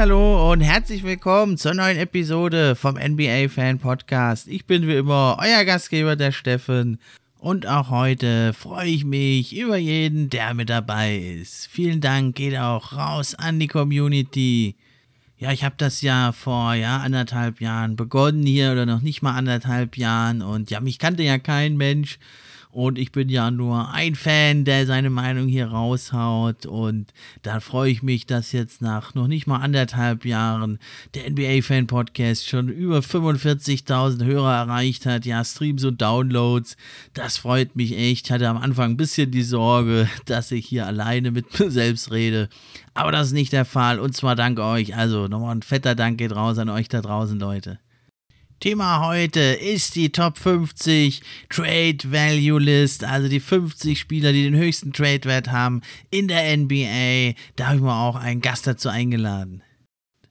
Hallo und herzlich willkommen zur neuen Episode vom NBA Fan Podcast. Ich bin wie immer euer Gastgeber, der Steffen. Und auch heute freue ich mich über jeden, der mit dabei ist. Vielen Dank geht auch raus an die Community. Ja, ich habe das ja vor ja, anderthalb Jahren begonnen hier oder noch nicht mal anderthalb Jahren und ja, mich kannte ja kein Mensch. Und ich bin ja nur ein Fan, der seine Meinung hier raushaut. Und da freue ich mich, dass jetzt nach noch nicht mal anderthalb Jahren der NBA-Fan-Podcast schon über 45.000 Hörer erreicht hat. Ja, Streams und Downloads. Das freut mich echt. Ich hatte am Anfang ein bisschen die Sorge, dass ich hier alleine mit mir selbst rede. Aber das ist nicht der Fall. Und zwar dank euch. Also nochmal ein fetter Dank geht raus an euch da draußen, Leute. Thema heute ist die Top 50 Trade Value List, also die 50 Spieler, die den höchsten Trade Wert haben in der NBA. Da habe ich mal auch einen Gast dazu eingeladen.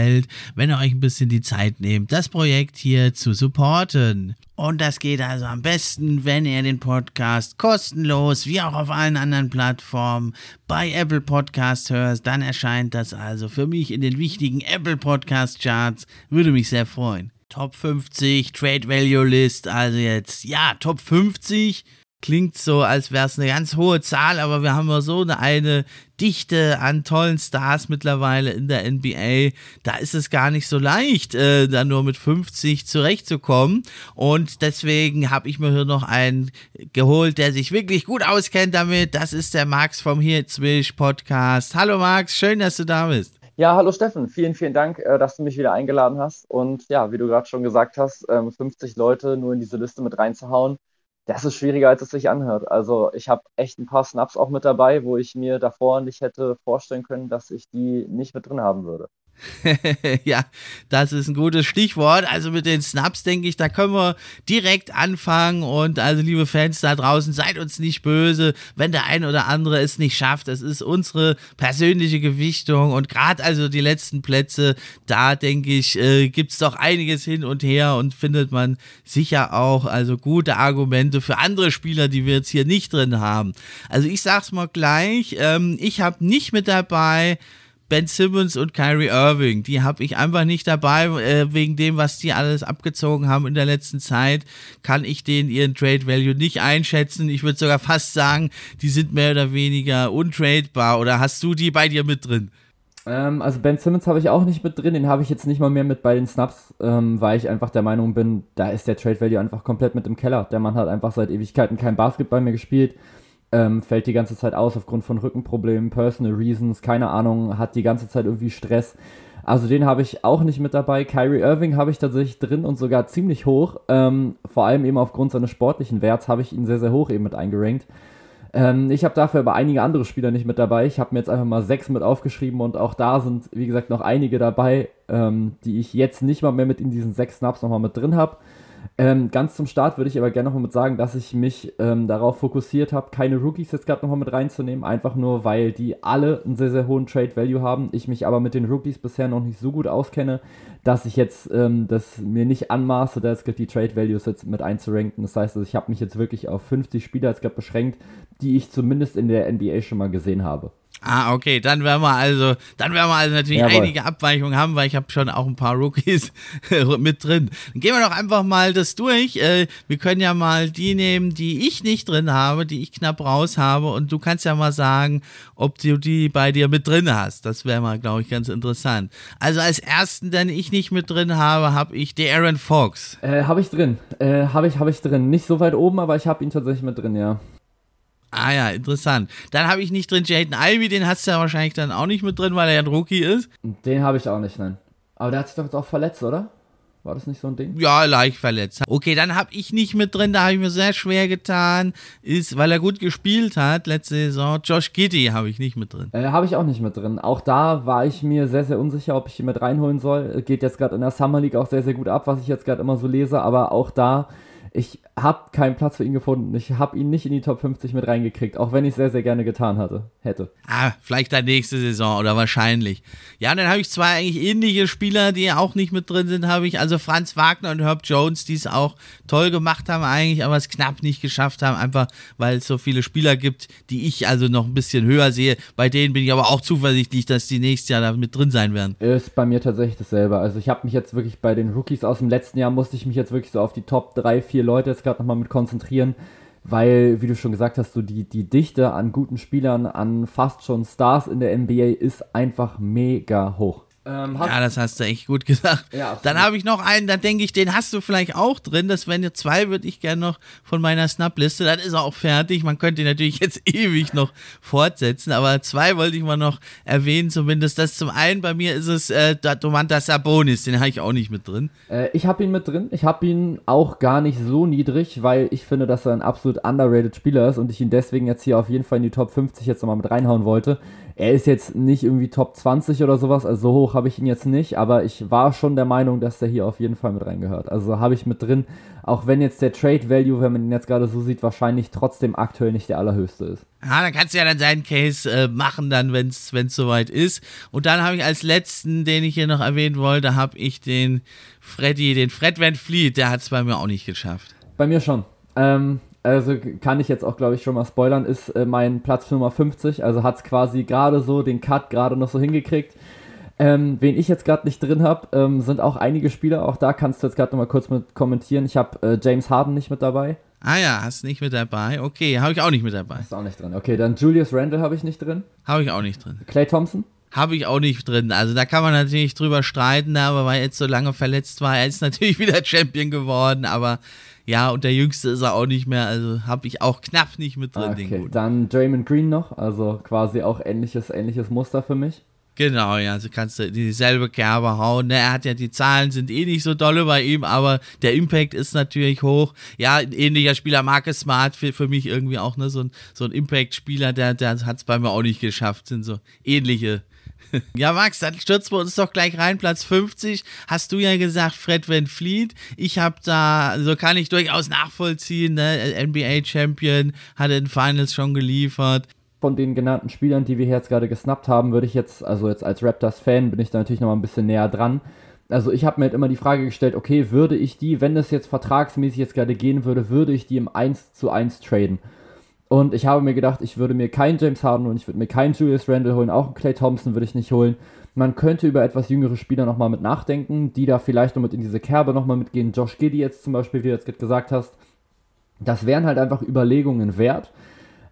gefällt, wenn ihr euch ein bisschen die Zeit nehmt, das Projekt hier zu supporten. Und das geht also am besten, wenn ihr den Podcast kostenlos, wie auch auf allen anderen Plattformen, bei Apple Podcast hört. Dann erscheint das also für mich in den wichtigen Apple Podcast Charts. Würde mich sehr freuen. Top 50 Trade Value List, also jetzt, ja, Top 50 klingt so, als wäre es eine ganz hohe Zahl, aber wir haben ja so eine, eine Dichte an tollen Stars mittlerweile in der NBA. Da ist es gar nicht so leicht, äh, da nur mit 50 zurechtzukommen. Und deswegen habe ich mir hier noch einen geholt, der sich wirklich gut auskennt damit. Das ist der Max vom Here Zwisch Podcast. Hallo Max, schön, dass du da bist. Ja, hallo Steffen, vielen, vielen Dank, äh, dass du mich wieder eingeladen hast. Und ja, wie du gerade schon gesagt hast, 50 ähm, Leute nur in diese Liste mit reinzuhauen, das ist schwieriger, als es sich anhört. Also ich habe echt ein paar Snaps auch mit dabei, wo ich mir davor nicht hätte vorstellen können, dass ich die nicht mit drin haben würde. ja, das ist ein gutes Stichwort. Also mit den Snaps denke ich, da können wir direkt anfangen. Und also, liebe Fans da draußen, seid uns nicht böse, wenn der ein oder andere es nicht schafft. Das ist unsere persönliche Gewichtung. Und gerade also die letzten Plätze, da denke ich, äh, gibt es doch einiges hin und her und findet man sicher auch also gute Argumente für andere Spieler, die wir jetzt hier nicht drin haben. Also ich sag's mal gleich, ähm, ich habe nicht mit dabei Ben Simmons und Kyrie Irving. Die habe ich einfach nicht dabei, äh, wegen dem, was die alles abgezogen haben in der letzten Zeit, kann ich denen ihren Trade Value nicht einschätzen. Ich würde sogar fast sagen, die sind mehr oder weniger untradebar. Oder hast du die bei dir mit drin? Ähm, also Ben Simmons habe ich auch nicht mit drin, den habe ich jetzt nicht mal mehr mit bei den Snaps, ähm, weil ich einfach der Meinung bin, da ist der Trade Value einfach komplett mit im Keller. Der Mann hat einfach seit Ewigkeiten kein Basketball mehr gespielt ähm, fällt die ganze Zeit aus aufgrund von Rückenproblemen, Personal Reasons, keine Ahnung, hat die ganze Zeit irgendwie Stress. Also den habe ich auch nicht mit dabei. Kyrie Irving habe ich tatsächlich drin und sogar ziemlich hoch. Ähm, vor allem eben aufgrund seines sportlichen Werts habe ich ihn sehr, sehr hoch eben mit eingerankt. Ähm, ich habe dafür aber einige andere Spieler nicht mit dabei. Ich habe mir jetzt einfach mal sechs mit aufgeschrieben und auch da sind, wie gesagt, noch einige dabei, ähm, die ich jetzt nicht mal mehr mit in diesen sechs Snaps nochmal mit drin habe. Ähm, ganz zum Start würde ich aber gerne nochmal mit sagen, dass ich mich ähm, darauf fokussiert habe, keine Rookies jetzt gerade nochmal mit reinzunehmen, einfach nur, weil die alle einen sehr, sehr hohen Trade Value haben. Ich mich aber mit den Rookies bisher noch nicht so gut auskenne, dass ich jetzt ähm, das mir nicht anmaße, da jetzt die Trade Values jetzt mit einzuranken. Das heißt, also ich habe mich jetzt wirklich auf 50 Spieler jetzt gerade beschränkt, die ich zumindest in der NBA schon mal gesehen habe. Ah, okay, dann werden wir also, dann werden wir also natürlich Jawohl. einige Abweichungen haben, weil ich habe schon auch ein paar Rookies mit drin. Dann gehen wir doch einfach mal das durch. Äh, wir können ja mal die nehmen, die ich nicht drin habe, die ich knapp raus habe und du kannst ja mal sagen, ob du die bei dir mit drin hast. Das wäre mal, glaube ich, ganz interessant. Also als ersten, den ich nicht mit drin habe, habe ich die Aaron Fox. Äh, habe ich drin. Äh, habe ich, habe ich drin. Nicht so weit oben, aber ich habe ihn tatsächlich mit drin, ja. Ah ja, interessant. Dann habe ich nicht drin Jaden Ivy, den hast du ja wahrscheinlich dann auch nicht mit drin, weil er ja ein Rookie ist. Den habe ich auch nicht, nein. Aber der hat sich doch jetzt auch verletzt, oder? War das nicht so ein Ding? Ja, leicht verletzt. Okay, dann habe ich nicht mit drin, da habe ich mir sehr schwer getan, ist, weil er gut gespielt hat letzte Saison. Josh Giddy habe ich nicht mit drin. Äh, habe ich auch nicht mit drin. Auch da war ich mir sehr, sehr unsicher, ob ich ihn mit reinholen soll. Geht jetzt gerade in der Summer League auch sehr, sehr gut ab, was ich jetzt gerade immer so lese. Aber auch da, ich habe keinen Platz für ihn gefunden. Ich habe ihn nicht in die Top 50 mit reingekriegt, auch wenn ich sehr, sehr gerne getan hatte, hätte. Ah, vielleicht dann nächste Saison oder wahrscheinlich. Ja, und dann habe ich zwei eigentlich ähnliche Spieler, die auch nicht mit drin sind, habe ich. Also Franz Wagner und Herb Jones, die es auch toll gemacht haben eigentlich, aber es knapp nicht geschafft haben, einfach weil es so viele Spieler gibt, die ich also noch ein bisschen höher sehe. Bei denen bin ich aber auch zuversichtlich, dass die nächstes Jahr da mit drin sein werden. Ist bei mir tatsächlich dasselbe. Also ich habe mich jetzt wirklich bei den Rookies aus dem letzten Jahr, musste ich mich jetzt wirklich so auf die Top 3, 4 Leute jetzt gerade nochmal mit konzentrieren, weil, wie du schon gesagt hast, so die, die Dichte an guten Spielern, an fast schon Stars in der NBA ist einfach mega hoch. Ähm, Ja, das hast du echt gut gesagt. Ja, dann habe ich noch einen, da denke ich, den hast du vielleicht auch drin. Das wären jetzt zwei, würde ich gerne noch von meiner Snap-Liste. Dann ist er auch fertig. Man könnte ihn natürlich jetzt ewig noch fortsetzen, aber zwei wollte ich mal noch erwähnen, zumindest. Das zum einen bei mir ist es äh, Domantas Sabonis, den habe ich auch nicht mit drin. Äh, ich habe ihn mit drin. Ich habe ihn auch gar nicht so niedrig, weil ich finde, dass er ein absolut underrated Spieler ist und ich ihn deswegen jetzt hier auf jeden Fall in die Top 50 jetzt nochmal mit reinhauen wollte. Er ist jetzt nicht irgendwie Top 20 oder sowas, also so hoch habe ich ihn jetzt nicht, aber ich war schon der Meinung, dass der hier auf jeden Fall mit reingehört. Also habe ich mit drin, auch wenn jetzt der Trade Value, wenn man ihn jetzt gerade so sieht, wahrscheinlich trotzdem aktuell nicht der allerhöchste ist. Ja, dann kannst du ja dann seinen Case äh, machen, dann, wenn es soweit ist. Und dann habe ich als letzten, den ich hier noch erwähnen wollte, habe ich den Freddy, den Fred Van Fleet, der hat es bei mir auch nicht geschafft. Bei mir schon. Ähm, also kann ich jetzt auch, glaube ich, schon mal spoilern, ist äh, mein Platz Nummer 50. Also hat es quasi gerade so den Cut gerade noch so hingekriegt. Ähm, wen ich jetzt gerade nicht drin habe, ähm, sind auch einige Spieler. Auch da kannst du jetzt gerade noch mal kurz mit kommentieren. Ich habe äh, James Harden nicht mit dabei. Ah ja, hast nicht mit dabei. Okay, habe ich auch nicht mit dabei. Ist auch nicht drin. Okay, dann Julius Randle habe ich nicht drin. Habe ich auch nicht drin. Clay Thompson. Habe ich auch nicht drin. Also da kann man natürlich drüber streiten, aber weil er jetzt so lange verletzt war, er ist natürlich wieder Champion geworden, aber ja, und der Jüngste ist er auch nicht mehr, also habe ich auch knapp nicht mit drin, den Okay, dann Draymond Green noch. Also quasi auch ähnliches, ähnliches Muster für mich. Genau, ja, also kannst du dieselbe Kerbe hauen. Ne? Er hat ja, die Zahlen sind eh nicht so dolle bei ihm, aber der Impact ist natürlich hoch. Ja, ein ähnlicher Spieler, Marcus Smart, für, für mich irgendwie auch, ne, so ein, so ein Impact-Spieler, der, der hat es bei mir auch nicht geschafft, sind so ähnliche. Ja, Max, dann stürzen wir uns doch gleich rein. Platz 50 hast du ja gesagt, Fred Van Fleet. Ich habe da, so kann ich durchaus nachvollziehen, ne? NBA-Champion, hat in Finals schon geliefert. von den genannten Spielern, die wir jetzt gerade gesnappt haben, würde ich jetzt, also jetzt als Raptors-Fan bin ich da natürlich noch mal ein bisschen näher dran. Also ich habe mir halt immer die Frage gestellt, okay, würde ich die, wenn das jetzt vertragsmäßig jetzt gerade gehen würde, würde ich die im 1 zu 1 traden? Und ich habe mir gedacht, ich würde mir keinen James Harden holen, ich würde mir keinen Julius Randle holen, auch einen Clay Thompson würde ich nicht holen. Man könnte über etwas jüngere Spieler nochmal mit nachdenken, die da vielleicht noch mit in diese Kerbe nochmal mitgehen. Josh Giddy jetzt zum Beispiel, wie du jetzt gesagt hast. Das wären halt einfach Überlegungen wert.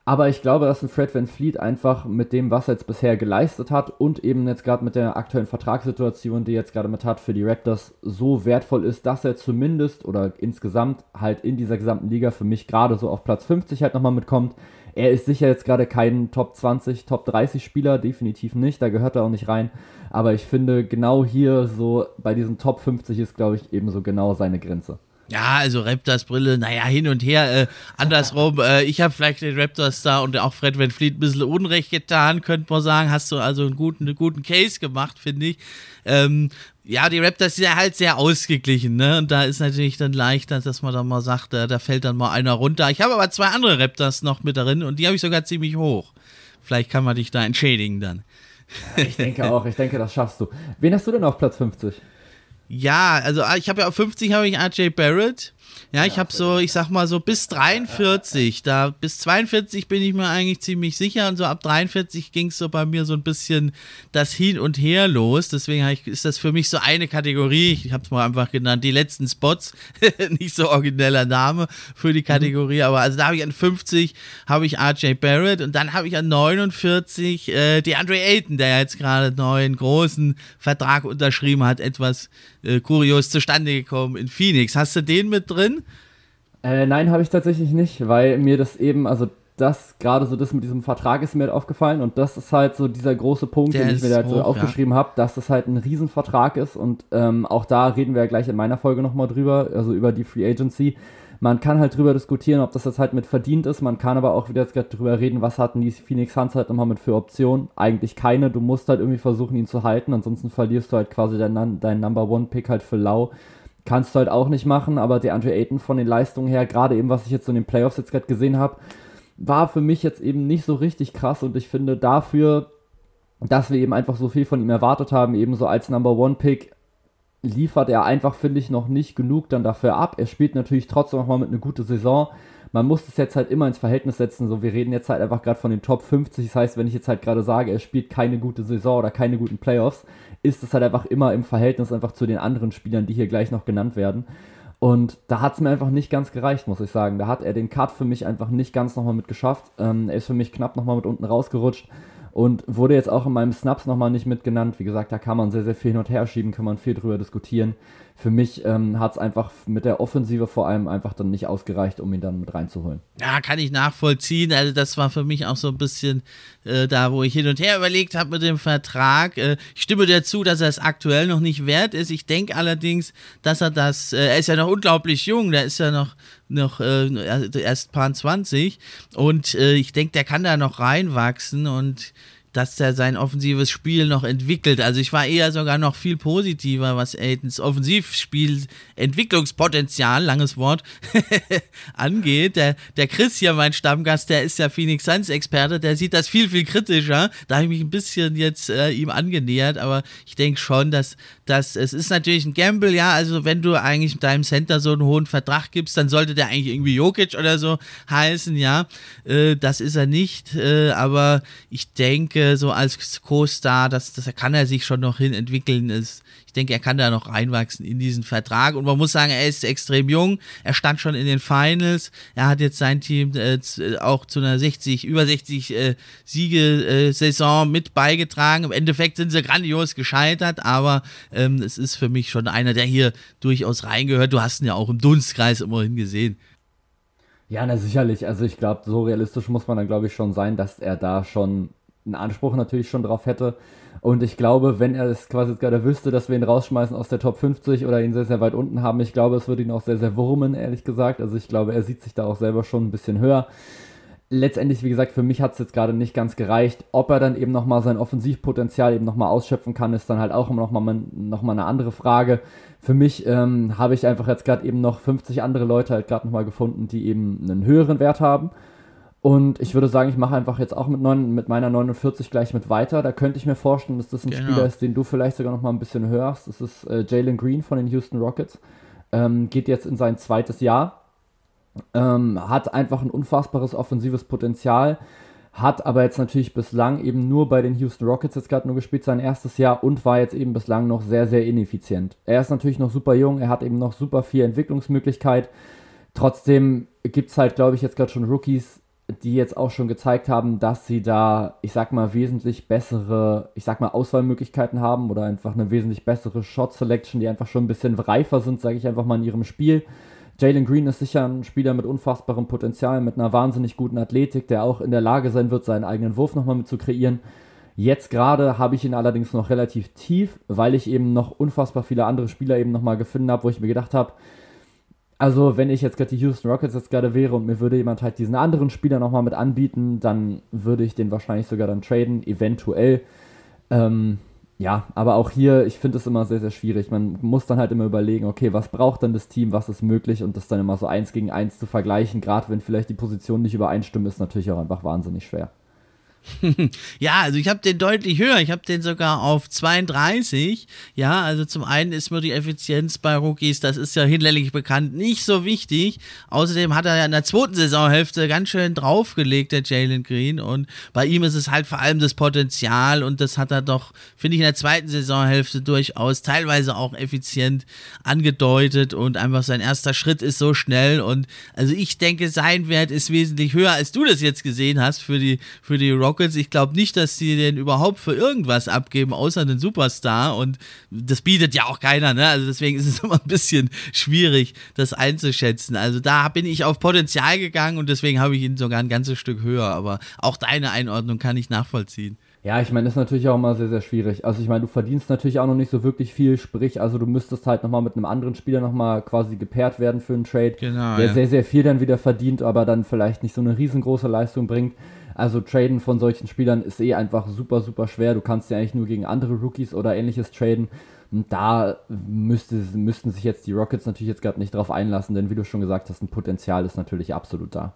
Aber ich glaube, dass ein Fred Van Fleet einfach mit dem, was er jetzt bisher geleistet hat und eben jetzt gerade mit der aktuellen Vertragssituation, die er jetzt gerade mit hat für die Raptors, so wertvoll ist, dass er zumindest oder insgesamt halt in dieser gesamten Liga für mich gerade so auf Platz 50 halt nochmal mitkommt. Er ist sicher jetzt gerade kein Top 20, Top 30 Spieler, definitiv nicht, da gehört er auch nicht rein. Aber ich finde, genau hier so bei diesen Top 50 ist, glaube ich, eben so genau seine Grenze. Ja, also Raptors Brille, naja, hin und her. Äh, andersrum, äh, ich habe vielleicht den Raptors da und auch Fred Van Fleet ein bisschen Unrecht getan, könnte man sagen. Hast du also einen guten, einen guten Case gemacht, finde ich. Ähm, ja, die Raptors sind ja halt sehr ausgeglichen, ne? Und da ist natürlich dann leichter, dass man dann mal sagt, da, da fällt dann mal einer runter. Ich habe aber zwei andere Raptors noch mit darin und die habe ich sogar ziemlich hoch. Vielleicht kann man dich da entschädigen dann. Ich denke auch, ich denke, das schaffst du. Wen hast du denn auf Platz 50? Ja, also ah, ich habe ja auf 50 habe ich RJ Barrett. Ja, ich habe so, ich sag mal so bis 43, da bis 42 bin ich mir eigentlich ziemlich sicher und so ab 43 ging es so bei mir so ein bisschen das Hin und Her los. Deswegen ich, ist das für mich so eine Kategorie. Ich habe es mal einfach genannt, die letzten Spots. Nicht so origineller Name für die Kategorie, aber also da habe ich an 50 habe ich RJ Barrett und dann habe ich an 49 äh, die Andre Ayton, der jetzt gerade neuen großen Vertrag unterschrieben hat, etwas äh, kurios zustande gekommen in Phoenix. Hast du den mit drin? Äh, nein, habe ich tatsächlich nicht, weil mir das eben, also das, gerade so das mit diesem Vertrag ist mir halt aufgefallen und das ist halt so dieser große Punkt, Der den ich mir da halt so aufgeschrieben ja. habe, dass das halt ein Riesenvertrag ist und ähm, auch da reden wir ja gleich in meiner Folge nochmal drüber, also über die Free Agency. Man kann halt drüber diskutieren, ob das jetzt halt mit verdient ist. Man kann aber auch wieder jetzt gerade drüber reden, was hatten die Phoenix Suns halt nochmal mit für Optionen. Eigentlich keine. Du musst halt irgendwie versuchen, ihn zu halten. Ansonsten verlierst du halt quasi deinen, deinen Number One Pick halt für lau. Kannst du halt auch nicht machen. Aber der Andre Ayton von den Leistungen her, gerade eben, was ich jetzt so in den Playoffs jetzt gerade gesehen habe, war für mich jetzt eben nicht so richtig krass. Und ich finde dafür, dass wir eben einfach so viel von ihm erwartet haben, eben so als Number One Pick, liefert er einfach, finde ich, noch nicht genug dann dafür ab. Er spielt natürlich trotzdem nochmal mit einer guten Saison. Man muss es jetzt halt immer ins Verhältnis setzen. So, wir reden jetzt halt einfach gerade von den Top 50. Das heißt, wenn ich jetzt halt gerade sage, er spielt keine gute Saison oder keine guten Playoffs, ist es halt einfach immer im Verhältnis einfach zu den anderen Spielern, die hier gleich noch genannt werden. Und da hat es mir einfach nicht ganz gereicht, muss ich sagen. Da hat er den Cut für mich einfach nicht ganz nochmal mit geschafft. Ähm, er ist für mich knapp nochmal mit unten rausgerutscht und wurde jetzt auch in meinem Snaps nochmal nicht mitgenannt. Wie gesagt, da kann man sehr, sehr viel hin und her schieben, kann man viel drüber diskutieren. Für mich ähm, hat es einfach mit der Offensive vor allem einfach dann nicht ausgereicht, um ihn dann mit reinzuholen. Ja, kann ich nachvollziehen. Also das war für mich auch so ein bisschen äh, da, wo ich hin und her überlegt habe mit dem Vertrag. Äh, ich stimme dir zu, dass er es aktuell noch nicht wert ist. Ich denke allerdings, dass er das, äh, er ist ja noch unglaublich jung, der ist ja noch noch äh, erst paar 20 und äh, ich denke, der kann da noch reinwachsen und dass er sein offensives Spiel noch entwickelt. Also ich war eher sogar noch viel positiver, was Aitons Offensivspiel Entwicklungspotenzial, langes Wort, angeht. Der, der Chris hier, mein Stammgast, der ist ja Phoenix Suns Experte, der sieht das viel, viel kritischer. Da habe ich mich ein bisschen jetzt äh, ihm angenähert, aber ich denke schon, dass, dass es ist natürlich ein Gamble, ja, also wenn du eigentlich deinem Center so einen hohen Vertrag gibst, dann sollte der eigentlich irgendwie Jokic oder so heißen, ja. Äh, das ist er nicht, äh, aber ich denke, so als Co-Star, das, das kann er sich schon noch hin entwickeln. Ist, ich denke, er kann da noch reinwachsen in diesen Vertrag. Und man muss sagen, er ist extrem jung. Er stand schon in den Finals. Er hat jetzt sein Team äh, auch zu einer 60, über 60 äh, Siege-Saison äh, mit beigetragen. Im Endeffekt sind sie grandios gescheitert, aber ähm, es ist für mich schon einer, der hier durchaus reingehört. Du hast ihn ja auch im Dunstkreis immerhin gesehen. Ja, na sicherlich. Also ich glaube, so realistisch muss man dann, glaube ich, schon sein, dass er da schon einen Anspruch natürlich schon drauf hätte. Und ich glaube, wenn er es quasi gerade wüsste, dass wir ihn rausschmeißen aus der Top 50 oder ihn sehr, sehr weit unten haben, ich glaube, es würde ihn auch sehr, sehr wurmen, ehrlich gesagt. Also ich glaube, er sieht sich da auch selber schon ein bisschen höher. Letztendlich, wie gesagt, für mich hat es jetzt gerade nicht ganz gereicht. Ob er dann eben nochmal sein Offensivpotenzial eben nochmal ausschöpfen kann, ist dann halt auch immer nochmal noch mal eine andere Frage. Für mich ähm, habe ich einfach jetzt gerade eben noch 50 andere Leute halt gerade nochmal gefunden, die eben einen höheren Wert haben. Und ich würde sagen, ich mache einfach jetzt auch mit, 9, mit meiner 49 gleich mit weiter. Da könnte ich mir vorstellen, dass das ein genau. Spieler ist, den du vielleicht sogar noch mal ein bisschen hörst. Das ist äh, Jalen Green von den Houston Rockets. Ähm, geht jetzt in sein zweites Jahr. Ähm, hat einfach ein unfassbares offensives Potenzial. Hat aber jetzt natürlich bislang eben nur bei den Houston Rockets jetzt gerade nur gespielt, sein erstes Jahr und war jetzt eben bislang noch sehr, sehr ineffizient. Er ist natürlich noch super jung, er hat eben noch super viel Entwicklungsmöglichkeit. Trotzdem gibt es halt, glaube ich, jetzt gerade schon Rookies, die jetzt auch schon gezeigt haben, dass sie da, ich sag mal, wesentlich bessere, ich sag mal, Auswahlmöglichkeiten haben oder einfach eine wesentlich bessere Shot Selection, die einfach schon ein bisschen reifer sind, sage ich einfach mal in ihrem Spiel. Jalen Green ist sicher ein Spieler mit unfassbarem Potenzial, mit einer wahnsinnig guten Athletik, der auch in der Lage sein wird, seinen eigenen Wurf nochmal mit zu kreieren. Jetzt gerade habe ich ihn allerdings noch relativ tief, weil ich eben noch unfassbar viele andere Spieler eben nochmal gefunden habe, wo ich mir gedacht habe, also, wenn ich jetzt gerade die Houston Rockets jetzt gerade wäre und mir würde jemand halt diesen anderen Spieler nochmal mit anbieten, dann würde ich den wahrscheinlich sogar dann traden, eventuell. Ähm, ja, aber auch hier, ich finde es immer sehr, sehr schwierig. Man muss dann halt immer überlegen, okay, was braucht dann das Team, was ist möglich und das dann immer so eins gegen eins zu vergleichen, gerade wenn vielleicht die Positionen nicht übereinstimmen, ist natürlich auch einfach wahnsinnig schwer. ja, also ich habe den deutlich höher. Ich habe den sogar auf 32. Ja, also zum einen ist mir die Effizienz bei Rookies, das ist ja hinlänglich bekannt, nicht so wichtig. Außerdem hat er ja in der zweiten Saisonhälfte ganz schön draufgelegt, der Jalen Green. Und bei ihm ist es halt vor allem das Potenzial und das hat er doch, finde ich, in der zweiten Saisonhälfte durchaus teilweise auch effizient angedeutet und einfach sein erster Schritt ist so schnell. Und also ich denke, sein Wert ist wesentlich höher, als du das jetzt gesehen hast für die, für die Rockets. Rockets. Ich glaube nicht, dass sie den überhaupt für irgendwas abgeben, außer einen Superstar. Und das bietet ja auch keiner, ne? Also deswegen ist es immer ein bisschen schwierig, das einzuschätzen. Also da bin ich auf Potenzial gegangen und deswegen habe ich ihn sogar ein ganzes Stück höher. Aber auch deine Einordnung kann ich nachvollziehen. Ja, ich meine, ist natürlich auch immer sehr, sehr schwierig. Also ich meine, du verdienst natürlich auch noch nicht so wirklich viel, sprich, also du müsstest halt nochmal mit einem anderen Spieler nochmal quasi gepaart werden für einen Trade, genau, der ja. sehr, sehr viel dann wieder verdient, aber dann vielleicht nicht so eine riesengroße Leistung bringt. Also traden von solchen Spielern ist eh einfach super, super schwer. Du kannst ja eigentlich nur gegen andere Rookies oder ähnliches traden. Und da müsste, müssten sich jetzt die Rockets natürlich jetzt gerade nicht drauf einlassen, denn wie du schon gesagt hast, ein Potenzial ist natürlich absolut da.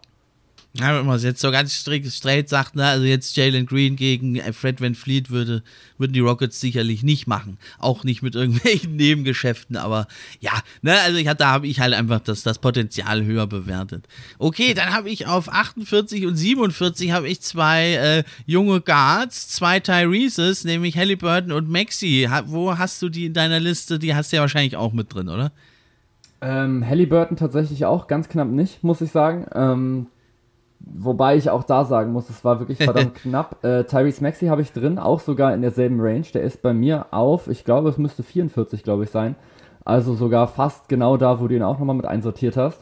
Ja, wenn man es jetzt so ganz strikt, straight sagt, ne, also jetzt Jalen Green gegen Fred Van Fleet würde, würden die Rockets sicherlich nicht machen. Auch nicht mit irgendwelchen Nebengeschäften, aber ja, ne, also ich, da habe ich halt einfach das, das Potenzial höher bewertet. Okay, dann habe ich auf 48 und 47 habe ich zwei äh, junge Guards, zwei Tyreses, nämlich Halliburton und Maxi. Ha, wo hast du die in deiner Liste? Die hast du ja wahrscheinlich auch mit drin, oder? Ähm, Halliburton tatsächlich auch, ganz knapp nicht, muss ich sagen. Ähm, Wobei ich auch da sagen muss, es war wirklich verdammt knapp. Äh, Tyrese Maxi habe ich drin, auch sogar in derselben Range. Der ist bei mir auf, ich glaube, es müsste 44, glaube ich, sein. Also sogar fast genau da, wo du ihn auch nochmal mit einsortiert hast.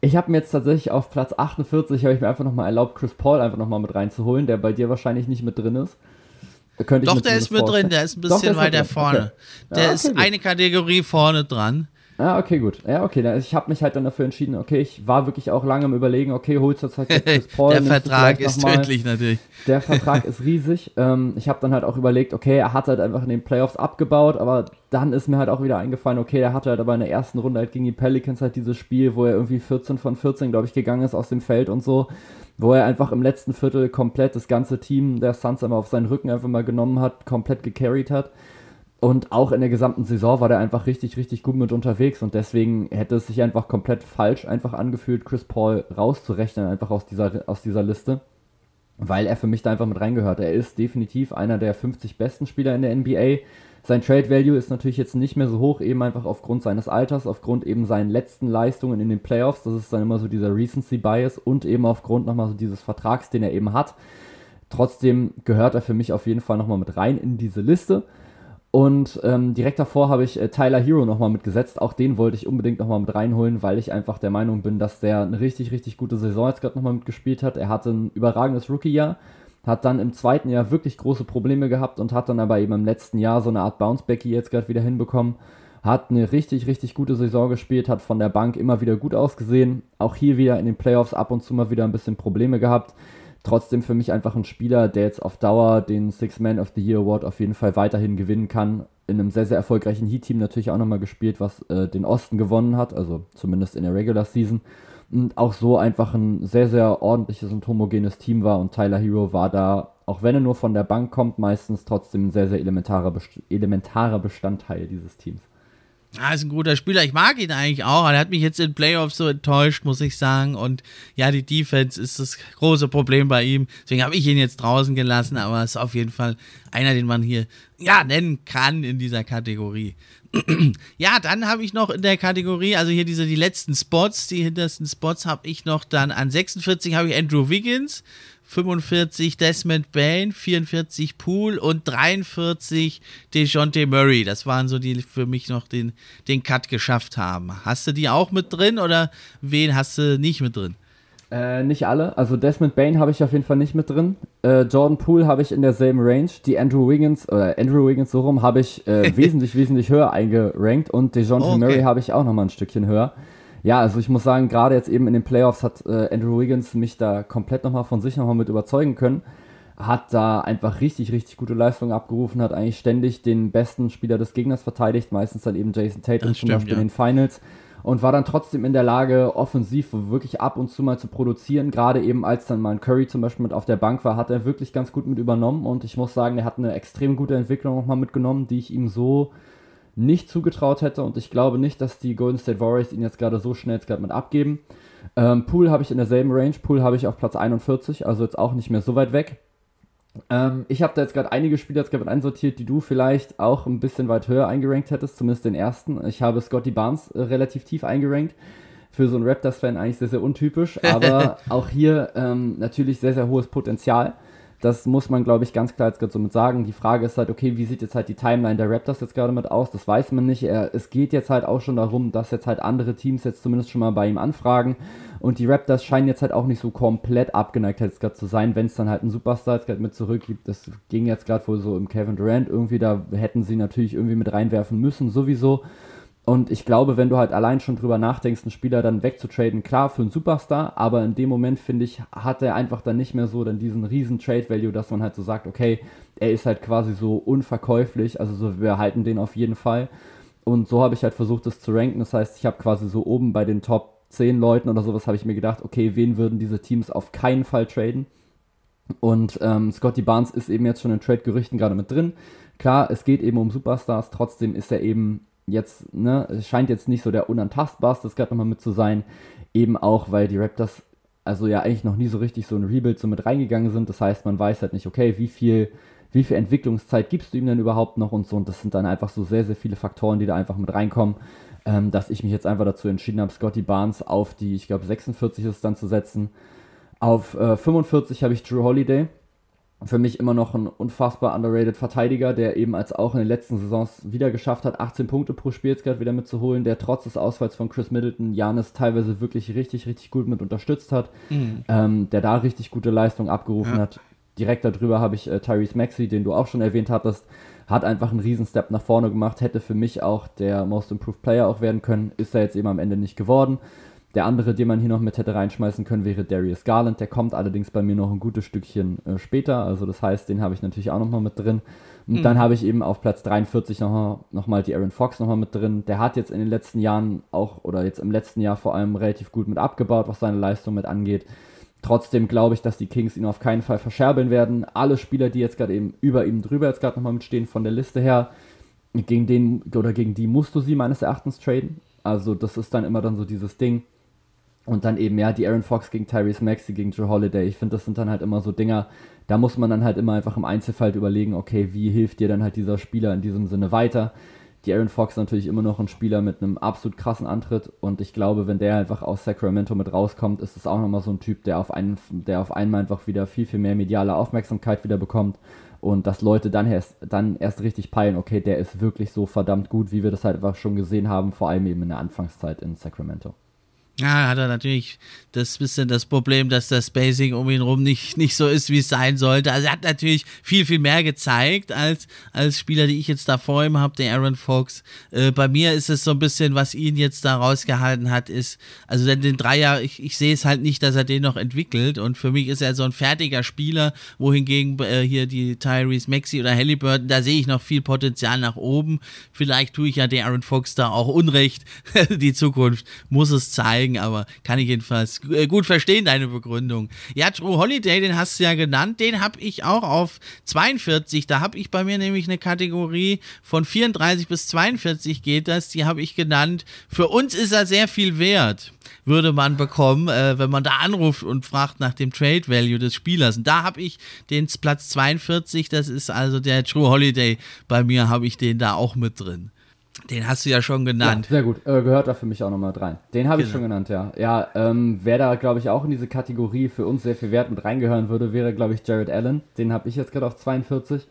Ich habe mir jetzt tatsächlich auf Platz 48, habe ich mir einfach nochmal erlaubt, Chris Paul einfach nochmal mit reinzuholen, der bei dir wahrscheinlich nicht mit drin ist. Könnte Doch, der ist mit drin, der ist ein bisschen Doch, weiter vorne. Okay. Der ja, okay, ist gut. eine Kategorie vorne dran. Ja, okay, gut. Ja, okay. Ich habe mich halt dann dafür entschieden, okay, ich war wirklich auch lange im Überlegen, okay, holst du jetzt halt Chris Paul. Der Vertrag ist tödlich natürlich. Der Vertrag ist riesig. Ähm, ich habe dann halt auch überlegt, okay, er hat halt einfach in den Playoffs abgebaut, aber dann ist mir halt auch wieder eingefallen, okay, er hatte halt aber in der ersten Runde halt gegen die Pelicans halt dieses Spiel, wo er irgendwie 14 von 14, glaube ich, gegangen ist aus dem Feld und so, wo er einfach im letzten Viertel komplett das ganze Team der Suns einmal auf seinen Rücken einfach mal genommen hat, komplett gecarried hat. Und auch in der gesamten Saison war der einfach richtig, richtig gut mit unterwegs und deswegen hätte es sich einfach komplett falsch einfach angefühlt, Chris Paul rauszurechnen, einfach aus dieser, aus dieser Liste, weil er für mich da einfach mit reingehört. Er ist definitiv einer der 50 besten Spieler in der NBA. Sein Trade Value ist natürlich jetzt nicht mehr so hoch, eben einfach aufgrund seines Alters, aufgrund eben seinen letzten Leistungen in den Playoffs. Das ist dann immer so dieser Recency Bias und eben aufgrund nochmal so dieses Vertrags, den er eben hat. Trotzdem gehört er für mich auf jeden Fall nochmal mit rein in diese Liste. Und ähm, direkt davor habe ich äh, Tyler Hero nochmal mitgesetzt. Auch den wollte ich unbedingt nochmal mit reinholen, weil ich einfach der Meinung bin, dass der eine richtig, richtig gute Saison jetzt gerade nochmal mitgespielt hat. Er hatte ein überragendes Rookie-Jahr, hat dann im zweiten Jahr wirklich große Probleme gehabt und hat dann aber eben im letzten Jahr so eine Art Bounce-Backy jetzt gerade wieder hinbekommen. Hat eine richtig, richtig gute Saison gespielt, hat von der Bank immer wieder gut ausgesehen. Auch hier wieder in den Playoffs ab und zu mal wieder ein bisschen Probleme gehabt trotzdem für mich einfach ein Spieler, der jetzt auf Dauer den Six Man of the Year Award auf jeden Fall weiterhin gewinnen kann. In einem sehr, sehr erfolgreichen Heat-Team natürlich auch nochmal gespielt, was äh, den Osten gewonnen hat, also zumindest in der Regular Season. Und auch so einfach ein sehr, sehr ordentliches und homogenes Team war und Tyler Hero war da, auch wenn er nur von der Bank kommt, meistens trotzdem ein sehr, sehr elementarer, elementarer Bestandteil dieses Teams. Ah, ist ein guter Spieler. Ich mag ihn eigentlich auch. Er hat mich jetzt in Playoffs so enttäuscht, muss ich sagen. Und ja, die Defense ist das große Problem bei ihm. Deswegen habe ich ihn jetzt draußen gelassen. Aber ist auf jeden Fall einer, den man hier ja nennen kann in dieser Kategorie. ja, dann habe ich noch in der Kategorie, also hier diese die letzten Spots, die hintersten Spots habe ich noch dann an 46 habe ich Andrew Wiggins, 45 Desmond Bain, 44 Poole und 43 DeJounte Murray. Das waren so die, die für mich noch den, den Cut geschafft haben. Hast du die auch mit drin oder wen hast du nicht mit drin? Äh, nicht alle. Also Desmond Bain habe ich auf jeden Fall nicht mit drin. Äh, Jordan Poole habe ich in derselben Range. Die Andrew Wiggins, oder Andrew Wiggins so rum, habe ich äh, wesentlich, wesentlich höher eingerankt. Und DeJounte oh, okay. Murray habe ich auch nochmal ein Stückchen höher. Ja, also ich muss sagen, gerade jetzt eben in den Playoffs hat äh, Andrew Wiggins mich da komplett nochmal von sich nochmal mit überzeugen können. Hat da einfach richtig, richtig gute Leistungen abgerufen, hat eigentlich ständig den besten Spieler des Gegners verteidigt, meistens dann eben Jason Tatum zum Beispiel ja. in den Finals. und war dann trotzdem in der Lage, offensiv wirklich ab und zu mal zu produzieren. Gerade eben als dann mal ein Curry zum Beispiel mit auf der Bank war, hat er wirklich ganz gut mit übernommen und ich muss sagen, er hat eine extrem gute Entwicklung nochmal mitgenommen, die ich ihm so nicht zugetraut hätte und ich glaube nicht, dass die Golden State Warriors ihn jetzt gerade so schnell jetzt gerade mit abgeben. Ähm, Pool habe ich in derselben Range, Pool habe ich auf Platz 41, also jetzt auch nicht mehr so weit weg. Ähm, ich habe da jetzt gerade einige Spieler jetzt gerade einsortiert, die du vielleicht auch ein bisschen weit höher eingerankt hättest, zumindest den ersten. Ich habe Scotty Barnes äh, relativ tief eingerankt. Für so einen Raptors-Fan eigentlich sehr, sehr untypisch, aber auch hier ähm, natürlich sehr, sehr hohes Potenzial. Das muss man, glaube ich, ganz klar jetzt gerade so mit sagen. Die Frage ist halt, okay, wie sieht jetzt halt die Timeline der Raptors jetzt gerade mit aus? Das weiß man nicht. Es geht jetzt halt auch schon darum, dass jetzt halt andere Teams jetzt zumindest schon mal bei ihm anfragen. Und die Raptors scheinen jetzt halt auch nicht so komplett abgeneigt jetzt gerade zu sein, wenn es dann halt einen Superstar jetzt gerade mit zurück gibt. Das ging jetzt gerade wohl so im Kevin Durant irgendwie. Da hätten sie natürlich irgendwie mit reinwerfen müssen, sowieso. Und ich glaube, wenn du halt allein schon drüber nachdenkst, einen Spieler dann wegzutraden, klar für einen Superstar, aber in dem Moment, finde ich, hat er einfach dann nicht mehr so dann diesen riesen Trade-Value, dass man halt so sagt, okay, er ist halt quasi so unverkäuflich, also so, wir halten den auf jeden Fall. Und so habe ich halt versucht, das zu ranken. Das heißt, ich habe quasi so oben bei den Top 10 Leuten oder sowas, habe ich mir gedacht, okay, wen würden diese Teams auf keinen Fall traden? Und ähm, Scotty Barnes ist eben jetzt schon in Trade-Gerüchten gerade mit drin. Klar, es geht eben um Superstars, trotzdem ist er eben jetzt, ne, es scheint jetzt nicht so der unantastbarste gerade nochmal mit zu sein. Eben auch, weil die Raptors also ja eigentlich noch nie so richtig so ein Rebuild so mit reingegangen sind. Das heißt, man weiß halt nicht, okay, wie viel, wie viel Entwicklungszeit gibst du ihm denn überhaupt noch und so. Und das sind dann einfach so sehr, sehr viele Faktoren, die da einfach mit reinkommen, ähm, dass ich mich jetzt einfach dazu entschieden habe, Scotty Barnes auf die, ich glaube, 46 ist dann zu setzen. Auf äh, 45 habe ich Drew Holiday für mich immer noch ein unfassbar underrated Verteidiger, der eben als auch in den letzten Saisons wieder geschafft hat, 18 Punkte pro Spiel jetzt gerade wieder mitzuholen, der trotz des Ausfalls von Chris Middleton Janis teilweise wirklich richtig, richtig gut mit unterstützt hat, mhm. ähm, der da richtig gute Leistung abgerufen ja. hat. Direkt darüber habe ich äh, Tyrese Maxey, den du auch schon erwähnt hattest, hat einfach einen riesen Step nach vorne gemacht, hätte für mich auch der Most Improved Player auch werden können, ist er jetzt eben am Ende nicht geworden. Der andere, den man hier noch mit hätte reinschmeißen können, wäre Darius Garland. Der kommt allerdings bei mir noch ein gutes Stückchen äh, später. Also das heißt, den habe ich natürlich auch nochmal mit drin. Und mhm. dann habe ich eben auf Platz 43 nochmal noch mal die Aaron Fox nochmal mit drin. Der hat jetzt in den letzten Jahren auch, oder jetzt im letzten Jahr vor allem relativ gut mit abgebaut, was seine Leistung mit angeht. Trotzdem glaube ich, dass die Kings ihn auf keinen Fall verscherbeln werden. Alle Spieler, die jetzt gerade eben über ihm drüber jetzt gerade nochmal mitstehen von der Liste her, gegen den oder gegen die musst du sie meines Erachtens traden. Also das ist dann immer dann so dieses Ding und dann eben, ja, die Aaron Fox gegen Tyrese Maxey, gegen Joe Holiday. Ich finde, das sind dann halt immer so Dinger, da muss man dann halt immer einfach im Einzelfall überlegen, okay, wie hilft dir dann halt dieser Spieler in diesem Sinne weiter? Die Aaron Fox ist natürlich immer noch ein Spieler mit einem absolut krassen Antritt und ich glaube, wenn der einfach aus Sacramento mit rauskommt, ist es auch nochmal so ein Typ, der auf, einen, der auf einmal einfach wieder viel, viel mehr mediale Aufmerksamkeit wieder bekommt und dass Leute dann erst, dann erst richtig peilen, okay, der ist wirklich so verdammt gut, wie wir das halt einfach schon gesehen haben, vor allem eben in der Anfangszeit in Sacramento. Ja, hat er natürlich das bisschen das Problem, dass das Spacing um ihn rum nicht, nicht so ist, wie es sein sollte. Also er hat natürlich viel, viel mehr gezeigt als, als Spieler, die ich jetzt da vor ihm habe, der Aaron Fox. Äh, bei mir ist es so ein bisschen, was ihn jetzt da rausgehalten hat, ist, also den, den Dreier, ich, ich sehe es halt nicht, dass er den noch entwickelt und für mich ist er so ein fertiger Spieler, wohingegen äh, hier die Tyrese Maxi oder Halliburton, da sehe ich noch viel Potenzial nach oben. Vielleicht tue ich ja den Aaron Fox da auch Unrecht. die Zukunft muss es zeigen deswegen, aber kann ich jedenfalls äh, gut verstehen, deine Begründung. Ja, True Holiday, den hast du ja genannt, den habe ich auch auf 42. Da habe ich bei mir nämlich eine Kategorie von 34 bis 42 geht das, die habe ich genannt. Für uns ist er sehr viel wert würde man bekommen, äh, wenn man da anruft und fragt nach dem Trade Value des Spielers. Und da habe ich den Platz 42, das ist also der True Holiday. Bei mir habe ich den da auch mit drin. Den hast du ja schon genannt. Ja, sehr gut. Äh, gehört da für mich auch nochmal rein. Den habe genau. ich schon genannt, ja. Ja, ähm, wer da, glaube ich, auch in diese Kategorie für uns sehr viel Wert mit reingehören würde, wäre, glaube ich, Jared Allen. Den habe ich jetzt gerade auf 42.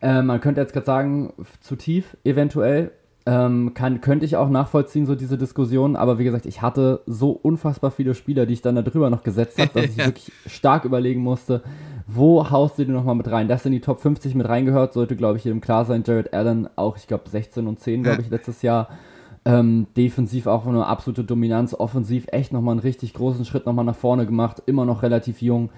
Äh, man könnte jetzt gerade sagen, zu tief, eventuell. Ähm, kann, könnte ich auch nachvollziehen, so diese Diskussion, aber wie gesagt, ich hatte so unfassbar viele Spieler, die ich dann da drüber noch gesetzt habe, dass ich wirklich stark überlegen musste, wo haust du den nochmal mit rein? Dass in die Top 50 mit reingehört, sollte, glaube ich, jedem klar sein. Jared Allen auch, ich glaube, 16 und 10, glaube ich, letztes Jahr. Ähm, defensiv auch eine absolute Dominanz, offensiv echt nochmal einen richtig großen Schritt nochmal nach vorne gemacht, immer noch relativ jung.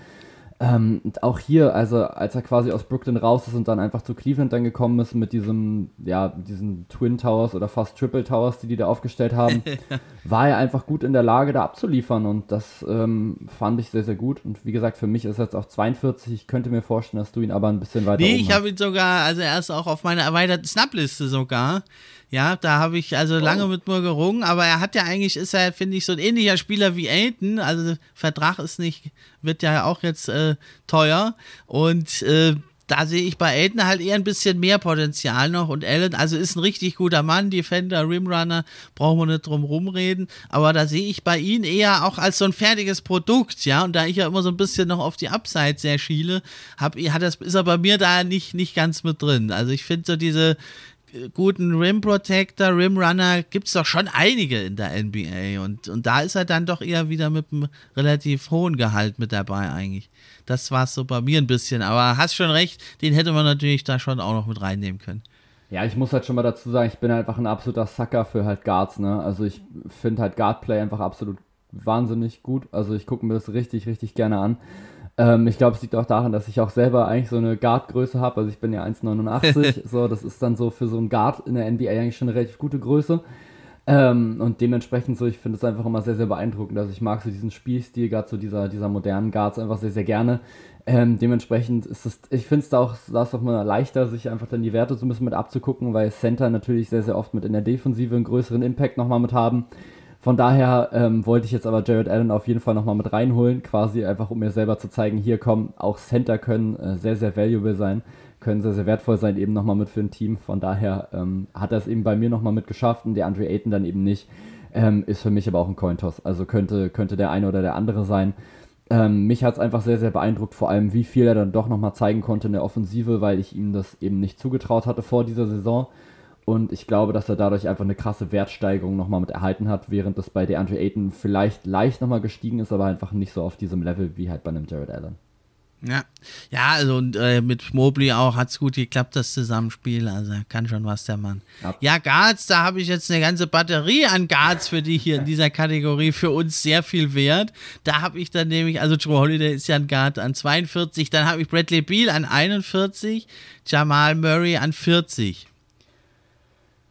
Ähm, auch hier, also als er quasi aus Brooklyn raus ist und dann einfach zu Cleveland dann gekommen ist mit diesem, ja, diesen Twin Towers oder fast Triple Towers, die die da aufgestellt haben, war er einfach gut in der Lage, da abzuliefern und das ähm, fand ich sehr, sehr gut. Und wie gesagt, für mich ist er jetzt auch 42. Ich könnte mir vorstellen, dass du ihn aber ein bisschen weiter Nee, ich habe ihn sogar, also er ist auch auf meiner erweiterten Snap-Liste sogar. Ja, da habe ich also lange oh. mit mir gerungen, aber er hat ja eigentlich, ist er, finde ich, so ein ähnlicher Spieler wie Aiden. Also Vertrag ist nicht, wird ja auch jetzt äh, teuer. Und äh, da sehe ich bei Aiden halt eher ein bisschen mehr Potenzial noch und Allen, also ist ein richtig guter Mann, Defender, Rimrunner, brauchen wir nicht drum rumreden, aber da sehe ich bei ihm eher auch als so ein fertiges Produkt, ja, und da ich ja immer so ein bisschen noch auf die Upside sehr schiele, hab, hat das, ist er bei mir da nicht, nicht ganz mit drin. Also ich finde so diese, guten Rim Protector, Rim Runner gibt es doch schon einige in der NBA und, und da ist er dann doch eher wieder mit einem relativ hohen Gehalt mit dabei eigentlich. Das war es so bei mir ein bisschen, aber hast schon recht, den hätte man natürlich da schon auch noch mit reinnehmen können. Ja, ich muss halt schon mal dazu sagen, ich bin einfach ein absoluter Sucker für halt Guards, ne? Also ich finde halt Guardplay einfach absolut wahnsinnig gut. Also ich gucke mir das richtig, richtig gerne an. Ähm, ich glaube, es liegt auch daran, dass ich auch selber eigentlich so eine Guard-Größe habe. Also ich bin ja 1,89. so, das ist dann so für so einen Guard in der NBA eigentlich schon eine relativ gute Größe. Ähm, und dementsprechend so, ich finde es einfach immer sehr, sehr beeindruckend. Also ich mag so diesen Spielstil, gerade so dieser, dieser modernen Guards einfach sehr, sehr gerne. Ähm, dementsprechend ist es, ich finde es da auch, da ist auch mal leichter, sich einfach dann die Werte so ein bisschen mit abzugucken, weil Center natürlich sehr, sehr oft mit in der Defensive einen größeren Impact nochmal mit haben. Von daher ähm, wollte ich jetzt aber Jared Allen auf jeden Fall nochmal mit reinholen, quasi einfach um mir selber zu zeigen, hier kommen auch Center können äh, sehr, sehr valuable sein, können sehr, sehr wertvoll sein, eben nochmal mit für ein Team. Von daher ähm, hat er es eben bei mir nochmal mit geschafft und der Andre Ayton dann eben nicht. Ähm, ist für mich aber auch ein Cointoss. Also könnte, könnte der eine oder der andere sein. Ähm, mich hat es einfach sehr, sehr beeindruckt, vor allem wie viel er dann doch nochmal zeigen konnte in der Offensive, weil ich ihm das eben nicht zugetraut hatte vor dieser Saison. Und ich glaube, dass er dadurch einfach eine krasse Wertsteigerung nochmal mit erhalten hat, während das bei DeAndre Ayton vielleicht leicht nochmal gestiegen ist, aber einfach nicht so auf diesem Level wie halt bei einem Jared Allen. Ja, ja, also und äh, mit Mobley auch hat es gut geklappt, das Zusammenspiel. Also kann schon was der Mann. Ja, ja Guards, da habe ich jetzt eine ganze Batterie an Guards für die hier in dieser Kategorie für uns sehr viel wert. Da habe ich dann nämlich, also Joe Holiday ist ja ein Guard an 42, dann habe ich Bradley Beal an 41, Jamal Murray an 40.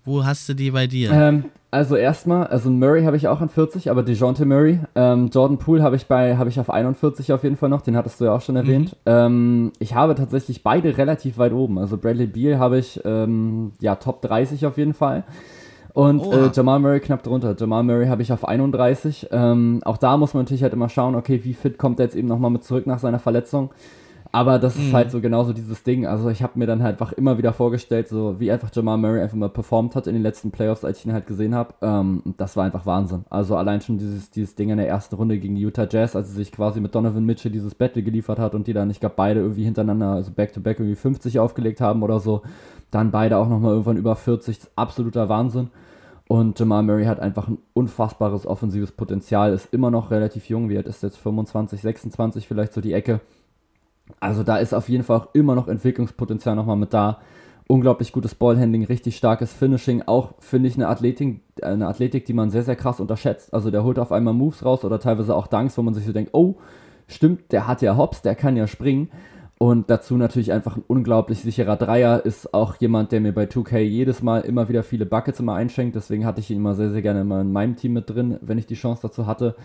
Wo hast du die bei dir? Ähm, also erstmal, also Murray habe ich auch an 40, aber DeJounte Murray. Ähm, Jordan Poole habe ich bei, habe ich auf 41 auf jeden Fall noch, den hattest du ja auch schon erwähnt. Mhm. Ähm, ich habe tatsächlich beide relativ weit oben. Also Bradley Beal habe ich, ähm, ja, Top 30 auf jeden Fall. Und äh, Jamal Murray knapp drunter. Jamal Murray habe ich auf 31. Ähm, auch da muss man natürlich halt immer schauen, okay, wie fit kommt er jetzt eben nochmal mit zurück nach seiner Verletzung. Aber das ist mhm. halt so genauso dieses Ding. Also ich habe mir dann halt einfach immer wieder vorgestellt, so wie einfach Jamal Murray einfach mal performt hat in den letzten Playoffs, als ich ihn halt gesehen habe. Ähm, das war einfach Wahnsinn. Also allein schon dieses, dieses Ding in der ersten Runde gegen die Utah Jazz, als er sich quasi mit Donovan Mitchell dieses Battle geliefert hat und die dann, ich glaube, beide irgendwie hintereinander, also back-to-back -back irgendwie 50 aufgelegt haben oder so. Dann beide auch nochmal irgendwann über 40. Absoluter Wahnsinn. Und Jamal Murray hat einfach ein unfassbares offensives Potenzial, ist immer noch relativ jung, wie alt ist jetzt 25, 26 vielleicht so die Ecke. Also da ist auf jeden Fall auch immer noch Entwicklungspotenzial nochmal mit da. Unglaublich gutes Ballhandling, richtig starkes Finishing. Auch finde ich eine Athletik, eine Athletik, die man sehr, sehr krass unterschätzt. Also der holt auf einmal Moves raus oder teilweise auch Dunks, wo man sich so denkt, oh, stimmt, der hat ja Hops, der kann ja springen. Und dazu natürlich einfach ein unglaublich sicherer Dreier. Ist auch jemand, der mir bei 2K jedes Mal immer wieder viele Buckets immer einschenkt. Deswegen hatte ich ihn immer sehr, sehr gerne immer in meinem Team mit drin, wenn ich die Chance dazu hatte.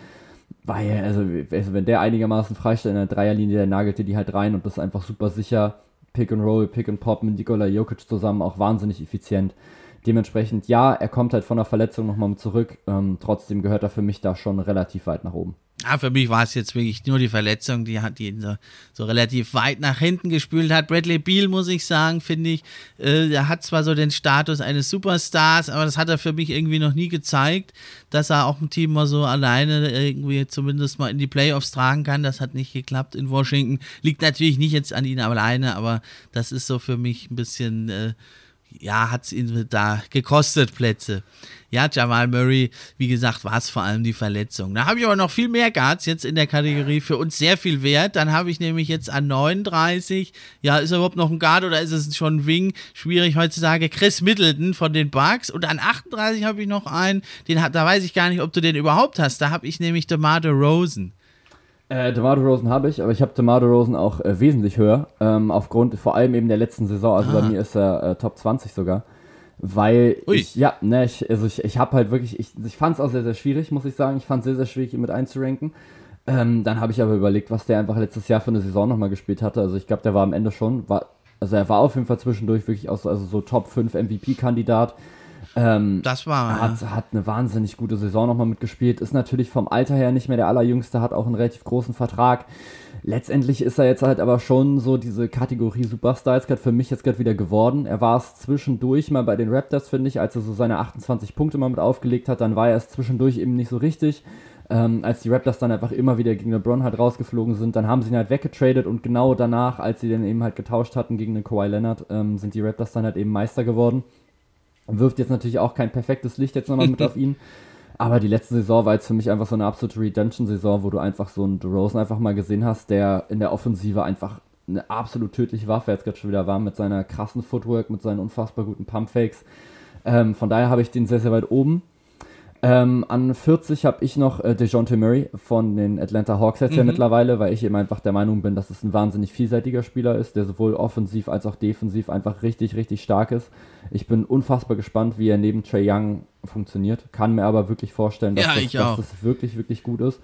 Weil, also, also, wenn der einigermaßen freistellt in der Dreierlinie, der nagelte die halt rein und das einfach super sicher. Pick and Roll, Pick and Pop mit Nikola Jokic zusammen auch wahnsinnig effizient. Dementsprechend, ja, er kommt halt von der Verletzung nochmal zurück. Ähm, trotzdem gehört er für mich da schon relativ weit nach oben. Ja, für mich war es jetzt wirklich nur die Verletzung, die hat ihn so, so relativ weit nach hinten gespült hat. Bradley Beal, muss ich sagen, finde ich, äh, er hat zwar so den Status eines Superstars, aber das hat er für mich irgendwie noch nie gezeigt, dass er auch ein Team mal so alleine irgendwie zumindest mal in die Playoffs tragen kann. Das hat nicht geklappt in Washington. Liegt natürlich nicht jetzt an ihm alleine, aber das ist so für mich ein bisschen, äh, ja, hat es ihn da gekostet, Plätze. Ja, Jamal Murray, wie gesagt, war es vor allem die Verletzung. Da habe ich aber noch viel mehr Guards jetzt in der Kategorie für uns sehr viel wert. Dann habe ich nämlich jetzt an 39, ja, ist er überhaupt noch ein Guard oder ist es schon ein Wing? Schwierig heutzutage. Chris Middleton von den Bucks. Und an 38 habe ich noch einen, den, da weiß ich gar nicht, ob du den überhaupt hast. Da habe ich nämlich DeMar Rosen. Äh, DeMar DeRozan habe ich, aber ich habe DeMar DeRozan auch äh, wesentlich höher, ähm, aufgrund vor allem eben der letzten Saison. Also ah. bei mir ist er äh, Top 20 sogar. Weil Ui. ich, ja, ne, ich, also ich, ich habe halt wirklich, ich, ich fand es auch sehr, sehr schwierig, muss ich sagen. Ich fand es sehr, sehr schwierig, ihn mit einzuranken. Ähm, dann habe ich aber überlegt, was der einfach letztes Jahr für eine Saison nochmal gespielt hatte. Also ich glaube, der war am Ende schon, war, also er war auf jeden Fall zwischendurch wirklich auch so, also so Top 5 MVP-Kandidat. Ähm, das war. Hat, hat eine wahnsinnig gute Saison nochmal mitgespielt. Ist natürlich vom Alter her nicht mehr der allerjüngste, hat auch einen relativ großen Vertrag. Letztendlich ist er jetzt halt aber schon so diese Kategorie Superstar jetzt gerade für mich jetzt gerade wieder geworden. Er war es zwischendurch mal bei den Raptors, finde ich, als er so seine 28 Punkte mal mit aufgelegt hat, dann war er es zwischendurch eben nicht so richtig. Ähm, als die Raptors dann einfach immer wieder gegen LeBron halt rausgeflogen sind, dann haben sie ihn halt weggetradet und genau danach, als sie dann eben halt getauscht hatten gegen den Kawhi Leonard, ähm, sind die Raptors dann halt eben Meister geworden. Wirft jetzt natürlich auch kein perfektes Licht jetzt nochmal mit auf ihn. Aber die letzte Saison war jetzt für mich einfach so eine absolute Redemption-Saison, wo du einfach so einen DeRozan einfach mal gesehen hast, der in der Offensive einfach eine absolut tödliche Waffe jetzt gerade schon wieder war mit seiner krassen Footwork, mit seinen unfassbar guten Pumpfakes. Ähm, von daher habe ich den sehr, sehr weit oben. Ähm, an 40 habe ich noch äh, DeJounte Murray von den Atlanta Hawks jetzt mhm. ja mittlerweile, weil ich eben einfach der Meinung bin, dass es ein wahnsinnig vielseitiger Spieler ist, der sowohl offensiv als auch defensiv einfach richtig, richtig stark ist. Ich bin unfassbar gespannt, wie er neben Trey Young funktioniert, kann mir aber wirklich vorstellen, dass, ja, das, dass das wirklich, wirklich gut ist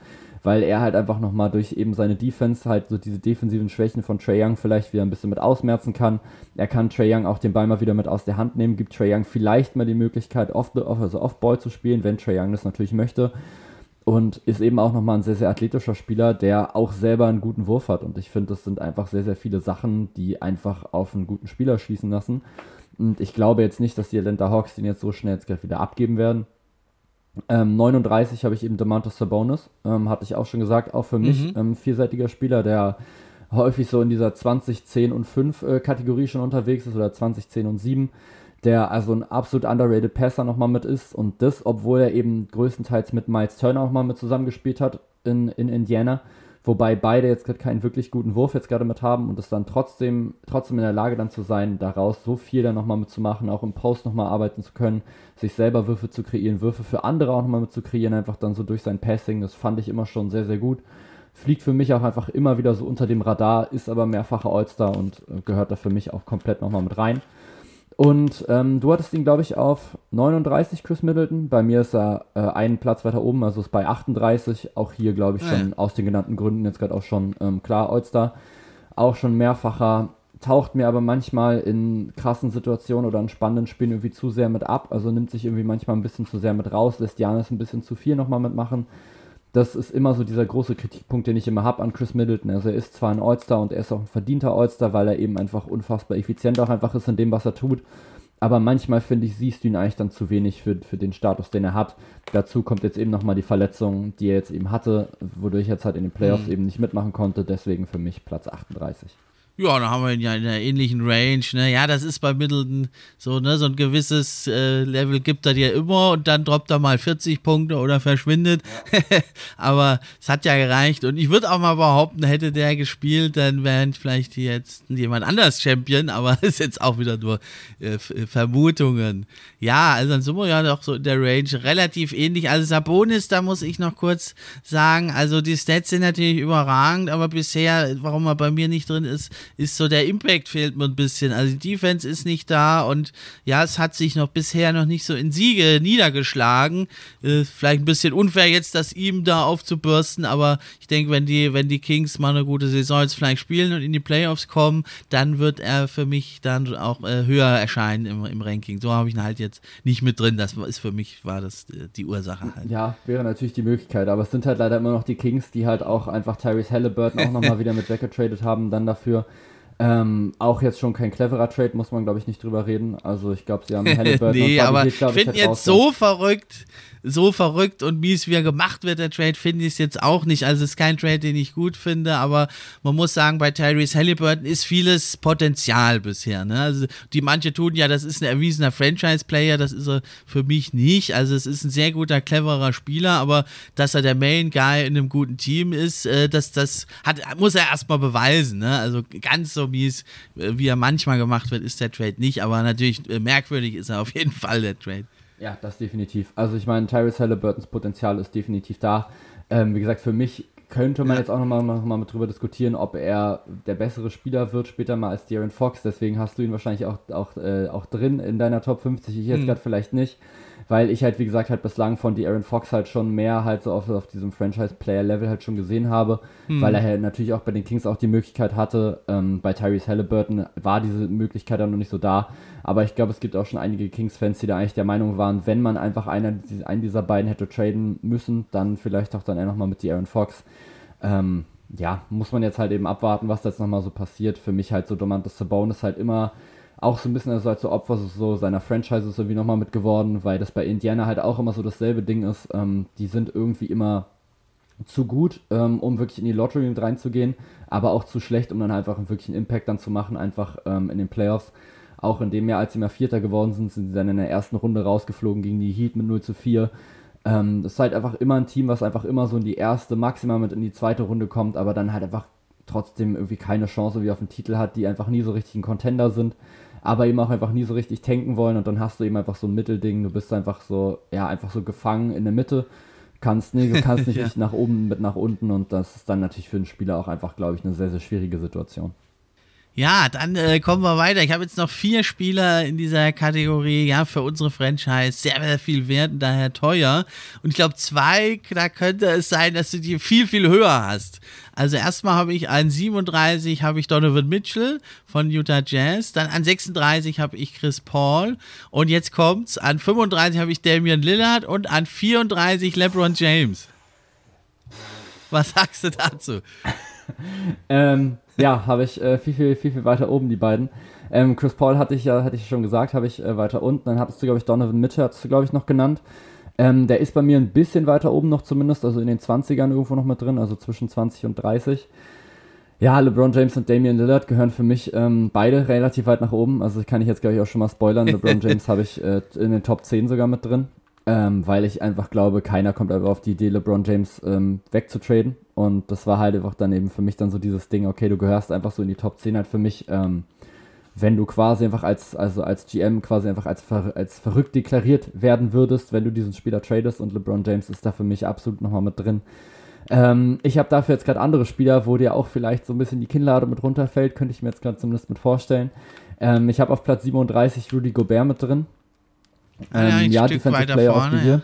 weil er halt einfach nochmal durch eben seine Defense halt so diese defensiven Schwächen von Trey Young vielleicht wieder ein bisschen mit ausmerzen kann. Er kann Trey Young auch den Ball mal wieder mit aus der Hand nehmen, gibt Trey Young vielleicht mal die Möglichkeit, off, off, also off-Ball zu spielen, wenn Trey Young das natürlich möchte. Und ist eben auch nochmal ein sehr, sehr athletischer Spieler, der auch selber einen guten Wurf hat. Und ich finde, das sind einfach sehr, sehr viele Sachen, die einfach auf einen guten Spieler schließen lassen. Und ich glaube jetzt nicht, dass die Atlanta Hawks den jetzt so schnell jetzt wieder abgeben werden. Ähm, 39 habe ich eben Demantos Sabonis, ähm, hatte ich auch schon gesagt, auch für mich mhm. ähm, vielseitiger Spieler, der häufig so in dieser 20, 10 und 5 äh, Kategorie schon unterwegs ist oder 20, 10 und 7, der also ein absolut underrated Passer nochmal mit ist und das, obwohl er eben größtenteils mit Miles Turner auch mal mit zusammengespielt hat in, in Indiana wobei beide jetzt gerade keinen wirklich guten Wurf jetzt gerade mit haben und es dann trotzdem, trotzdem in der Lage dann zu sein, daraus so viel dann nochmal mitzumachen, auch im Post nochmal arbeiten zu können, sich selber Würfe zu kreieren, Würfe für andere auch nochmal mit zu kreieren, einfach dann so durch sein Passing, das fand ich immer schon sehr, sehr gut. Fliegt für mich auch einfach immer wieder so unter dem Radar, ist aber mehrfacher All-Star und äh, gehört da für mich auch komplett nochmal mit rein. Und ähm, du hattest ihn, glaube ich, auf 39, Chris Middleton. Bei mir ist er äh, einen Platz weiter oben, also ist bei 38. Auch hier, glaube ich, ah, schon ja. aus den genannten Gründen jetzt gerade auch schon ähm, klar, All-Star. Auch schon mehrfacher. Taucht mir aber manchmal in krassen Situationen oder in spannenden Spielen irgendwie zu sehr mit ab. Also nimmt sich irgendwie manchmal ein bisschen zu sehr mit raus, lässt Janis ein bisschen zu viel nochmal mitmachen das ist immer so dieser große Kritikpunkt, den ich immer habe an Chris Middleton. Also er ist zwar ein All-Star und er ist auch ein verdienter All-Star, weil er eben einfach unfassbar effizient auch einfach ist in dem, was er tut. Aber manchmal, finde ich, siehst du ihn eigentlich dann zu wenig für, für den Status, den er hat. Dazu kommt jetzt eben nochmal die Verletzung, die er jetzt eben hatte, wodurch er jetzt halt in den Playoffs mhm. eben nicht mitmachen konnte. Deswegen für mich Platz 38. Ja, da haben wir ihn ja in einer ähnlichen Range. Ne? Ja, das ist bei Middleton so, ne? So ein gewisses äh, Level gibt er dir immer und dann droppt er mal 40 Punkte oder verschwindet. Ja. Aber es hat ja gereicht. Und ich würde auch mal behaupten, hätte der gespielt, dann wären vielleicht jetzt jemand anders Champion, aber ist jetzt auch wieder nur äh, Vermutungen. Ja, also dann sind wir ja doch so in der Range relativ ähnlich. Also Sabonis, da muss ich noch kurz sagen, also die Stats sind natürlich überragend, aber bisher, warum er bei mir nicht drin ist, ist so der Impact fehlt mir ein bisschen. Also die Defense ist nicht da und ja, es hat sich noch bisher noch nicht so in Siege niedergeschlagen. Äh, vielleicht ein bisschen unfair jetzt, das ihm da aufzubürsten, aber ich denke, wenn die, wenn die Kings mal eine gute Saison jetzt vielleicht spielen und in die Playoffs kommen, dann wird er für mich dann auch äh, höher erscheinen im, im Ranking. So habe ich ihn halt jetzt nicht mit drin. Das ist für mich, war das äh, die Ursache halt. Ja, wäre natürlich die Möglichkeit, aber es sind halt leider immer noch die Kings, die halt auch einfach Tyrese Halliburton auch nochmal wieder mit weggetradet haben, dann dafür. Ähm, auch jetzt schon kein cleverer Trade, muss man glaube ich nicht drüber reden. Also ich glaube, sie haben Halliburton nee, aber ich finde jetzt so verrückt, so verrückt und mies, wie er gemacht wird, der Trade, finde ich es jetzt auch nicht. Also es ist kein Trade, den ich gut finde, aber man muss sagen, bei Tyrese Halliburton ist vieles Potenzial bisher. Ne? Also die manche tun ja, das ist ein erwiesener Franchise-Player, das ist er für mich nicht. Also es ist ein sehr guter, cleverer Spieler, aber dass er der Main Guy in einem guten Team ist, äh, das, das hat, muss er erstmal beweisen. Ne? Also ganz so mies, äh, wie er manchmal gemacht wird, ist der Trade nicht, aber natürlich äh, merkwürdig ist er auf jeden Fall, der Trade. Ja, das definitiv. Also ich meine, Tyrese Halliburtons Potenzial ist definitiv da. Ähm, wie gesagt, für mich könnte man jetzt auch nochmal noch mal mit drüber diskutieren, ob er der bessere Spieler wird später mal als Darren Fox. Deswegen hast du ihn wahrscheinlich auch, auch, äh, auch drin in deiner Top 50. Ich jetzt mhm. gerade vielleicht nicht weil ich halt, wie gesagt, halt bislang von Aaron Fox halt schon mehr halt so auf, auf diesem Franchise-Player-Level halt schon gesehen habe, hm. weil er halt natürlich auch bei den Kings auch die Möglichkeit hatte. Ähm, bei Tyrese Halliburton war diese Möglichkeit dann noch nicht so da, aber ich glaube, es gibt auch schon einige Kings-Fans, die da eigentlich der Meinung waren, wenn man einfach einer, einen dieser beiden hätte traden müssen, dann vielleicht auch dann eher nochmal mit Aaron Fox. Ähm, ja, muss man jetzt halt eben abwarten, was da jetzt nochmal so passiert. Für mich halt so Domantas Sabonis halt immer auch so ein bisschen also als so Opfer so seiner Franchise so wie nochmal mit geworden, weil das bei Indiana halt auch immer so dasselbe Ding ist. Ähm, die sind irgendwie immer zu gut, ähm, um wirklich in die Lottery mit reinzugehen, aber auch zu schlecht, um dann einfach wirklich einen Impact dann zu machen, einfach ähm, in den Playoffs. Auch in dem Jahr, als sie mal Vierter geworden sind, sind sie dann in der ersten Runde rausgeflogen gegen die Heat mit 0 zu 4. Ähm, das ist halt einfach immer ein Team, was einfach immer so in die erste, maximal mit in die zweite Runde kommt, aber dann halt einfach trotzdem irgendwie keine Chance wie auf den Titel hat, die einfach nie so richtig ein Contender sind aber eben auch einfach nie so richtig tanken wollen und dann hast du eben einfach so ein Mittelding, du bist einfach so, ja, einfach so gefangen in der Mitte, kannst nicht, kannst nicht ja. nach oben mit nach unten und das ist dann natürlich für den Spieler auch einfach, glaube ich, eine sehr, sehr schwierige Situation. Ja, dann äh, kommen wir weiter. Ich habe jetzt noch vier Spieler in dieser Kategorie, ja, für unsere Franchise sehr, sehr viel wert und daher teuer. Und ich glaube, zwei, da könnte es sein, dass du die viel, viel höher hast. Also erstmal habe ich an 37 habe ich Donovan Mitchell von Utah Jazz, dann an 36 habe ich Chris Paul und jetzt kommt's, an 35 habe ich Damian Lillard und an 34 LeBron James. Was sagst du dazu? ähm, ja, habe ich äh, viel, viel, viel, viel weiter oben, die beiden. Ähm, Chris Paul hatte ich ja, hatte ich schon gesagt, habe ich äh, weiter unten. Dann hattest du, glaube ich, Donovan Mitchell, hattest du, glaube ich, noch genannt. Ähm, der ist bei mir ein bisschen weiter oben noch zumindest, also in den 20ern irgendwo noch mit drin, also zwischen 20 und 30. Ja, LeBron James und Damian Lillard gehören für mich ähm, beide relativ weit nach oben. Also kann ich jetzt, glaube ich, auch schon mal spoilern. LeBron James habe ich äh, in den Top 10 sogar mit drin ähm, weil ich einfach glaube, keiner kommt aber auf die Idee, LeBron James ähm, wegzutraden. Und das war halt einfach dann eben für mich dann so dieses Ding, okay, du gehörst einfach so in die Top 10 halt für mich. Ähm, wenn du quasi einfach als, also als GM quasi einfach als, als verrückt deklariert werden würdest, wenn du diesen Spieler tradest und LeBron James ist da für mich absolut nochmal mit drin. Ähm, ich habe dafür jetzt gerade andere Spieler, wo dir auch vielleicht so ein bisschen die Kinnlade mit runterfällt, könnte ich mir jetzt gerade zumindest mit vorstellen. Ähm, ich habe auf Platz 37 Rudy Gobert mit drin. Ähm, ja, Defensive Player vorne, of the Year.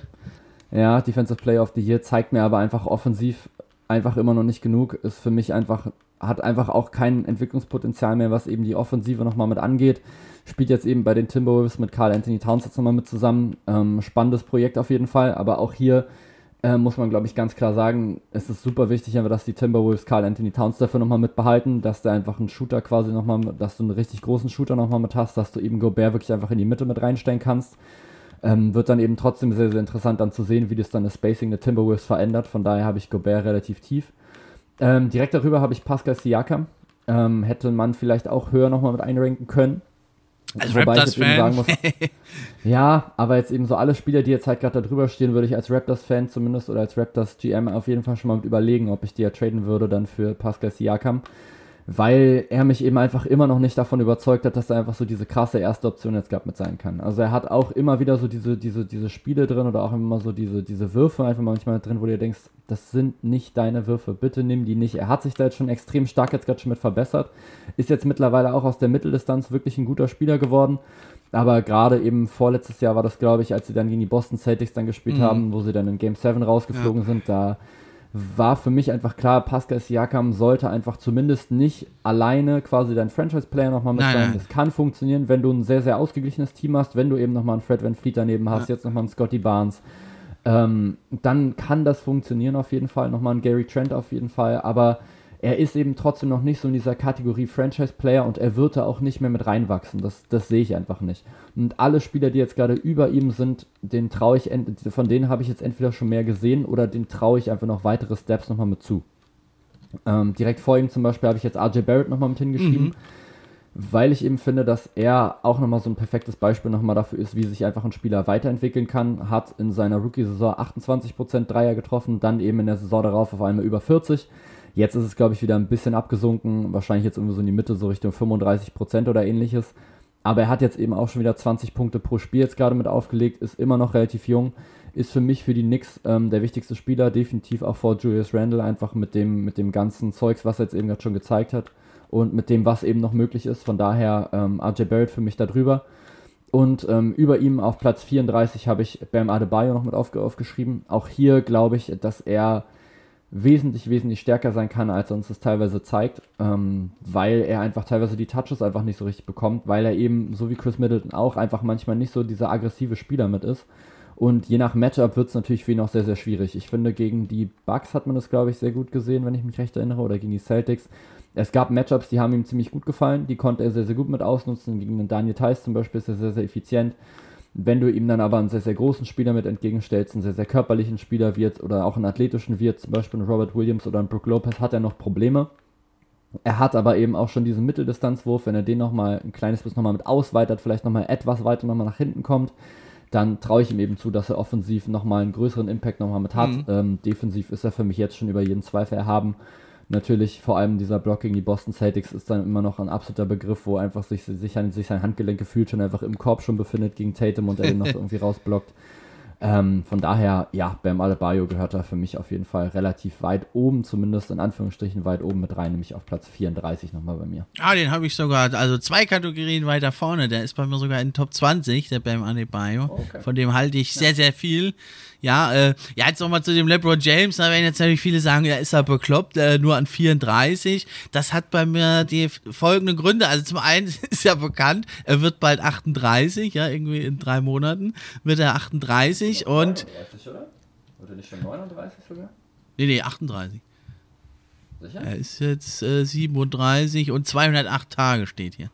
Ja. ja, Defensive Player of the Year zeigt mir aber einfach offensiv einfach immer noch nicht genug. Ist für mich einfach, hat einfach auch kein Entwicklungspotenzial mehr, was eben die Offensive nochmal mit angeht. Spielt jetzt eben bei den Timberwolves mit Carl Anthony Towns jetzt nochmal mit zusammen. Ähm, spannendes Projekt auf jeden Fall, aber auch hier äh, muss man, glaube ich, ganz klar sagen, es ist super wichtig, dass die Timberwolves Carl Anthony Towns dafür nochmal mit behalten, dass du einfach einen Shooter quasi nochmal, dass du einen richtig großen Shooter nochmal mit hast, dass du eben Gobert wirklich einfach in die Mitte mit reinstellen kannst. Ähm, wird dann eben trotzdem sehr, sehr interessant dann zu sehen, wie das dann das Spacing der Timberwolves verändert. Von daher habe ich Gobert relativ tief. Ähm, direkt darüber habe ich Pascal Siakam. Ähm, hätte man vielleicht auch höher nochmal mit einranken können. Als Raptors-Fan. ja, aber jetzt eben so alle Spieler, die jetzt halt gerade da drüber stehen, würde ich als Raptors-Fan zumindest oder als Raptors-GM auf jeden Fall schon mal mit überlegen, ob ich die ja traden würde dann für Pascal Siakam weil er mich eben einfach immer noch nicht davon überzeugt hat, dass er einfach so diese krasse erste Option jetzt gab mit sein kann. Also er hat auch immer wieder so diese, diese, diese Spiele drin oder auch immer so diese, diese Würfe einfach manchmal drin, wo du denkst, das sind nicht deine Würfe, bitte nimm die nicht. Er hat sich da jetzt schon extrem stark jetzt gerade schon mit verbessert, ist jetzt mittlerweile auch aus der Mitteldistanz wirklich ein guter Spieler geworden. Aber gerade eben vorletztes Jahr war das, glaube ich, als sie dann gegen die Boston Celtics dann gespielt mhm. haben, wo sie dann in Game 7 rausgeflogen ja. sind, da war für mich einfach klar, Pascal Siakam sollte einfach zumindest nicht alleine quasi dein Franchise-Player nochmal mit nein, sein. Das kann funktionieren, wenn du ein sehr, sehr ausgeglichenes Team hast, wenn du eben nochmal einen Fred Van Fleet daneben hast, ja. jetzt nochmal einen Scotty Barnes. Ähm, dann kann das funktionieren auf jeden Fall, nochmal einen Gary Trent auf jeden Fall, aber er ist eben trotzdem noch nicht so in dieser Kategorie Franchise-Player und er wird da auch nicht mehr mit reinwachsen. Das, das sehe ich einfach nicht. Und alle Spieler, die jetzt gerade über ihm sind, den traue ich, von denen habe ich jetzt entweder schon mehr gesehen oder den traue ich einfach noch weitere Steps nochmal mit zu. Ähm, direkt vor ihm zum Beispiel habe ich jetzt RJ Barrett nochmal mit hingeschrieben. Mhm weil ich eben finde, dass er auch nochmal so ein perfektes Beispiel nochmal dafür ist, wie sich einfach ein Spieler weiterentwickeln kann. Hat in seiner Rookie-Saison 28% Dreier getroffen, dann eben in der Saison darauf auf einmal über 40. Jetzt ist es, glaube ich, wieder ein bisschen abgesunken, wahrscheinlich jetzt irgendwie so in die Mitte, so Richtung 35 Prozent oder ähnliches. Aber er hat jetzt eben auch schon wieder 20 Punkte pro Spiel jetzt gerade mit aufgelegt, ist immer noch relativ jung. ist für mich für die Knicks ähm, der wichtigste Spieler, definitiv auch vor Julius Randle, einfach mit dem, mit dem ganzen Zeugs, was er jetzt eben gerade schon gezeigt hat und mit dem, was eben noch möglich ist. Von daher ähm, RJ Barrett für mich da drüber. Und ähm, über ihm auf Platz 34 habe ich Bam Adebayo noch mit aufge aufgeschrieben. Auch hier glaube ich, dass er wesentlich, wesentlich stärker sein kann, als er uns das teilweise zeigt, ähm, weil er einfach teilweise die Touches einfach nicht so richtig bekommt, weil er eben, so wie Chris Middleton auch, einfach manchmal nicht so dieser aggressive Spieler mit ist. Und je nach Matchup wird es natürlich für ihn auch sehr, sehr schwierig. Ich finde, gegen die Bucks hat man das, glaube ich, sehr gut gesehen, wenn ich mich recht erinnere, oder gegen die Celtics. Es gab Matchups, die haben ihm ziemlich gut gefallen, die konnte er sehr, sehr gut mit ausnutzen. Gegen den Daniel Theiss zum Beispiel ist er sehr, sehr effizient. Wenn du ihm dann aber einen sehr, sehr großen Spieler mit entgegenstellst, einen sehr, sehr körperlichen Spieler wird oder auch einen athletischen wird, zum Beispiel einen Robert Williams oder einen Brook Lopez, hat er noch Probleme. Er hat aber eben auch schon diesen Mitteldistanzwurf, wenn er den nochmal ein kleines bisschen nochmal mit ausweitet, vielleicht nochmal etwas weiter nochmal nach hinten kommt, dann traue ich ihm eben zu, dass er offensiv nochmal einen größeren Impact nochmal mit hat. Mhm. Ähm, defensiv ist er für mich jetzt schon über jeden Zweifel erhaben natürlich vor allem dieser Block gegen die Boston Celtics ist dann immer noch ein absoluter Begriff, wo einfach sich, sich, an, sich sein Handgelenk gefühlt schon einfach im Korb schon befindet gegen Tatum und er den noch irgendwie rausblockt. Ähm, von daher, ja, Bam Adebayo gehört da für mich auf jeden Fall relativ weit oben, zumindest in Anführungsstrichen weit oben mit rein, nämlich auf Platz 34 nochmal bei mir. Ah, den habe ich sogar, also zwei Kategorien weiter vorne. Der ist bei mir sogar in Top 20, der Bam Adebayo. Okay. Von dem halte ich sehr, sehr viel. Ja, äh, ja, jetzt nochmal zu dem LeBron James. Da werden jetzt natürlich viele sagen, ja, ist er bekloppt, äh, nur an 34. Das hat bei mir die folgenden Gründe. Also zum einen ist ja bekannt, er wird bald 38, ja, irgendwie in drei Monaten wird er 38 und. 39, oder? Oder nicht schon 39 sogar? Nee, nee, 38. Sicher? Er ist jetzt äh, 37 und 208 Tage steht hier.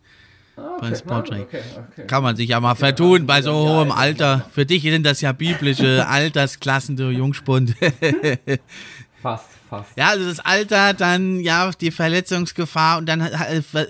Ah, okay. Bei Sportcheck. Okay, okay. Kann man sich ja mal okay, vertun bei so hohem Alter. Für dich sind das ja biblische Altersklassen, du Jungspund. Fast fast. Ja, also das Alter, dann ja die Verletzungsgefahr und dann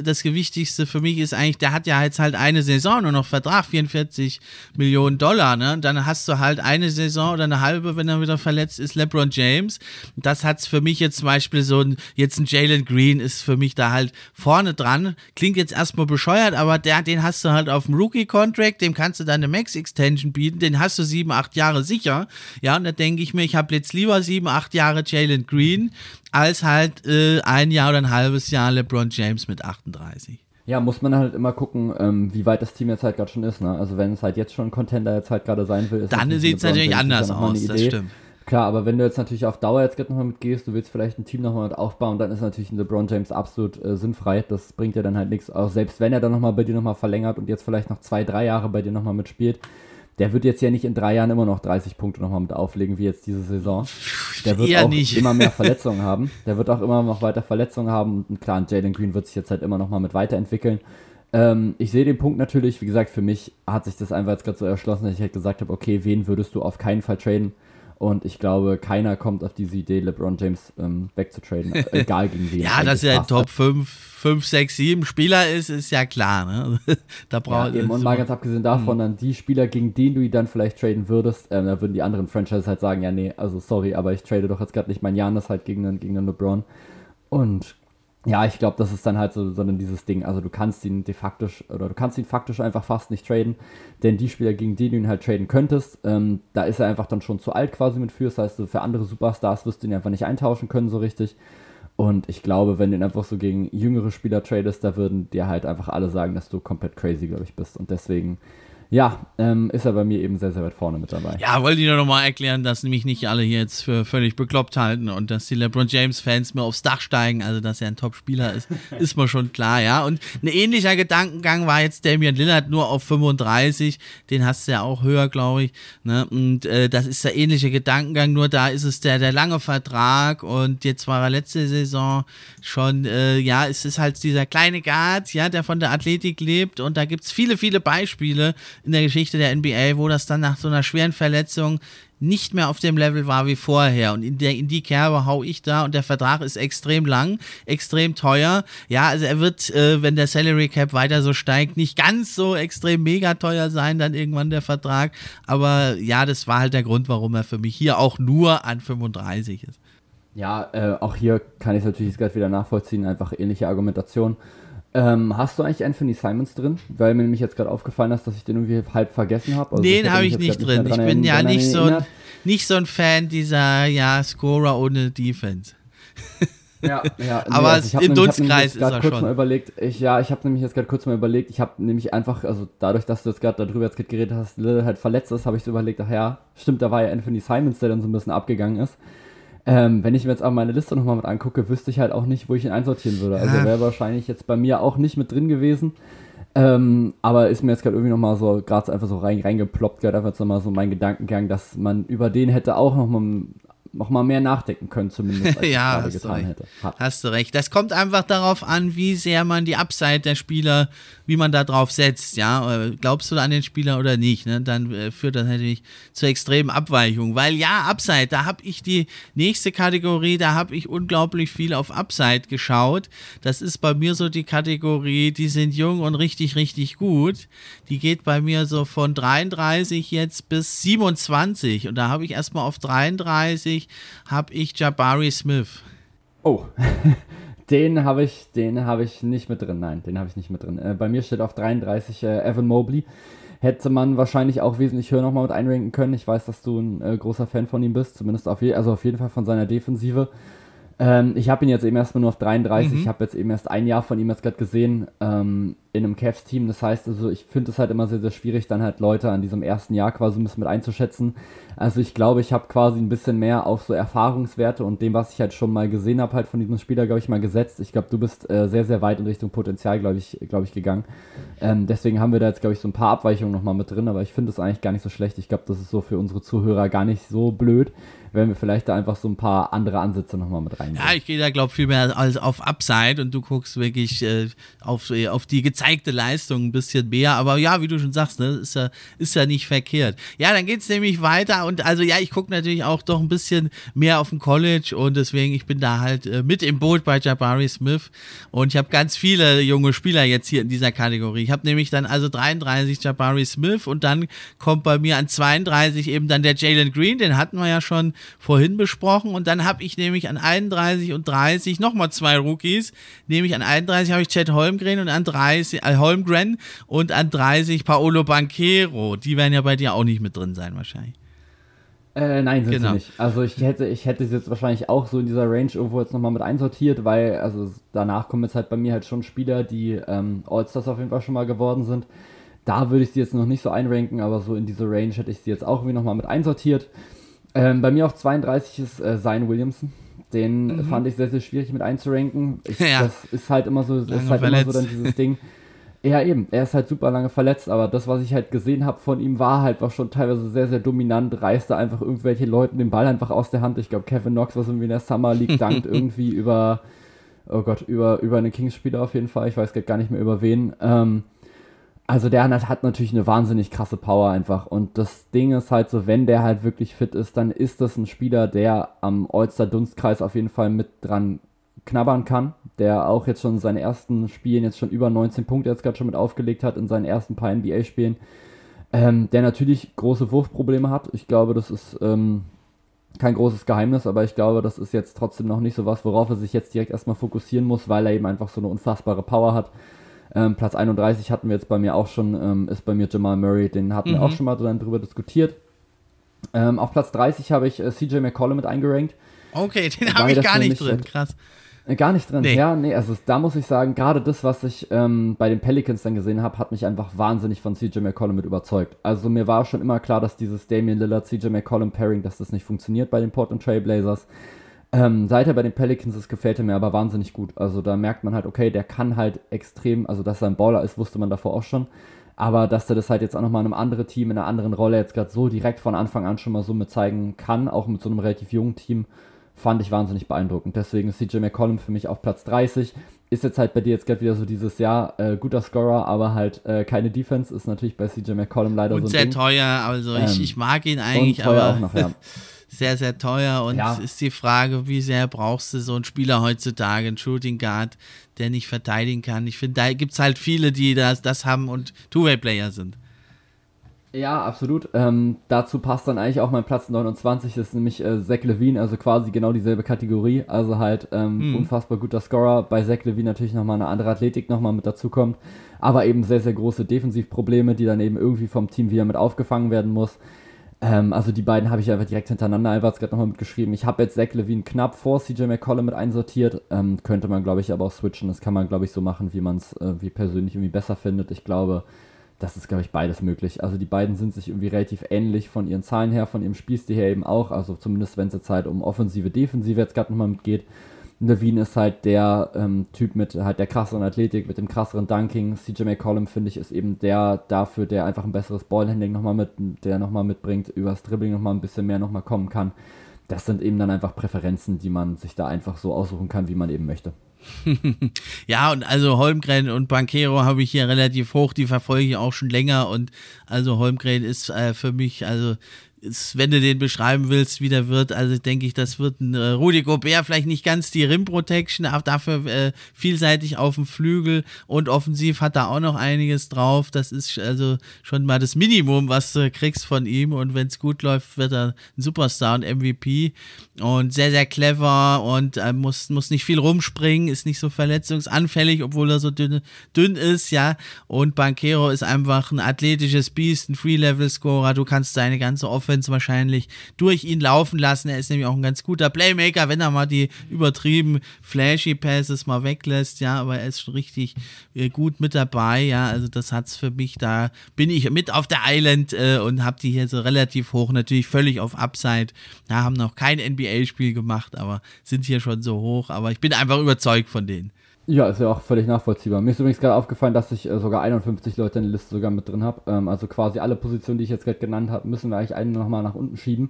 das Gewichtigste für mich ist eigentlich, der hat ja jetzt halt eine Saison nur noch Vertrag, 44 Millionen Dollar, ne? Und dann hast du halt eine Saison oder eine halbe, wenn er wieder verletzt ist, LeBron James. Das hat's für mich jetzt zum Beispiel so ein, jetzt ein Jalen Green ist für mich da halt vorne dran. Klingt jetzt erstmal bescheuert, aber der, den hast du halt auf dem Rookie-Contract, dem kannst du dann eine Max-Extension bieten, den hast du sieben, acht Jahre sicher. Ja, und da denke ich mir, ich habe jetzt lieber sieben, acht Jahre Jalen Green Green als halt äh, ein Jahr oder ein halbes Jahr LeBron James mit 38. Ja, muss man halt immer gucken, ähm, wie weit das Team jetzt halt gerade schon ist. Ne? Also wenn es halt jetzt schon ein Contender jetzt halt gerade sein will, ist dann sieht es natürlich anders aus. Das stimmt. Klar, aber wenn du jetzt natürlich auf Dauer jetzt gerade nochmal mitgehst, du willst vielleicht ein Team nochmal mit aufbauen, dann ist natürlich ein LeBron James absolut äh, sinnfrei. Das bringt dir dann halt nichts. Auch selbst wenn er dann nochmal bei dir nochmal verlängert und jetzt vielleicht noch zwei, drei Jahre bei dir nochmal mitspielt, der wird jetzt ja nicht in drei Jahren immer noch 30 Punkte nochmal mit auflegen, wie jetzt diese Saison. Der wird auch nicht. immer mehr Verletzungen haben. Der wird auch immer noch weiter Verletzungen haben. Und klar, Jalen Green wird sich jetzt halt immer nochmal mit weiterentwickeln. Ähm, ich sehe den Punkt natürlich, wie gesagt, für mich hat sich das einfach jetzt gerade so erschlossen, dass ich halt gesagt habe, okay, wen würdest du auf keinen Fall traden? Und ich glaube, keiner kommt auf diese Idee, LeBron James ähm, wegzutraden, egal gegen wen. ja, dass er ein Top 5, 5, 6, 7 Spieler ist, ist ja klar. Ne? da braucht ja, Und mal ganz abgesehen davon, hm. dann die Spieler, gegen den du ihn dann vielleicht traden würdest, ähm, da würden die anderen Franchises halt sagen, ja, nee, also sorry, aber ich trade doch jetzt gerade nicht mein Janis halt gegen einen, gegen einen LeBron. Und ja, ich glaube, das ist dann halt so, sondern dieses Ding. Also du kannst ihn de facto oder du kannst ihn faktisch einfach fast nicht traden, denn die Spieler, gegen die du ihn halt traden könntest, ähm, da ist er einfach dann schon zu alt quasi mit für. Das heißt, für andere Superstars wirst du ihn einfach nicht eintauschen können so richtig. Und ich glaube, wenn du ihn einfach so gegen jüngere Spieler tradest, da würden dir halt einfach alle sagen, dass du komplett crazy, glaube ich, bist. Und deswegen ja, ähm, ist er bei mir eben sehr, sehr weit vorne mit dabei. Ja, wollte ich nur noch mal erklären, dass nämlich nicht alle hier jetzt für völlig bekloppt halten und dass die LeBron James-Fans mir aufs Dach steigen, also dass er ein Top-Spieler ist, ist mir schon klar, ja. Und ein ähnlicher Gedankengang war jetzt Damian Lillard nur auf 35, den hast du ja auch höher, glaube ich. Ne? Und äh, das ist der ähnliche Gedankengang, nur da ist es der, der lange Vertrag und jetzt war er letzte Saison schon, äh, ja, es ist halt dieser kleine Guard, ja, der von der Athletik lebt und da gibt es viele, viele Beispiele, in der Geschichte der NBA, wo das dann nach so einer schweren Verletzung nicht mehr auf dem Level war wie vorher. Und in, der, in die Kerbe hau ich da und der Vertrag ist extrem lang, extrem teuer. Ja, also er wird, äh, wenn der Salary Cap weiter so steigt, nicht ganz so extrem mega teuer sein, dann irgendwann der Vertrag. Aber ja, das war halt der Grund, warum er für mich hier auch nur an 35 ist. Ja, äh, auch hier kann ich es natürlich gerade wieder nachvollziehen, einfach ähnliche Argumentation. Ähm, hast du eigentlich Anthony Simons drin? Weil mir nämlich jetzt gerade aufgefallen ist, dass ich den irgendwie halb vergessen habe. Also den habe ich nicht drin. Ich bin ja nicht so, ein, nicht so ein Fan dieser ja, Scorer ohne Defense. Ja, ja. Nee, aber also im Dunstkreis ist er kurz schon. Mal überlegt, ich, ja, ich habe nämlich jetzt gerade kurz mal überlegt, ich habe nämlich einfach, also dadurch, dass du jetzt gerade darüber jetzt geredet hast, Lille halt verletzt ist, habe ich so überlegt, ach ja, stimmt, da war ja Anthony Simons, der dann so ein bisschen abgegangen ist. Ähm, wenn ich mir jetzt aber meine Liste nochmal mit angucke, wüsste ich halt auch nicht, wo ich ihn einsortieren würde. Also wäre wahrscheinlich jetzt bei mir auch nicht mit drin gewesen. Ähm, aber ist mir jetzt gerade irgendwie nochmal so, gerade einfach so rein, reingeploppt, gerade einfach so mal so mein Gedankengang, dass man über den hätte auch nochmal noch mal mehr nachdenken können, zumindest, als ja, ich getan hätte. Hat. Hast du recht. Das kommt einfach darauf an, wie sehr man die Upside der Spieler, wie man da drauf setzt, ja. Äh, glaubst du an den Spieler oder nicht, ne? Dann äh, führt das natürlich zu extremen Abweichungen. Weil ja, Upside, da habe ich die nächste Kategorie, da habe ich unglaublich viel auf Upside geschaut. Das ist bei mir so die Kategorie, die sind jung und richtig, richtig gut. Die geht bei mir so von 33 jetzt bis 27. Und da habe ich erstmal auf 33 habe ich Jabari Smith. Oh, den habe ich, den habe ich nicht mit drin. Nein, den habe ich nicht mit drin. Äh, bei mir steht auf 33 äh, Evan Mobley. Hätte man wahrscheinlich auch wesentlich höher nochmal mit einranken können. Ich weiß, dass du ein äh, großer Fan von ihm bist, zumindest auf, je also auf jeden Fall von seiner Defensive. Ähm, ich habe ihn jetzt eben erstmal nur auf 33. Mhm. Ich habe jetzt eben erst ein Jahr von ihm jetzt gerade gesehen ähm, in einem Cavs-Team. Das heißt also, ich finde es halt immer sehr, sehr schwierig, dann halt Leute an diesem ersten Jahr quasi ein bisschen mit einzuschätzen. Also ich glaube, ich habe quasi ein bisschen mehr auf so Erfahrungswerte und dem, was ich halt schon mal gesehen habe, halt von diesem Spieler, glaube ich, mal gesetzt. Ich glaube, du bist äh, sehr, sehr weit in Richtung Potenzial, glaube ich, glaube ich, gegangen. Ähm, deswegen haben wir da jetzt, glaube ich, so ein paar Abweichungen nochmal mit drin, aber ich finde es eigentlich gar nicht so schlecht. Ich glaube, das ist so für unsere Zuhörer gar nicht so blöd wenn wir vielleicht da einfach so ein paar andere Ansätze nochmal mit rein. Ja, ich gehe da, glaube ich, viel mehr als auf Upside und du guckst wirklich äh, auf, äh, auf die gezeigte Leistung ein bisschen mehr. Aber ja, wie du schon sagst, ne, ist ja, ist ja nicht verkehrt. Ja, dann geht es nämlich weiter und also ja, ich gucke natürlich auch doch ein bisschen mehr auf dem College und deswegen, ich bin da halt äh, mit im Boot bei Jabari Smith und ich habe ganz viele junge Spieler jetzt hier in dieser Kategorie. Ich habe nämlich dann also 33 Jabari Smith und dann kommt bei mir an 32 eben dann der Jalen Green, den hatten wir ja schon vorhin besprochen. Und dann habe ich nämlich an 31 und 30 nochmal zwei Rookies. Nämlich an 31 habe ich Chad Holmgren und an 30, äh, Holmgren und an 30 Paolo Banquero. Die werden ja bei dir auch nicht mit drin sein, wahrscheinlich. Äh, nein, sind genau. sie nicht. Also ich hätte, ich hätte sie jetzt wahrscheinlich auch so in dieser Range irgendwo jetzt nochmal mit einsortiert, weil, also danach kommen jetzt halt bei mir halt schon Spieler, die ähm, All-Stars auf jeden Fall schon mal geworden sind. Da würde ich sie jetzt noch nicht so einranken, aber so in diese Range hätte ich sie jetzt auch irgendwie nochmal mit einsortiert. Ähm, bei mir auf 32 ist äh, Zion Williamson. Den mhm. fand ich sehr, sehr schwierig mit einzuranken. Ich, ja. Das ist halt immer so, das ist halt immer so dann dieses Ding. Ja, eben. Er ist halt super lange verletzt, aber das, was ich halt gesehen habe von ihm, war halt war schon teilweise sehr, sehr dominant. Reißt da einfach irgendwelche Leuten den Ball einfach aus der Hand. Ich glaube, Kevin Knox, was irgendwie in der Summer League dankt, irgendwie über, oh Gott, über, über einen Kings-Spieler auf jeden Fall. Ich weiß gar nicht mehr über wen. Ähm, also der hat natürlich eine wahnsinnig krasse Power einfach. Und das Ding ist halt so, wenn der halt wirklich fit ist, dann ist das ein Spieler, der am All-Star-Dunstkreis auf jeden Fall mit dran knabbern kann. Der auch jetzt schon in seinen ersten Spielen jetzt schon über 19 Punkte jetzt gerade schon mit aufgelegt hat in seinen ersten paar NBA-Spielen. Ähm, der natürlich große Wurfprobleme hat. Ich glaube, das ist ähm, kein großes Geheimnis, aber ich glaube, das ist jetzt trotzdem noch nicht so was, worauf er sich jetzt direkt erstmal fokussieren muss, weil er eben einfach so eine unfassbare Power hat. Ähm, Platz 31 hatten wir jetzt bei mir auch schon, ähm, ist bei mir Jamal Murray, den hatten mhm. wir auch schon mal dann drüber diskutiert. Ähm, auf Platz 30 habe ich äh, CJ McCollum mit eingerankt. Okay, den habe ich gar nicht drin, krass. Äh, gar nicht drin, nee. ja, nee, also da muss ich sagen, gerade das, was ich ähm, bei den Pelicans dann gesehen habe, hat mich einfach wahnsinnig von CJ McCollum mit überzeugt. Also mir war schon immer klar, dass dieses Damian Lillard, CJ McCollum Pairing, dass das nicht funktioniert bei den Portland Trail Blazers. Ähm, seit er bei den Pelicans ist, gefällt er mir aber wahnsinnig gut. Also da merkt man halt, okay, der kann halt extrem, also dass er ein Baller ist, wusste man davor auch schon. Aber dass er das halt jetzt auch nochmal in einem anderen Team, in einer anderen Rolle jetzt gerade so direkt von Anfang an schon mal so mit zeigen kann, auch mit so einem relativ jungen Team, fand ich wahnsinnig beeindruckend. Deswegen ist CJ McCollum für mich auf Platz 30. Ist jetzt halt bei dir jetzt gerade wieder so dieses Jahr äh, guter Scorer, aber halt äh, keine Defense. Ist natürlich bei CJ McCollum leider und so ein sehr Ding. teuer, also ähm, ich, ich mag ihn eigentlich, aber auch noch, ja. sehr, sehr teuer und ja. ist die Frage, wie sehr brauchst du so einen Spieler heutzutage, einen Shooting Guard, der nicht verteidigen kann. Ich finde, da gibt es halt viele, die das, das haben und Two-Way-Player sind. Ja, absolut. Ähm, dazu passt dann eigentlich auch mein Platz 29, das ist nämlich äh, Zach Levine, also quasi genau dieselbe Kategorie. Also halt ähm, hm. unfassbar guter Scorer. Bei Zach Levine natürlich nochmal eine andere Athletik nochmal mit dazu kommt, aber eben sehr, sehr große Defensivprobleme, die dann eben irgendwie vom Team wieder mit aufgefangen werden muss. Ähm, also die beiden habe ich einfach direkt hintereinander einfach gerade nochmal mitgeschrieben. Ich habe jetzt Zach Levine knapp vor CJ McCollum mit einsortiert. Ähm, könnte man, glaube ich, aber auch switchen. Das kann man, glaube ich, so machen, wie man es äh, persönlich irgendwie besser findet. Ich glaube, das ist, glaube ich, beides möglich. Also die beiden sind sich irgendwie relativ ähnlich von ihren Zahlen her, von ihrem Spielstil her eben auch. Also zumindest wenn es jetzt halt um offensive, defensive jetzt gerade nochmal mitgeht. Levine ist halt der ähm, Typ mit halt der krasseren Athletik, mit dem krasseren Dunking. CJ McCollum, finde ich, ist eben der dafür, der einfach ein besseres Ballhandling nochmal mit, der nochmal mitbringt, übers Dribbling nochmal ein bisschen mehr nochmal kommen kann. Das sind eben dann einfach Präferenzen, die man sich da einfach so aussuchen kann, wie man eben möchte. ja, und also Holmgren und Banquero habe ich hier relativ hoch, die verfolge ich auch schon länger und also Holmgren ist äh, für mich, also wenn du den beschreiben willst, wie der wird, also denke ich, das wird ein äh, Rudi Gobert, vielleicht nicht ganz die Rim Protection, aber dafür äh, vielseitig auf dem Flügel und offensiv hat er auch noch einiges drauf. Das ist also schon mal das Minimum, was du kriegst von ihm und wenn es gut läuft, wird er ein Superstar und MVP und sehr, sehr clever und äh, muss, muss nicht viel rumspringen, ist nicht so verletzungsanfällig, obwohl er so dünn, dünn ist, ja. Und Banquero ist einfach ein athletisches Biest, ein Free-Level-Scorer. Du kannst seine ganze Offense Offense wahrscheinlich durch ihn laufen lassen. Er ist nämlich auch ein ganz guter Playmaker, wenn er mal die übertrieben flashy Passes mal weglässt, ja, aber er ist schon richtig äh, gut mit dabei, ja, also das hat es für mich, da bin ich mit auf der Island äh, und habe die hier so relativ hoch, natürlich völlig auf Upside, da haben noch kein NBA-Spiel gemacht, aber sind hier schon so hoch, aber ich bin einfach überzeugt von denen. Ja, ist ja auch völlig nachvollziehbar. Mir ist übrigens gerade aufgefallen, dass ich äh, sogar 51 Leute in der Liste sogar mit drin habe. Ähm, also quasi alle Positionen, die ich jetzt gerade genannt habe, müssen wir eigentlich eine nochmal nach unten schieben.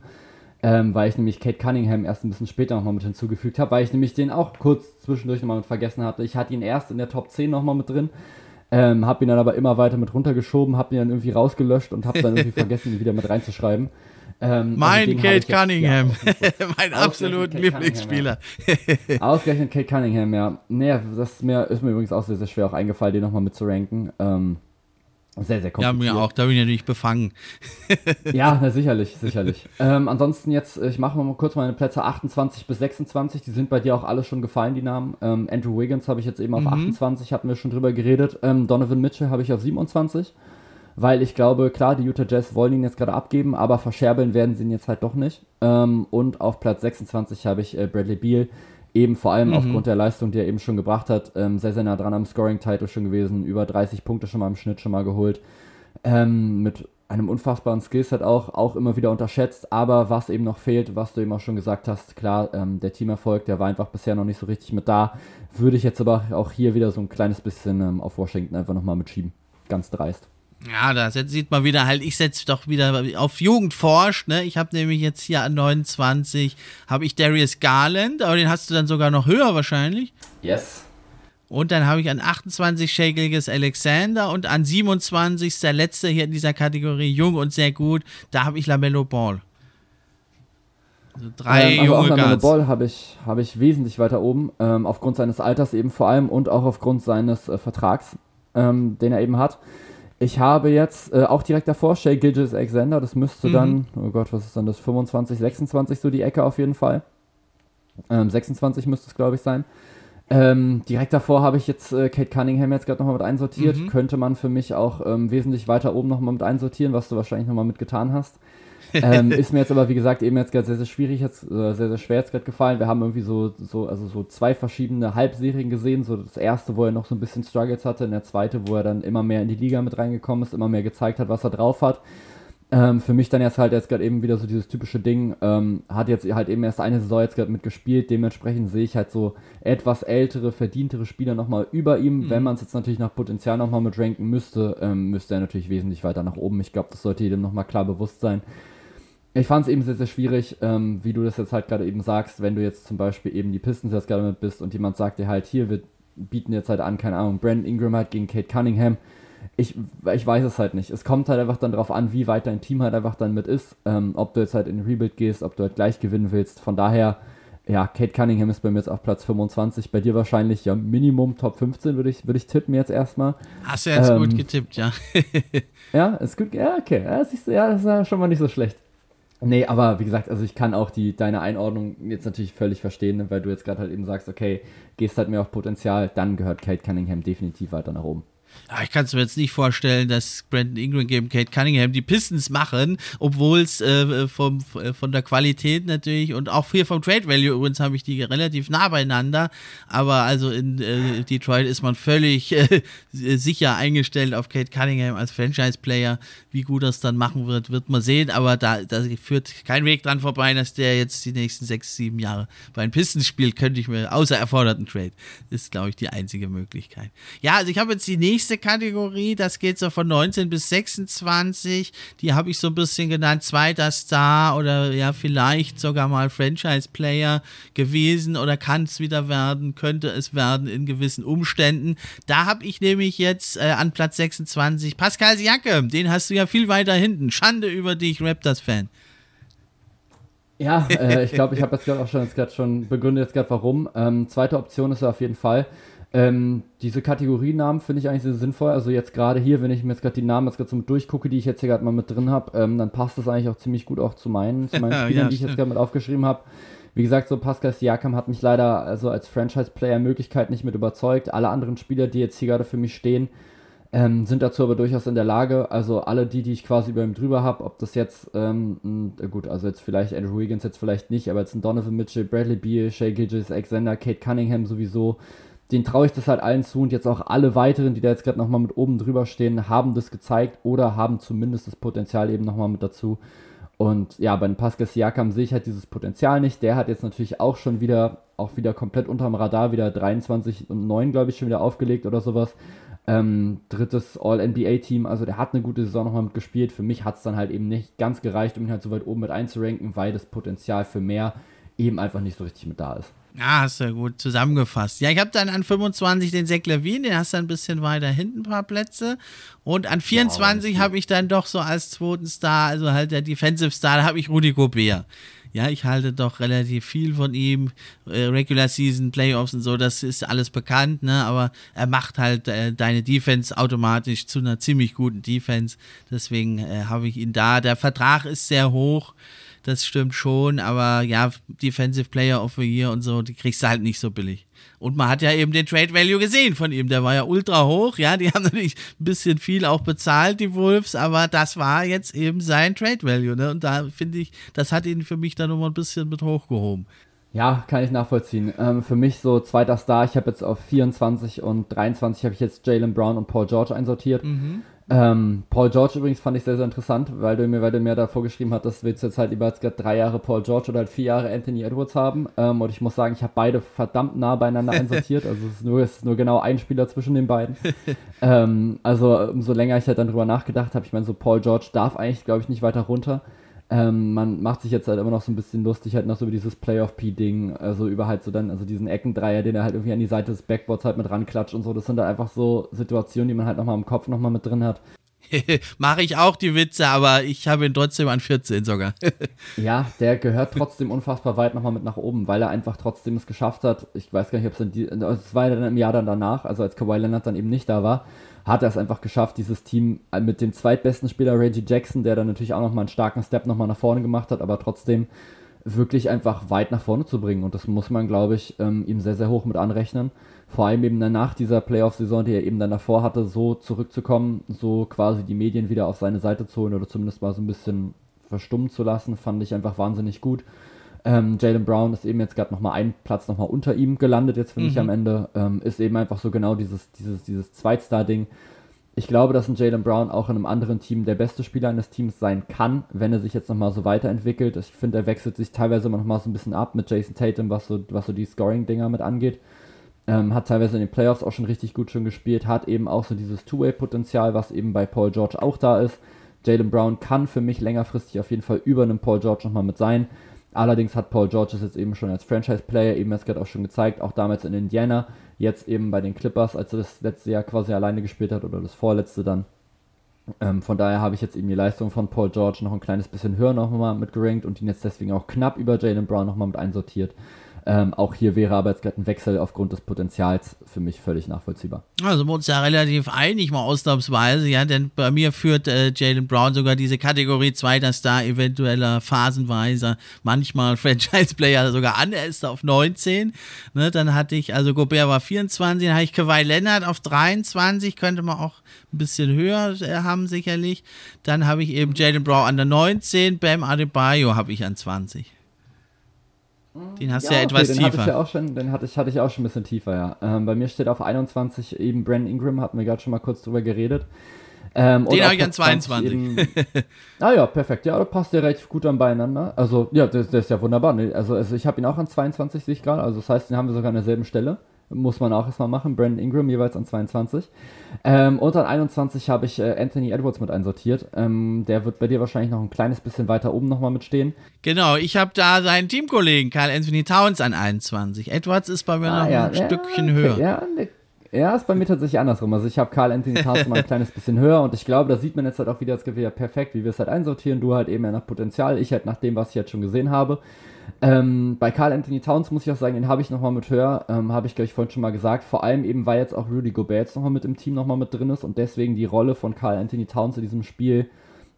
Ähm, weil ich nämlich Kate Cunningham erst ein bisschen später nochmal mit hinzugefügt habe, weil ich nämlich den auch kurz zwischendurch nochmal mit vergessen hatte. Ich hatte ihn erst in der Top 10 nochmal mit drin, ähm, habe ihn dann aber immer weiter mit runtergeschoben, habe ihn dann irgendwie rausgelöscht und habe dann irgendwie vergessen, ihn wieder mit reinzuschreiben. Ähm, mein also Kate Cunningham, mein absoluter Lieblingsspieler. Ja. Ausgerechnet Kate Cunningham, ja. Naja, das ist mir, ist mir übrigens auch sehr, sehr schwer auch eingefallen, den nochmal mitzuranken. Ähm, sehr, sehr kompliziert. Ja, mir auch, da bin ich natürlich befangen. ja, na, sicherlich, sicherlich. Ähm, ansonsten jetzt, ich mache mal kurz meine Plätze 28 bis 26, die sind bei dir auch alle schon gefallen, die Namen. Ähm, Andrew Wiggins habe ich jetzt eben auf mhm. 28, hatten wir schon drüber geredet. Ähm, Donovan Mitchell habe ich auf 27 weil ich glaube, klar, die Utah Jazz wollen ihn jetzt gerade abgeben, aber verscherbeln werden sie ihn jetzt halt doch nicht. Ähm, und auf Platz 26 habe ich äh, Bradley Beal, eben vor allem mhm. aufgrund der Leistung, die er eben schon gebracht hat, ähm, sehr, sehr nah dran am Scoring-Title schon gewesen, über 30 Punkte schon mal im Schnitt schon mal geholt. Ähm, mit einem unfassbaren Skillset auch, auch immer wieder unterschätzt, aber was eben noch fehlt, was du eben auch schon gesagt hast, klar, ähm, der Teamerfolg, der war einfach bisher noch nicht so richtig mit da, würde ich jetzt aber auch hier wieder so ein kleines bisschen ähm, auf Washington einfach nochmal mitschieben. Ganz dreist. Ja, da sieht man wieder halt, ich setze doch wieder auf Jugend forscht, ne? Ich habe nämlich jetzt hier an 29, habe ich Darius Garland, aber den hast du dann sogar noch höher wahrscheinlich. Yes. Und dann habe ich an 28 Shakeliges Alexander und an 27 der letzte hier in dieser Kategorie, jung und sehr gut, da habe ich Lamello Ball. Also drei ähm, also junge auch Lamello Ball habe ich, hab ich wesentlich weiter oben, ähm, aufgrund seines Alters eben vor allem und auch aufgrund seines äh, Vertrags, ähm, den er eben hat. Ich habe jetzt äh, auch direkt davor Shay Gilgis Alexander, das müsste mhm. dann, oh Gott, was ist dann das, 25, 26 so die Ecke auf jeden Fall. Ähm, 26 müsste es, glaube ich, sein. Ähm, direkt davor habe ich jetzt äh, Kate Cunningham jetzt gerade nochmal mit einsortiert. Mhm. Könnte man für mich auch ähm, wesentlich weiter oben nochmal mit einsortieren, was du wahrscheinlich nochmal mit getan hast ähm, ist mir jetzt aber, wie gesagt, eben jetzt gerade sehr, sehr schwierig, jetzt, äh, sehr, sehr schwer jetzt gerade gefallen. Wir haben irgendwie so, so, also so zwei verschiedene Halbserien gesehen. So das erste, wo er noch so ein bisschen Struggles hatte, und der zweite, wo er dann immer mehr in die Liga mit reingekommen ist, immer mehr gezeigt hat, was er drauf hat. Ähm, für mich dann jetzt halt jetzt gerade eben wieder so dieses typische Ding, ähm, hat jetzt halt eben erst eine Saison jetzt gerade mitgespielt, dementsprechend sehe ich halt so etwas ältere, verdientere Spieler nochmal über ihm. Mhm. Wenn man es jetzt natürlich nach Potenzial nochmal mit ranken müsste, ähm, müsste er natürlich wesentlich weiter nach oben. Ich glaube, das sollte jedem nochmal klar bewusst sein ich fand es eben sehr, sehr schwierig, ähm, wie du das jetzt halt gerade eben sagst, wenn du jetzt zum Beispiel eben die Pistons jetzt gerade mit bist und jemand sagt dir halt, hier, wir bieten jetzt halt an, keine Ahnung, Brandon Ingram halt gegen Kate Cunningham. Ich, ich weiß es halt nicht. Es kommt halt einfach dann darauf an, wie weit dein Team halt einfach dann mit ist. Ähm, ob du jetzt halt in Rebuild gehst, ob du halt gleich gewinnen willst. Von daher ja, Kate Cunningham ist bei mir jetzt auf Platz 25, bei dir wahrscheinlich ja Minimum Top 15, würde ich, würd ich tippen jetzt erstmal. Hast du jetzt ähm, gut getippt, ja. ja, ist gut, ja, okay. Ja, siehst du, ja, das ist ja schon mal nicht so schlecht. Nee, aber wie gesagt, also ich kann auch die, deine Einordnung jetzt natürlich völlig verstehen, weil du jetzt gerade halt eben sagst, okay, gehst halt mehr auf Potenzial, dann gehört Kate Cunningham definitiv weiter nach oben. Ja, ich kann es mir jetzt nicht vorstellen, dass Brandon Ingram gegen Kate Cunningham die Pistons machen, obwohl es äh, vom, äh, von der Qualität natürlich und auch hier vom Trade Value übrigens habe ich die relativ nah beieinander. Aber also in äh, Detroit ist man völlig äh, sicher eingestellt auf Kate Cunningham als Franchise-Player. Wie gut das dann machen wird, wird man sehen. Aber da, da führt kein Weg dran vorbei, dass der jetzt die nächsten sechs, sieben Jahre bei den Pistons spielt, könnte ich mir, außer erforderten Trade. Das ist, glaube ich, die einzige Möglichkeit. Ja, also ich habe jetzt die nächste Kategorie, das geht so von 19 bis 26. Die habe ich so ein bisschen genannt, zweiter Star oder ja, vielleicht sogar mal Franchise-Player gewesen oder kann es wieder werden, könnte es werden in gewissen Umständen. Da habe ich nämlich jetzt äh, an Platz 26 Pascal Siakam, den hast du ja viel weiter hinten. Schande über dich, Raptors-Fan. Ja, äh, ich glaube, ich habe jetzt gerade auch schon, jetzt schon begründet, jetzt gerade warum. Ähm, zweite Option ist auf jeden Fall ähm, diese Kategorienamen finde ich eigentlich sehr sinnvoll. Also jetzt gerade hier, wenn ich mir jetzt gerade die Namen jetzt gerade so durchgucke, die ich jetzt hier gerade mal mit drin habe, ähm, dann passt das eigentlich auch ziemlich gut auch zu meinen, zu meinen Spielern, ja, die ich jetzt gerade mit aufgeschrieben habe. Wie gesagt, so Pascal Siakam hat mich leider also als Franchise-Player Möglichkeit nicht mit überzeugt. Alle anderen Spieler, die jetzt hier gerade für mich stehen, ähm, sind dazu aber durchaus in der Lage. Also alle die, die ich quasi über ihm drüber habe, ob das jetzt, ähm, gut, also jetzt vielleicht Andrew Wiggins jetzt vielleicht nicht, aber jetzt ein Donovan Mitchell, Bradley Beal, Shea Gidges, Alexander, Kate Cunningham sowieso, den traue ich das halt allen zu und jetzt auch alle weiteren, die da jetzt gerade nochmal mit oben drüber stehen, haben das gezeigt oder haben zumindest das Potenzial eben nochmal mit dazu. Und ja, bei Pascal Siakam sehe ich halt dieses Potenzial nicht. Der hat jetzt natürlich auch schon wieder, auch wieder komplett unterm Radar, wieder 23 und 9, glaube ich, schon wieder aufgelegt oder sowas. Ähm, drittes All-NBA-Team, also der hat eine gute Saison nochmal mitgespielt. Für mich hat es dann halt eben nicht ganz gereicht, um ihn halt so weit oben mit einzuranken, weil das Potenzial für mehr eben einfach nicht so richtig mit da ist. Ja, hast du ja gut zusammengefasst. Ja, ich habe dann an 25 den Zach Levine, den hast du ein bisschen weiter hinten ein paar Plätze. Und an 24 ja, habe ich dann doch so als zweiten Star, also halt der Defensive Star, da habe ich Rudi Gobert. Ja, ich halte doch relativ viel von ihm. Äh, Regular Season, Playoffs und so, das ist alles bekannt, ne? Aber er macht halt äh, deine Defense automatisch zu einer ziemlich guten Defense. Deswegen äh, habe ich ihn da. Der Vertrag ist sehr hoch das stimmt schon, aber ja, Defensive Player of the Year und so, die kriegst du halt nicht so billig. Und man hat ja eben den Trade Value gesehen von ihm, der war ja ultra hoch, ja, die haben natürlich ein bisschen viel auch bezahlt, die Wolves, aber das war jetzt eben sein Trade Value, ne? Und da finde ich, das hat ihn für mich dann nochmal ein bisschen mit hochgehoben. Ja, kann ich nachvollziehen. Ähm, für mich so zweiter Star, ich habe jetzt auf 24 und 23 habe ich jetzt Jalen Brown und Paul George einsortiert. Mhm. Ähm, Paul George übrigens fand ich sehr, sehr interessant, weil du mir, weil du mir da vorgeschrieben hast, dass wir jetzt halt lieber drei Jahre Paul George oder halt vier Jahre Anthony Edwards haben. Ähm, und ich muss sagen, ich habe beide verdammt nah beieinander einsortiert. Also es ist nur, es ist nur genau ein Spieler zwischen den beiden. ähm, also umso länger ich halt dann drüber nachgedacht habe, ich meine, so Paul George darf eigentlich, glaube ich, nicht weiter runter. Ähm, man macht sich jetzt halt immer noch so ein bisschen lustig, halt noch so über dieses Playoff-P-Ding, also über halt so dann, also diesen Eckendreier, den er halt irgendwie an die Seite des Backboards halt mit ranklatscht und so. Das sind da einfach so Situationen, die man halt nochmal im Kopf nochmal mit drin hat. Mache ich auch die Witze, aber ich habe ihn trotzdem an 14 sogar. ja, der gehört trotzdem unfassbar weit nochmal mit nach oben, weil er einfach trotzdem es geschafft hat. Ich weiß gar nicht, ob es in es war dann im Jahr dann danach, also als Kawhi Leonard dann eben nicht da war, hat er es einfach geschafft, dieses Team äh, mit dem zweitbesten Spieler Reggie Jackson, der dann natürlich auch nochmal einen starken Step nochmal nach vorne gemacht hat, aber trotzdem wirklich einfach weit nach vorne zu bringen. Und das muss man, glaube ich, ähm, ihm sehr, sehr hoch mit anrechnen. Vor allem eben nach dieser Playoff-Saison, die er eben dann davor hatte, so zurückzukommen, so quasi die Medien wieder auf seine Seite zu holen oder zumindest mal so ein bisschen verstummen zu lassen, fand ich einfach wahnsinnig gut. Ähm, Jalen Brown ist eben jetzt gerade nochmal einen Platz nochmal unter ihm gelandet, jetzt finde mhm. ich am Ende. Ähm, ist eben einfach so genau dieses, dieses, dieses Zweitstar-Ding. Ich glaube, dass ein Jalen Brown auch in einem anderen Team der beste Spieler eines Teams sein kann, wenn er sich jetzt nochmal so weiterentwickelt. Ich finde, er wechselt sich teilweise immer nochmal so ein bisschen ab mit Jason Tatum, was so, was so die Scoring-Dinger mit angeht. Ähm, hat teilweise in den Playoffs auch schon richtig gut schon gespielt, hat eben auch so dieses Two-Way-Potenzial, was eben bei Paul George auch da ist. Jalen Brown kann für mich längerfristig auf jeden Fall über einem Paul George nochmal mit sein. Allerdings hat Paul George es jetzt eben schon als Franchise-Player eben jetzt gerade auch schon gezeigt, auch damals in Indiana, jetzt eben bei den Clippers, als er das letzte Jahr quasi alleine gespielt hat oder das vorletzte dann. Ähm, von daher habe ich jetzt eben die Leistung von Paul George noch ein kleines bisschen höher nochmal mitgerankt und ihn jetzt deswegen auch knapp über Jalen Brown nochmal mit einsortiert. Ähm, auch hier wäre aber jetzt gerade ein Wechsel aufgrund des Potenzials für mich völlig nachvollziehbar. Also wir uns ja relativ einig, mal ausnahmsweise, ja, denn bei mir führt äh, Jalen Brown sogar diese Kategorie zweiter Star, eventueller phasenweise, manchmal Franchise-Player sogar an, er ist auf 19. Ne, dann hatte ich, also Gobert war 24, dann habe ich Kawhi Leonard auf 23, könnte man auch ein bisschen höher äh, haben sicherlich. Dann habe ich eben Jalen Brown an der 19, Bam Adebayo habe ich an 20. Den hast ja, du ja etwas den tiefer. Hatte ich ja auch schon, den hatte ich, hatte ich auch schon ein bisschen tiefer, ja. Ähm, bei mir steht auf 21 eben Brandon Ingram, hatten wir gerade schon mal kurz drüber geredet. Ähm, den habe ich an 22. Eben, ah ja, perfekt. Ja, passt ja recht gut an beieinander. Also, ja, das, das ist ja wunderbar. Also, also ich habe ihn auch an 22, sehe ich gerade. Also, das heißt, den haben wir sogar an derselben Stelle muss man auch erstmal machen. Brandon Ingram jeweils an 22. Ähm, und an 21 habe ich äh, Anthony Edwards mit einsortiert. Ähm, der wird bei dir wahrscheinlich noch ein kleines bisschen weiter oben nochmal mitstehen. Genau, ich habe da seinen Teamkollegen Carl Anthony Towns an 21. Edwards ist bei mir ah, noch ja, ein ja, Stückchen okay. höher. Ja, ne, ja, ist bei mir tatsächlich andersrum. Also ich habe Carl Anthony Towns mal ein kleines bisschen höher und ich glaube, da sieht man jetzt halt auch wieder, es geht wieder perfekt, wie wir es halt einsortieren. Du halt eben ja nach Potenzial, ich halt nach dem, was ich jetzt schon gesehen habe. Ähm, bei Carl Anthony Towns muss ich auch sagen, den habe ich nochmal mit höher, ähm, habe ich glaube ich vorhin schon mal gesagt. Vor allem eben, weil jetzt auch Rudy Gobert jetzt nochmal mit im Team nochmal mit drin ist und deswegen die Rolle von Carl Anthony Towns in diesem Spiel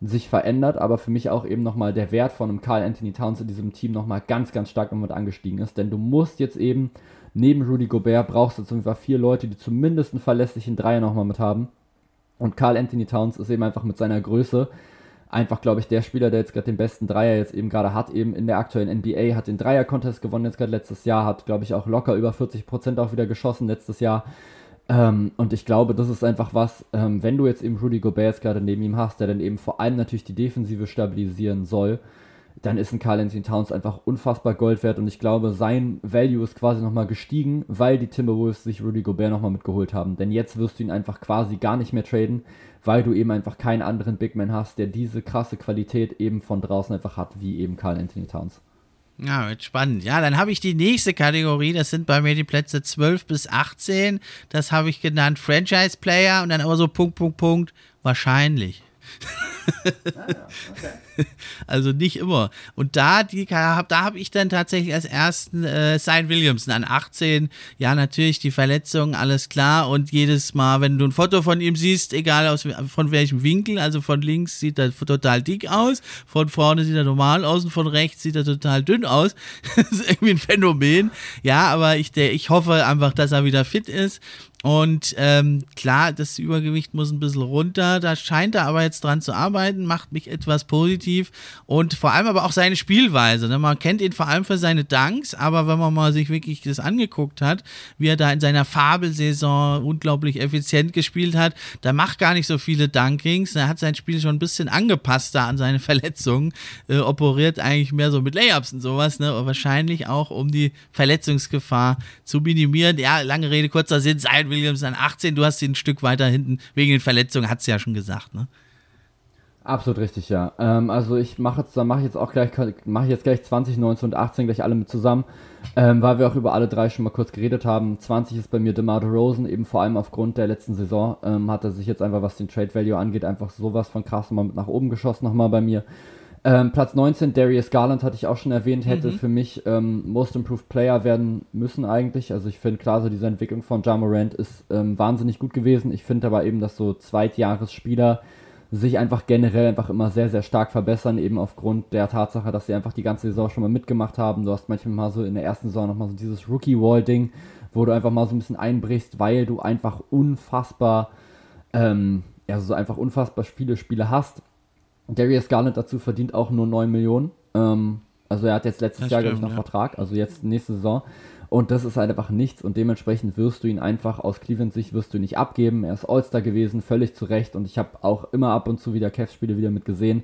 sich verändert, aber für mich auch eben nochmal der Wert von einem Carl Anthony Towns in diesem Team nochmal ganz, ganz stark mit angestiegen ist. Denn du musst jetzt eben, neben Rudy Gobert, brauchst du jetzt vier Leute, die zumindest einen verlässlichen Dreier nochmal mit haben. Und Carl Anthony Towns ist eben einfach mit seiner Größe einfach, glaube ich, der Spieler, der jetzt gerade den besten Dreier jetzt eben gerade hat, eben in der aktuellen NBA, hat den Dreier-Contest gewonnen jetzt gerade letztes Jahr, hat, glaube ich, auch locker über 40% auch wieder geschossen letztes Jahr. Ähm, und ich glaube, das ist einfach was, ähm, wenn du jetzt eben Rudy Gobert jetzt gerade neben ihm hast, der dann eben vor allem natürlich die Defensive stabilisieren soll, dann ist ein Carl Anthony Towns einfach unfassbar Gold wert und ich glaube, sein Value ist quasi nochmal gestiegen, weil die Timberwolves sich Rudy Gobert nochmal mitgeholt haben. Denn jetzt wirst du ihn einfach quasi gar nicht mehr traden, weil du eben einfach keinen anderen Big Man hast, der diese krasse Qualität eben von draußen einfach hat, wie eben Carl Anthony Towns. Ja, wird spannend. Ja, dann habe ich die nächste Kategorie, das sind bei mir die Plätze 12 bis 18. Das habe ich genannt Franchise Player und dann aber so Punkt, Punkt, Punkt, wahrscheinlich. Ah, okay. Also nicht immer. Und da, da habe ich dann tatsächlich als ersten äh, Sion Williamson an 18. Ja, natürlich die Verletzung, alles klar. Und jedes Mal, wenn du ein Foto von ihm siehst, egal aus, von welchem Winkel, also von links sieht er total dick aus, von vorne sieht er normal aus und von rechts sieht er total dünn aus. das ist irgendwie ein Phänomen. Ja, aber ich, der, ich hoffe einfach, dass er wieder fit ist. Und ähm, klar, das Übergewicht muss ein bisschen runter. Da scheint er aber jetzt dran zu arbeiten, macht mich etwas positiv. Und vor allem aber auch seine Spielweise. Ne? Man kennt ihn vor allem für seine Dunks, aber wenn man mal sich wirklich das angeguckt hat, wie er da in seiner Fabelsaison unglaublich effizient gespielt hat, da macht gar nicht so viele Dunkings. Er hat sein Spiel schon ein bisschen angepasst da an seine Verletzungen. Äh, operiert eigentlich mehr so mit Layups und sowas. Ne? Und wahrscheinlich auch, um die Verletzungsgefahr zu minimieren. Ja, lange Rede, kurzer Sinn. Sein Williams an 18, du hast ihn ein Stück weiter hinten wegen den Verletzungen, hat es ja schon gesagt, ne? Absolut richtig, ja. Ähm, also ich mache jetzt, mache jetzt auch gleich, mache jetzt gleich 20, 19 und 18 gleich alle mit zusammen, ähm, weil wir auch über alle drei schon mal kurz geredet haben. 20 ist bei mir DeMar Rosen, eben vor allem aufgrund der letzten Saison, ähm, hat er sich jetzt einfach, was den Trade Value angeht, einfach sowas von krass nochmal mit nach oben geschossen nochmal bei mir. Ähm, Platz 19, Darius Garland hatte ich auch schon erwähnt, hätte mhm. für mich ähm, Most Improved Player werden müssen eigentlich. Also ich finde klar, so diese Entwicklung von Ja Morant ist ähm, wahnsinnig gut gewesen. Ich finde aber eben, dass so Zweitjahresspieler sich einfach generell einfach immer sehr, sehr stark verbessern, eben aufgrund der Tatsache, dass sie einfach die ganze Saison schon mal mitgemacht haben. Du hast manchmal mal so in der ersten Saison nochmal so dieses Rookie-Wall-Ding, wo du einfach mal so ein bisschen einbrichst, weil du einfach unfassbar, ähm, ja, so einfach unfassbar viele Spiele hast Darius Garland dazu verdient auch nur 9 Millionen. Ähm, also er hat jetzt letztes das Jahr, glaube ich, noch ja. Vertrag, also jetzt nächste Saison. Und das ist halt einfach nichts und dementsprechend wirst du ihn einfach aus Cleveland Sicht wirst du ihn nicht abgeben. Er ist All-Star gewesen, völlig zu Recht und ich habe auch immer ab und zu wieder Cavs-Spiele wieder mit gesehen.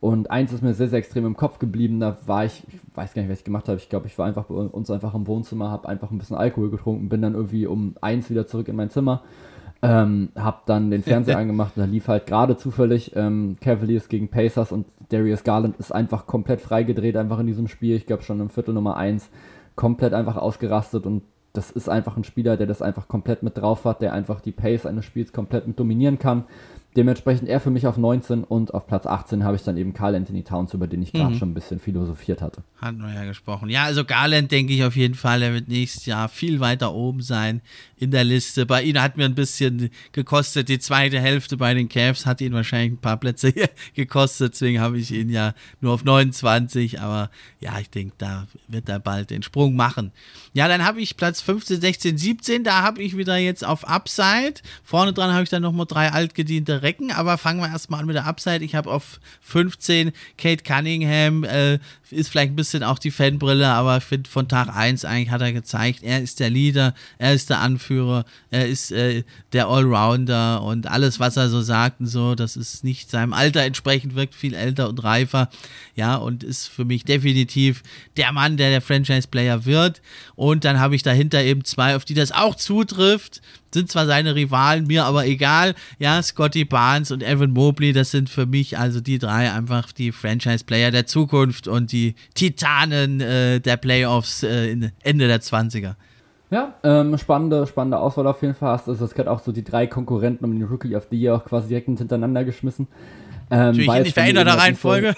Und eins ist mir sehr, sehr extrem im Kopf geblieben, da war ich, ich weiß gar nicht, was ich gemacht habe, ich glaube, ich war einfach bei uns einfach im Wohnzimmer, habe einfach ein bisschen Alkohol getrunken, bin dann irgendwie um eins wieder zurück in mein Zimmer ähm, hab dann den Fernseher angemacht und da lief halt gerade zufällig ähm, Cavaliers gegen Pacers und Darius Garland ist einfach komplett freigedreht, einfach in diesem Spiel. Ich glaube schon im Viertel Nummer 1 komplett einfach ausgerastet und das ist einfach ein Spieler, der das einfach komplett mit drauf hat, der einfach die Pace eines Spiels komplett mit dominieren kann. Dementsprechend er für mich auf 19 und auf Platz 18 habe ich dann eben Carl Anthony Towns, über den ich gerade mhm. schon ein bisschen philosophiert hatte. Hatten wir ja gesprochen. Ja, also Garland denke ich auf jeden Fall, er wird nächstes Jahr viel weiter oben sein in der Liste. Bei ihm hat mir ein bisschen gekostet, die zweite Hälfte bei den Cavs hat ihn wahrscheinlich ein paar Plätze hier gekostet, deswegen habe ich ihn ja nur auf 29, aber ja, ich denke, da wird er bald den Sprung machen. Ja, dann habe ich Platz 15, 16, 17, da habe ich wieder jetzt auf Upside. Vorne dran habe ich dann nochmal drei altgediente Recken, aber fangen wir erstmal an mit der Upside. Ich habe auf 15 Kate Cunningham, äh, ist vielleicht ein bisschen auch die Fanbrille, aber ich finde von Tag 1 eigentlich hat er gezeigt, er ist der Leader, er ist der Anführer, er ist äh, der Allrounder und alles, was er so sagt und so, das ist nicht seinem Alter entsprechend, wirkt viel älter und reifer, ja, und ist für mich definitiv der Mann, der der Franchise-Player wird. Und dann habe ich dahinter eben zwei, auf die das auch zutrifft sind zwar seine Rivalen, mir aber egal. Ja, Scotty Barnes und Evan Mobley, das sind für mich also die drei einfach die Franchise-Player der Zukunft und die Titanen äh, der Playoffs äh, Ende der 20er. Ja, ähm, spannende, spannende Auswahl auf jeden Fall. Also es hat auch so die drei Konkurrenten um den Rookie of the Year auch quasi direkt hintereinander geschmissen. Ähm, Natürlich in nicht veränderter Reihenfolge.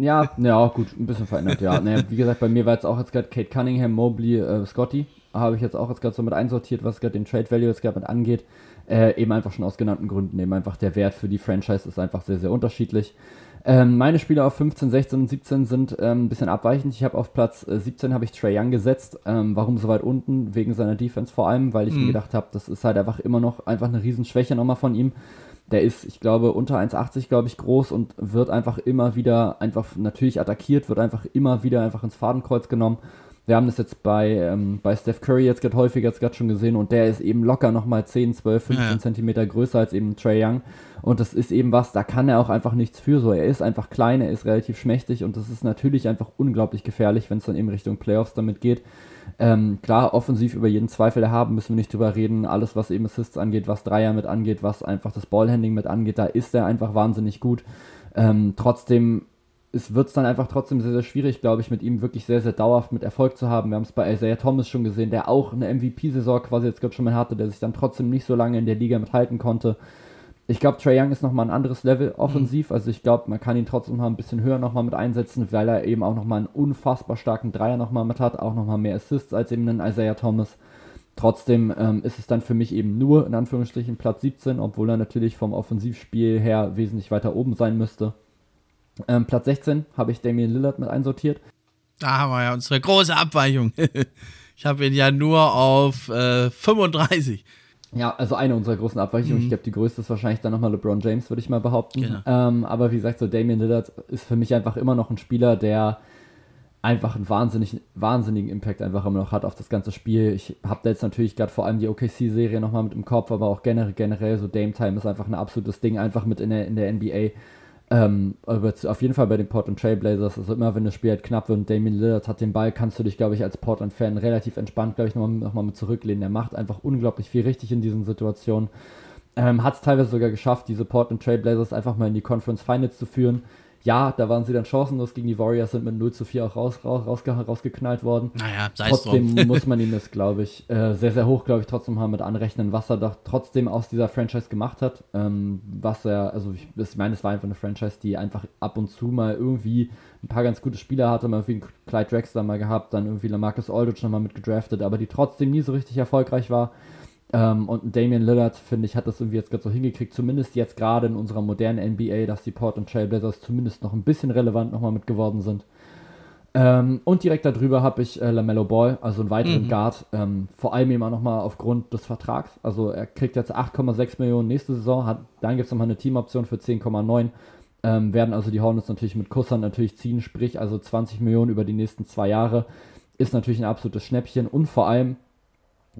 ja, ja, gut, ein bisschen verändert, ja. naja, wie gesagt, bei mir war jetzt auch jetzt gerade Kate Cunningham, Mobley, äh, Scotty habe ich jetzt auch jetzt gerade so mit einsortiert, was gerade den Trade Value jetzt gerade mit angeht. Äh, eben einfach schon aus genannten Gründen. Eben einfach der Wert für die Franchise ist einfach sehr, sehr unterschiedlich. Ähm, meine Spieler auf 15, 16 und 17 sind ähm, ein bisschen abweichend. Ich habe auf Platz äh, 17 habe ich Trey Young gesetzt. Ähm, warum so weit unten? Wegen seiner Defense vor allem, weil ich mhm. mir gedacht habe, das ist halt einfach immer noch einfach eine Riesenschwäche nochmal von ihm. Der ist, ich glaube, unter 1,80 glaube ich groß und wird einfach immer wieder einfach natürlich attackiert, wird einfach immer wieder einfach ins Fadenkreuz genommen wir haben das jetzt bei, ähm, bei Steph Curry jetzt gerade häufiger jetzt gerade schon gesehen und der ist eben locker nochmal 10, 12, 15 ja. Zentimeter größer als eben Trey Young. Und das ist eben was, da kann er auch einfach nichts für. So, er ist einfach klein, er ist relativ schmächtig und das ist natürlich einfach unglaublich gefährlich, wenn es dann eben Richtung Playoffs damit geht. Ähm, klar, offensiv über jeden Zweifel haben, müssen wir nicht drüber reden. Alles, was eben Assists angeht, was Dreier mit angeht, was einfach das Ballhandling mit angeht, da ist er einfach wahnsinnig gut. Ähm, trotzdem es wird es dann einfach trotzdem sehr, sehr schwierig, glaube ich, mit ihm wirklich sehr, sehr dauerhaft mit Erfolg zu haben. Wir haben es bei Isaiah Thomas schon gesehen, der auch eine MVP-Saison quasi jetzt gerade schon mal hatte, der sich dann trotzdem nicht so lange in der Liga mithalten konnte. Ich glaube, Trey Young ist nochmal ein anderes Level offensiv. Mhm. Also ich glaube, man kann ihn trotzdem noch ein bisschen höher nochmal mit einsetzen, weil er eben auch nochmal einen unfassbar starken Dreier nochmal mit hat, auch nochmal mehr Assists als eben ein Isaiah Thomas. Trotzdem ähm, ist es dann für mich eben nur in Anführungsstrichen Platz 17, obwohl er natürlich vom Offensivspiel her wesentlich weiter oben sein müsste. Ähm, Platz 16 habe ich Damian Lillard mit einsortiert. Da haben wir ja unsere große Abweichung. ich habe ihn ja nur auf äh, 35. Ja, also eine unserer großen Abweichungen. Mhm. Ich glaube, die größte ist wahrscheinlich dann nochmal LeBron James, würde ich mal behaupten. Genau. Ähm, aber wie gesagt, so Damian Lillard ist für mich einfach immer noch ein Spieler, der einfach einen wahnsinnig, wahnsinnigen Impact einfach immer noch hat auf das ganze Spiel. Ich habe da jetzt natürlich gerade vor allem die OKC-Serie nochmal mit im Kopf, aber auch generell, generell so Dame Time ist einfach ein absolutes Ding, einfach mit in der, in der NBA. Ähm, aber auf jeden Fall bei den Portland Trailblazers, also immer wenn das Spiel halt knapp wird und Damien Lillard hat den Ball, kannst du dich, glaube ich, als Portland-Fan relativ entspannt, glaube ich, nochmal noch mal mit zurücklehnen. Er macht einfach unglaublich viel richtig in diesen Situationen. Ähm, hat es teilweise sogar geschafft, diese Portland Trailblazers einfach mal in die Conference Finals zu führen ja, da waren sie dann chancenlos gegen die Warriors, sind mit 0 zu 4 auch raus, raus, raus rausgeknallt worden. Naja, sei Trotzdem drum. muss man ihm das, glaube ich, äh, sehr, sehr hoch, glaube ich, trotzdem mal mit anrechnen, was er doch trotzdem aus dieser Franchise gemacht hat. Ähm, was er, also ich, ich meine, es war einfach eine Franchise, die einfach ab und zu mal irgendwie ein paar ganz gute Spieler hatte, mal irgendwie Clyde Drexler mal gehabt, dann irgendwie Lamarcus Aldridge nochmal mit gedraftet, aber die trotzdem nie so richtig erfolgreich war. Ähm, und Damian Lillard, finde ich, hat das irgendwie jetzt gerade so hingekriegt, zumindest jetzt gerade in unserer modernen NBA, dass die Portland Trailblazers zumindest noch ein bisschen relevant nochmal mit geworden sind. Ähm, und direkt darüber habe ich äh, LaMelo Ball, also einen weiteren mhm. Guard, ähm, vor allem eben auch nochmal aufgrund des Vertrags. Also er kriegt jetzt 8,6 Millionen nächste Saison, hat, dann gibt es nochmal eine Teamoption für 10,9. Ähm, werden also die Hornets natürlich mit Kussern natürlich ziehen, sprich also 20 Millionen über die nächsten zwei Jahre. Ist natürlich ein absolutes Schnäppchen und vor allem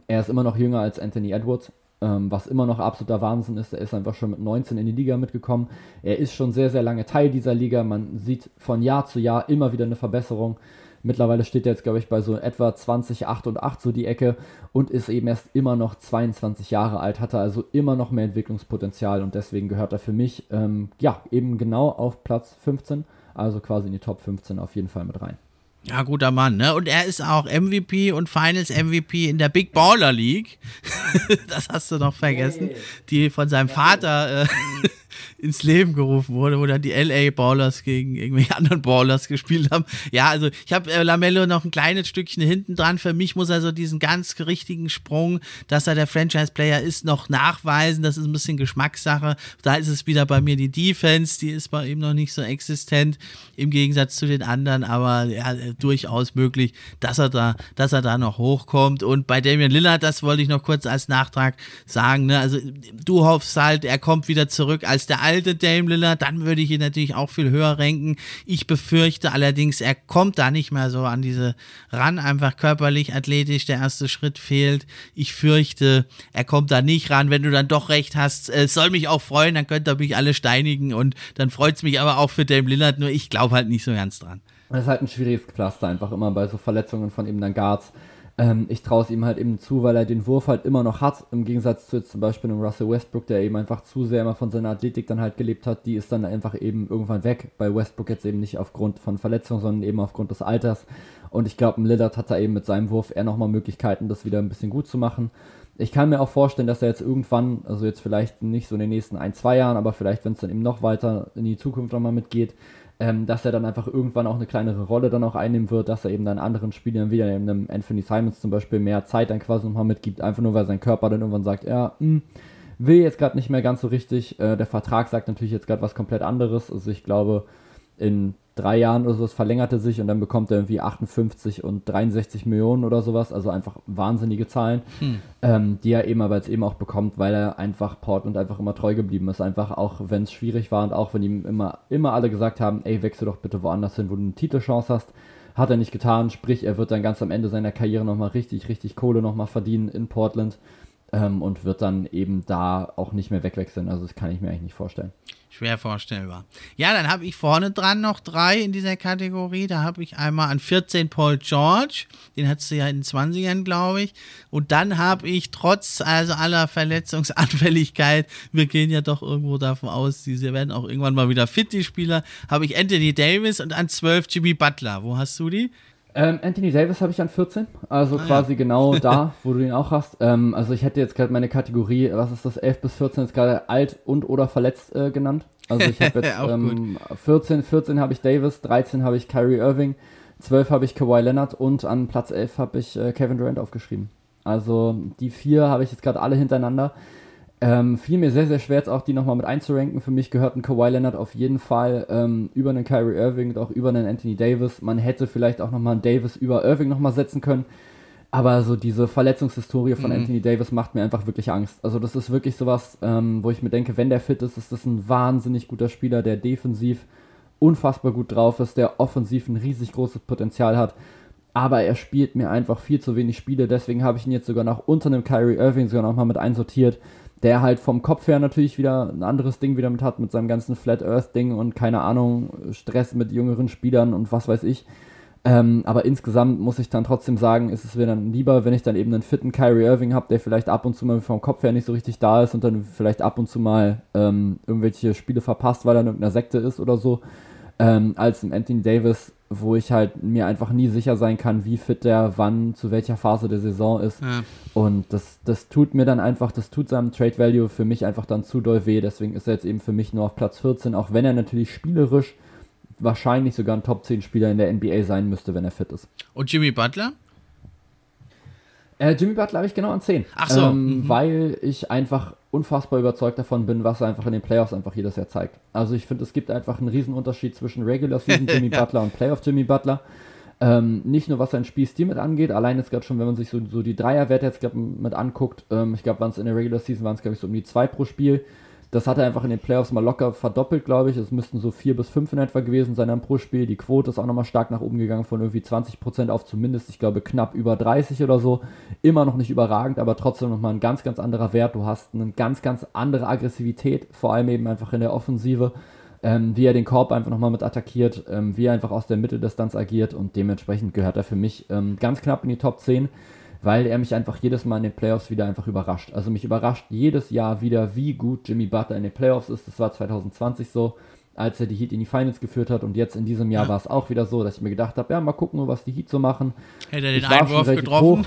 er ist immer noch jünger als Anthony Edwards, ähm, was immer noch absoluter Wahnsinn ist. Er ist einfach schon mit 19 in die Liga mitgekommen. Er ist schon sehr, sehr lange Teil dieser Liga. Man sieht von Jahr zu Jahr immer wieder eine Verbesserung. Mittlerweile steht er jetzt, glaube ich, bei so etwa 20, 8 und 8 so die Ecke und ist eben erst immer noch 22 Jahre alt, hatte also immer noch mehr Entwicklungspotenzial und deswegen gehört er für mich, ähm, ja, eben genau auf Platz 15, also quasi in die Top 15 auf jeden Fall mit rein. Ja, guter Mann, ne? Und er ist auch MVP und Finals MVP in der Big Baller League. das hast du noch vergessen, die von seinem Vater äh, ins Leben gerufen wurde, wo dann die LA Ballers gegen irgendwelche anderen Ballers gespielt haben. Ja, also ich habe äh, Lamello noch ein kleines Stückchen hinten dran. Für mich muss er so diesen ganz richtigen Sprung, dass er der Franchise-Player ist, noch nachweisen. Das ist ein bisschen Geschmackssache. Da ist es wieder bei mir die Defense, die ist bei ihm noch nicht so existent im Gegensatz zu den anderen, aber ja, durchaus möglich, dass er da, dass er da noch hochkommt. Und bei Damian Lillard, das wollte ich noch kurz als Nachtrag sagen. Ne? Also du hoffst halt, er kommt wieder zurück als der alte Dame Lillard, dann würde ich ihn natürlich auch viel höher ranken. Ich befürchte allerdings, er kommt da nicht mehr so an diese ran, einfach körperlich, athletisch, der erste Schritt fehlt. Ich fürchte, er kommt da nicht ran. Wenn du dann doch recht hast, es soll mich auch freuen, dann könnt ihr mich alle steinigen und dann freut es mich aber auch für Dame Lillard, nur ich glaube halt nicht so ganz dran. Das ist halt ein schwieriges Pflaster, einfach immer bei so Verletzungen von eben dann Guards. Ähm, ich traue es ihm halt eben zu, weil er den Wurf halt immer noch hat, im Gegensatz zu jetzt zum Beispiel einem Russell Westbrook, der eben einfach zu sehr immer von seiner Athletik dann halt gelebt hat. Die ist dann einfach eben irgendwann weg. Bei Westbrook jetzt eben nicht aufgrund von Verletzungen, sondern eben aufgrund des Alters. Und ich glaube, Lillard hat da eben mit seinem Wurf eher nochmal Möglichkeiten, das wieder ein bisschen gut zu machen. Ich kann mir auch vorstellen, dass er jetzt irgendwann, also jetzt vielleicht nicht so in den nächsten ein, zwei Jahren, aber vielleicht, wenn es dann eben noch weiter in die Zukunft nochmal mitgeht, ähm, dass er dann einfach irgendwann auch eine kleinere Rolle dann auch einnehmen wird, dass er eben dann anderen Spielern wieder einem Anthony Simons zum Beispiel mehr Zeit dann quasi nochmal mitgibt, einfach nur weil sein Körper dann irgendwann sagt, ja, mh, hm, will jetzt gerade nicht mehr ganz so richtig. Äh, der Vertrag sagt natürlich jetzt gerade was komplett anderes. Also ich glaube, in drei Jahren oder sowas verlängerte sich und dann bekommt er irgendwie 58 und 63 Millionen oder sowas, also einfach wahnsinnige Zahlen, hm. ähm, die er eben aber jetzt eben auch bekommt, weil er einfach Portland einfach immer treu geblieben ist, einfach auch wenn es schwierig war und auch wenn ihm immer, immer alle gesagt haben, ey, wechsel doch bitte woanders hin, wo du eine Titelchance hast, hat er nicht getan, sprich, er wird dann ganz am Ende seiner Karriere nochmal richtig, richtig Kohle nochmal verdienen in Portland ähm, und wird dann eben da auch nicht mehr wegwechseln, also das kann ich mir eigentlich nicht vorstellen. Schwer vorstellbar. Ja, dann habe ich vorne dran noch drei in dieser Kategorie. Da habe ich einmal an 14 Paul George, den hattest du ja in den 20ern, glaube ich. Und dann habe ich trotz also aller Verletzungsanfälligkeit, wir gehen ja doch irgendwo davon aus, diese werden auch irgendwann mal wieder fit, die Spieler, habe ich Anthony Davis und an 12 Jimmy Butler. Wo hast du die? Ähm, Anthony Davis habe ich an 14, also ah, quasi ja. genau da, wo du ihn auch hast. Ähm, also ich hätte jetzt gerade meine Kategorie, was ist das, 11 bis 14 ist gerade alt und oder verletzt äh, genannt. Also ich habe jetzt ähm, 14, 14 habe ich Davis, 13 habe ich Kyrie Irving, 12 habe ich Kawhi Leonard und an Platz 11 habe ich äh, Kevin Durant aufgeschrieben. Also die vier habe ich jetzt gerade alle hintereinander. Ähm, fiel mir sehr, sehr schwer, jetzt auch die nochmal mit einzuranken. Für mich gehört ein Kawhi Leonard auf jeden Fall ähm, über einen Kyrie Irving und auch über einen Anthony Davis. Man hätte vielleicht auch nochmal einen Davis über Irving nochmal setzen können. Aber so diese Verletzungshistorie von mhm. Anthony Davis macht mir einfach wirklich Angst. Also das ist wirklich sowas, ähm, wo ich mir denke, wenn der fit ist, ist das ein wahnsinnig guter Spieler, der defensiv unfassbar gut drauf ist, der offensiv ein riesig großes Potenzial hat. Aber er spielt mir einfach viel zu wenig Spiele. Deswegen habe ich ihn jetzt sogar noch unter einem Kyrie Irving sogar nochmal mit einsortiert der halt vom Kopf her natürlich wieder ein anderes Ding wieder mit hat, mit seinem ganzen Flat Earth Ding und keine Ahnung, Stress mit jüngeren Spielern und was weiß ich. Ähm, aber insgesamt muss ich dann trotzdem sagen, ist es mir dann lieber, wenn ich dann eben einen fitten Kyrie Irving habe, der vielleicht ab und zu mal vom Kopf her nicht so richtig da ist und dann vielleicht ab und zu mal ähm, irgendwelche Spiele verpasst, weil er in irgendeiner Sekte ist oder so, ähm, als ein Anthony Davis, wo ich halt mir einfach nie sicher sein kann, wie fit der wann, zu welcher Phase der Saison ist. Ja. Und das, das tut mir dann einfach, das tut seinem Trade Value für mich einfach dann zu doll weh. Deswegen ist er jetzt eben für mich nur auf Platz 14, auch wenn er natürlich spielerisch wahrscheinlich sogar ein Top 10 Spieler in der NBA sein müsste, wenn er fit ist. Und Jimmy Butler? Äh, Jimmy Butler habe ich genau an 10. Ach so. Ähm, mhm. Weil ich einfach unfassbar überzeugt davon bin, was er einfach in den Playoffs einfach jedes Jahr zeigt. Also ich finde, es gibt einfach einen riesen Unterschied zwischen Regular Season Jimmy ja. Butler und Playoff Jimmy Butler. Ähm, nicht nur was sein Spielstil mit angeht, allein jetzt gerade schon, wenn man sich so, so die Dreierwerte jetzt grad mit anguckt, ähm, ich glaube, waren es in der Regular Season, waren es glaube ich so um die zwei pro Spiel. Das hat er einfach in den Playoffs mal locker verdoppelt, glaube ich. Es müssten so vier bis fünf in etwa gewesen sein pro Spiel. Die Quote ist auch nochmal stark nach oben gegangen, von irgendwie 20% auf zumindest, ich glaube, knapp über 30 oder so. Immer noch nicht überragend, aber trotzdem nochmal ein ganz, ganz anderer Wert. Du hast eine ganz, ganz andere Aggressivität, vor allem eben einfach in der Offensive. Ähm, wie er den Korb einfach nochmal mit attackiert, ähm, wie er einfach aus der Mitteldistanz agiert und dementsprechend gehört er für mich ähm, ganz knapp in die Top 10 weil er mich einfach jedes Mal in den Playoffs wieder einfach überrascht. Also mich überrascht jedes Jahr wieder, wie gut Jimmy Butler in den Playoffs ist. Das war 2020 so, als er die Heat in die Finals geführt hat und jetzt in diesem Jahr ja. war es auch wieder so, dass ich mir gedacht habe, ja, mal gucken, was die Heat so machen. Hätte er den Einwurf getroffen?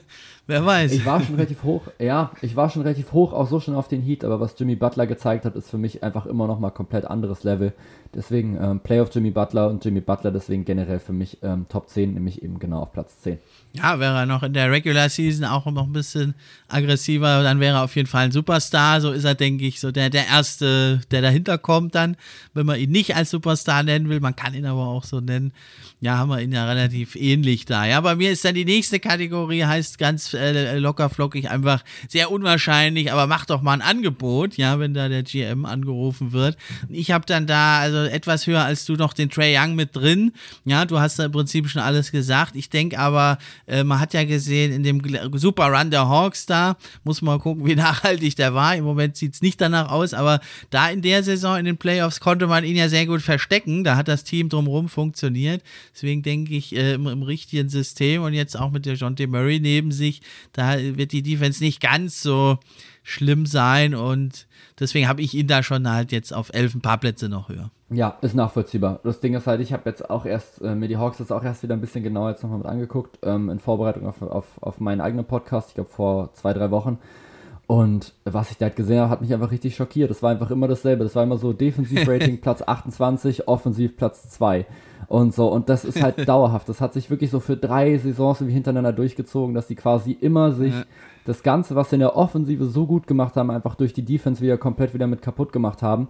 Wer weiß. Ich war schon relativ hoch, ja, ich war schon relativ hoch, auch so schon auf den Heat, aber was Jimmy Butler gezeigt hat, ist für mich einfach immer noch mal komplett anderes Level. Deswegen ähm, Playoff Jimmy Butler und Jimmy Butler deswegen generell für mich ähm, Top 10, nämlich eben genau auf Platz 10. Ja, wäre er noch in der Regular Season auch noch ein bisschen aggressiver, dann wäre er auf jeden Fall ein Superstar. So ist er, denke ich, so der, der Erste, der dahinter kommt dann, wenn man ihn nicht als Superstar nennen will. Man kann ihn aber auch so nennen. Ja, haben wir ihn ja relativ ähnlich da. Ja, bei mir ist dann die nächste Kategorie, heißt ganz äh, locker flockig, einfach sehr unwahrscheinlich, aber mach doch mal ein Angebot, ja, wenn da der GM angerufen wird. Ich habe dann da, also etwas höher als du noch den Trey Young mit drin. Ja, du hast da im Prinzip schon alles gesagt. Ich denke aber, äh, man hat ja gesehen, in dem Super Run der Hawks da, muss man gucken, wie nachhaltig der war. Im Moment sieht es nicht danach aus, aber da in der Saison, in den Playoffs, konnte man ihn ja sehr gut verstecken. Da hat das Team drumherum funktioniert. Deswegen denke ich, äh, im, im, richtigen System und jetzt auch mit der John T. Murray neben sich, da wird die Defense nicht ganz so schlimm sein und deswegen habe ich ihn da schon halt jetzt auf elf ein paar Plätze noch höher. Ja, ist nachvollziehbar. Das Ding ist halt, ich habe jetzt auch erst, äh, mir die Hawks jetzt auch erst wieder ein bisschen genauer jetzt nochmal mit angeguckt, ähm, in Vorbereitung auf, auf, auf meinen eigenen Podcast, ich glaube vor zwei, drei Wochen. Und was ich da halt gesehen habe, hat mich einfach richtig schockiert. Das war einfach immer dasselbe. Das war immer so Defensiv-Rating Platz 28, Offensiv Platz 2 und so. Und das ist halt dauerhaft. Das hat sich wirklich so für drei Saisons wie hintereinander durchgezogen, dass die quasi immer sich ja. Das Ganze, was sie in der Offensive so gut gemacht haben, einfach durch die Defense wieder komplett wieder mit kaputt gemacht haben.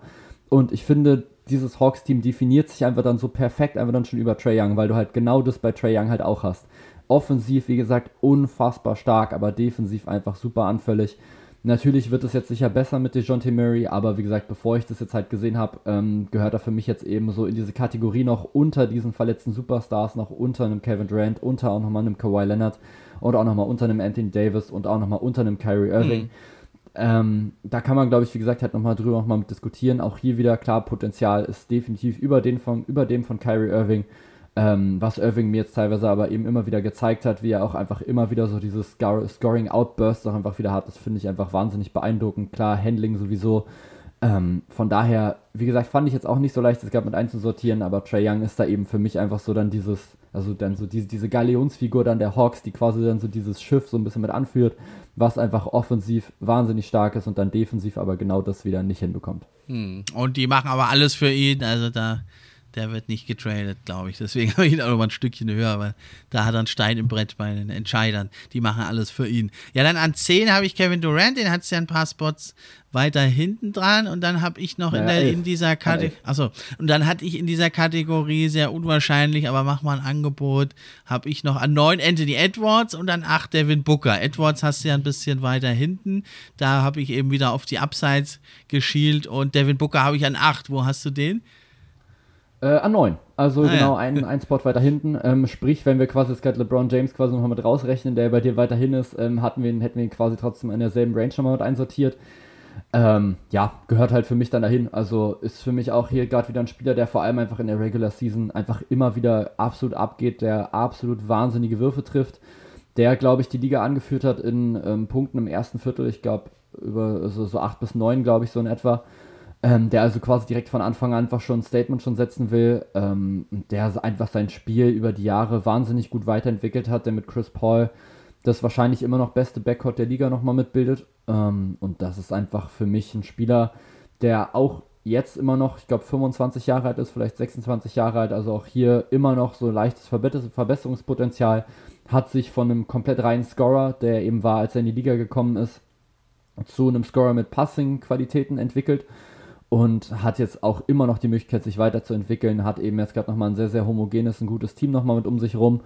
Und ich finde, dieses Hawks-Team definiert sich einfach dann so perfekt, einfach dann schon über Trey Young, weil du halt genau das bei Trey Young halt auch hast. Offensiv, wie gesagt, unfassbar stark, aber defensiv einfach super anfällig. Natürlich wird es jetzt sicher besser mit DeJounte Murray, aber wie gesagt, bevor ich das jetzt halt gesehen habe, ähm, gehört er für mich jetzt eben so in diese Kategorie noch unter diesen verletzten Superstars, noch unter einem Kevin Durant, unter auch nochmal einem Kawhi Leonard und auch nochmal unter einem Anthony Davis und auch nochmal unter einem Kyrie Irving. Mhm. Ähm, da kann man, glaube ich, wie gesagt, halt nochmal drüber nochmal mit diskutieren. Auch hier wieder klar, Potenzial ist definitiv über, den von, über dem von Kyrie Irving. Ähm, was Irving mir jetzt teilweise aber eben immer wieder gezeigt hat, wie er auch einfach immer wieder so dieses Scoring Outburst auch einfach wieder hat, das finde ich einfach wahnsinnig beeindruckend. Klar, Handling sowieso. Ähm, von daher, wie gesagt, fand ich jetzt auch nicht so leicht, es gab mit einzusortieren, aber Trey Young ist da eben für mich einfach so dann dieses, also dann so diese, diese Galeonsfigur dann der Hawks, die quasi dann so dieses Schiff so ein bisschen mit anführt, was einfach offensiv wahnsinnig stark ist und dann defensiv aber genau das wieder nicht hinbekommt. Hm. Und die machen aber alles für ihn, also da der wird nicht getradet, glaube ich. Deswegen habe ich ihn auch noch mal ein Stückchen höher, weil da hat er einen Stein im Brett bei den Entscheidern. Die machen alles für ihn. Ja, dann an 10 habe ich Kevin Durant, den hat es ja ein paar Spots weiter hinten dran und dann habe ich noch in, der, in dieser Kategorie, achso, und dann hatte ich in dieser Kategorie sehr unwahrscheinlich, aber mach mal ein Angebot, habe ich noch an 9 Anthony Edwards und an 8 Devin Booker. Edwards hast du ja ein bisschen weiter hinten, da habe ich eben wieder auf die Upsides geschielt und Devin Booker habe ich an 8. Wo hast du den? Äh, an 9. Also ah, genau ja. ein, ein Spot weiter hinten. Ähm, sprich, wenn wir quasi jetzt gerade LeBron James quasi nochmal mit rausrechnen, der bei dir weiterhin ist, ähm, hatten wir ihn, hätten wir ihn quasi trotzdem in derselben Range nochmal mit einsortiert. Ähm, ja, gehört halt für mich dann dahin. Also ist für mich auch hier gerade wieder ein Spieler, der vor allem einfach in der Regular Season einfach immer wieder absolut abgeht, der absolut wahnsinnige Würfe trifft, der, glaube ich, die Liga angeführt hat in ähm, Punkten im ersten Viertel. Ich glaube, über so, so 8 bis 9, glaube ich, so in etwa ähm, der also quasi direkt von Anfang an einfach schon ein Statement schon setzen will, ähm, der einfach sein Spiel über die Jahre wahnsinnig gut weiterentwickelt hat, der mit Chris Paul das wahrscheinlich immer noch beste Backcourt der Liga nochmal mitbildet. Ähm, und das ist einfach für mich ein Spieler, der auch jetzt immer noch, ich glaube 25 Jahre alt ist, vielleicht 26 Jahre alt, also auch hier immer noch so leichtes Verbesserungspotenzial, hat sich von einem komplett reinen Scorer, der eben war, als er in die Liga gekommen ist, zu einem Scorer mit Passing-Qualitäten entwickelt und hat jetzt auch immer noch die Möglichkeit, sich weiterzuentwickeln, hat eben jetzt gerade nochmal ein sehr, sehr homogenes, ein gutes Team nochmal mit um sich rum,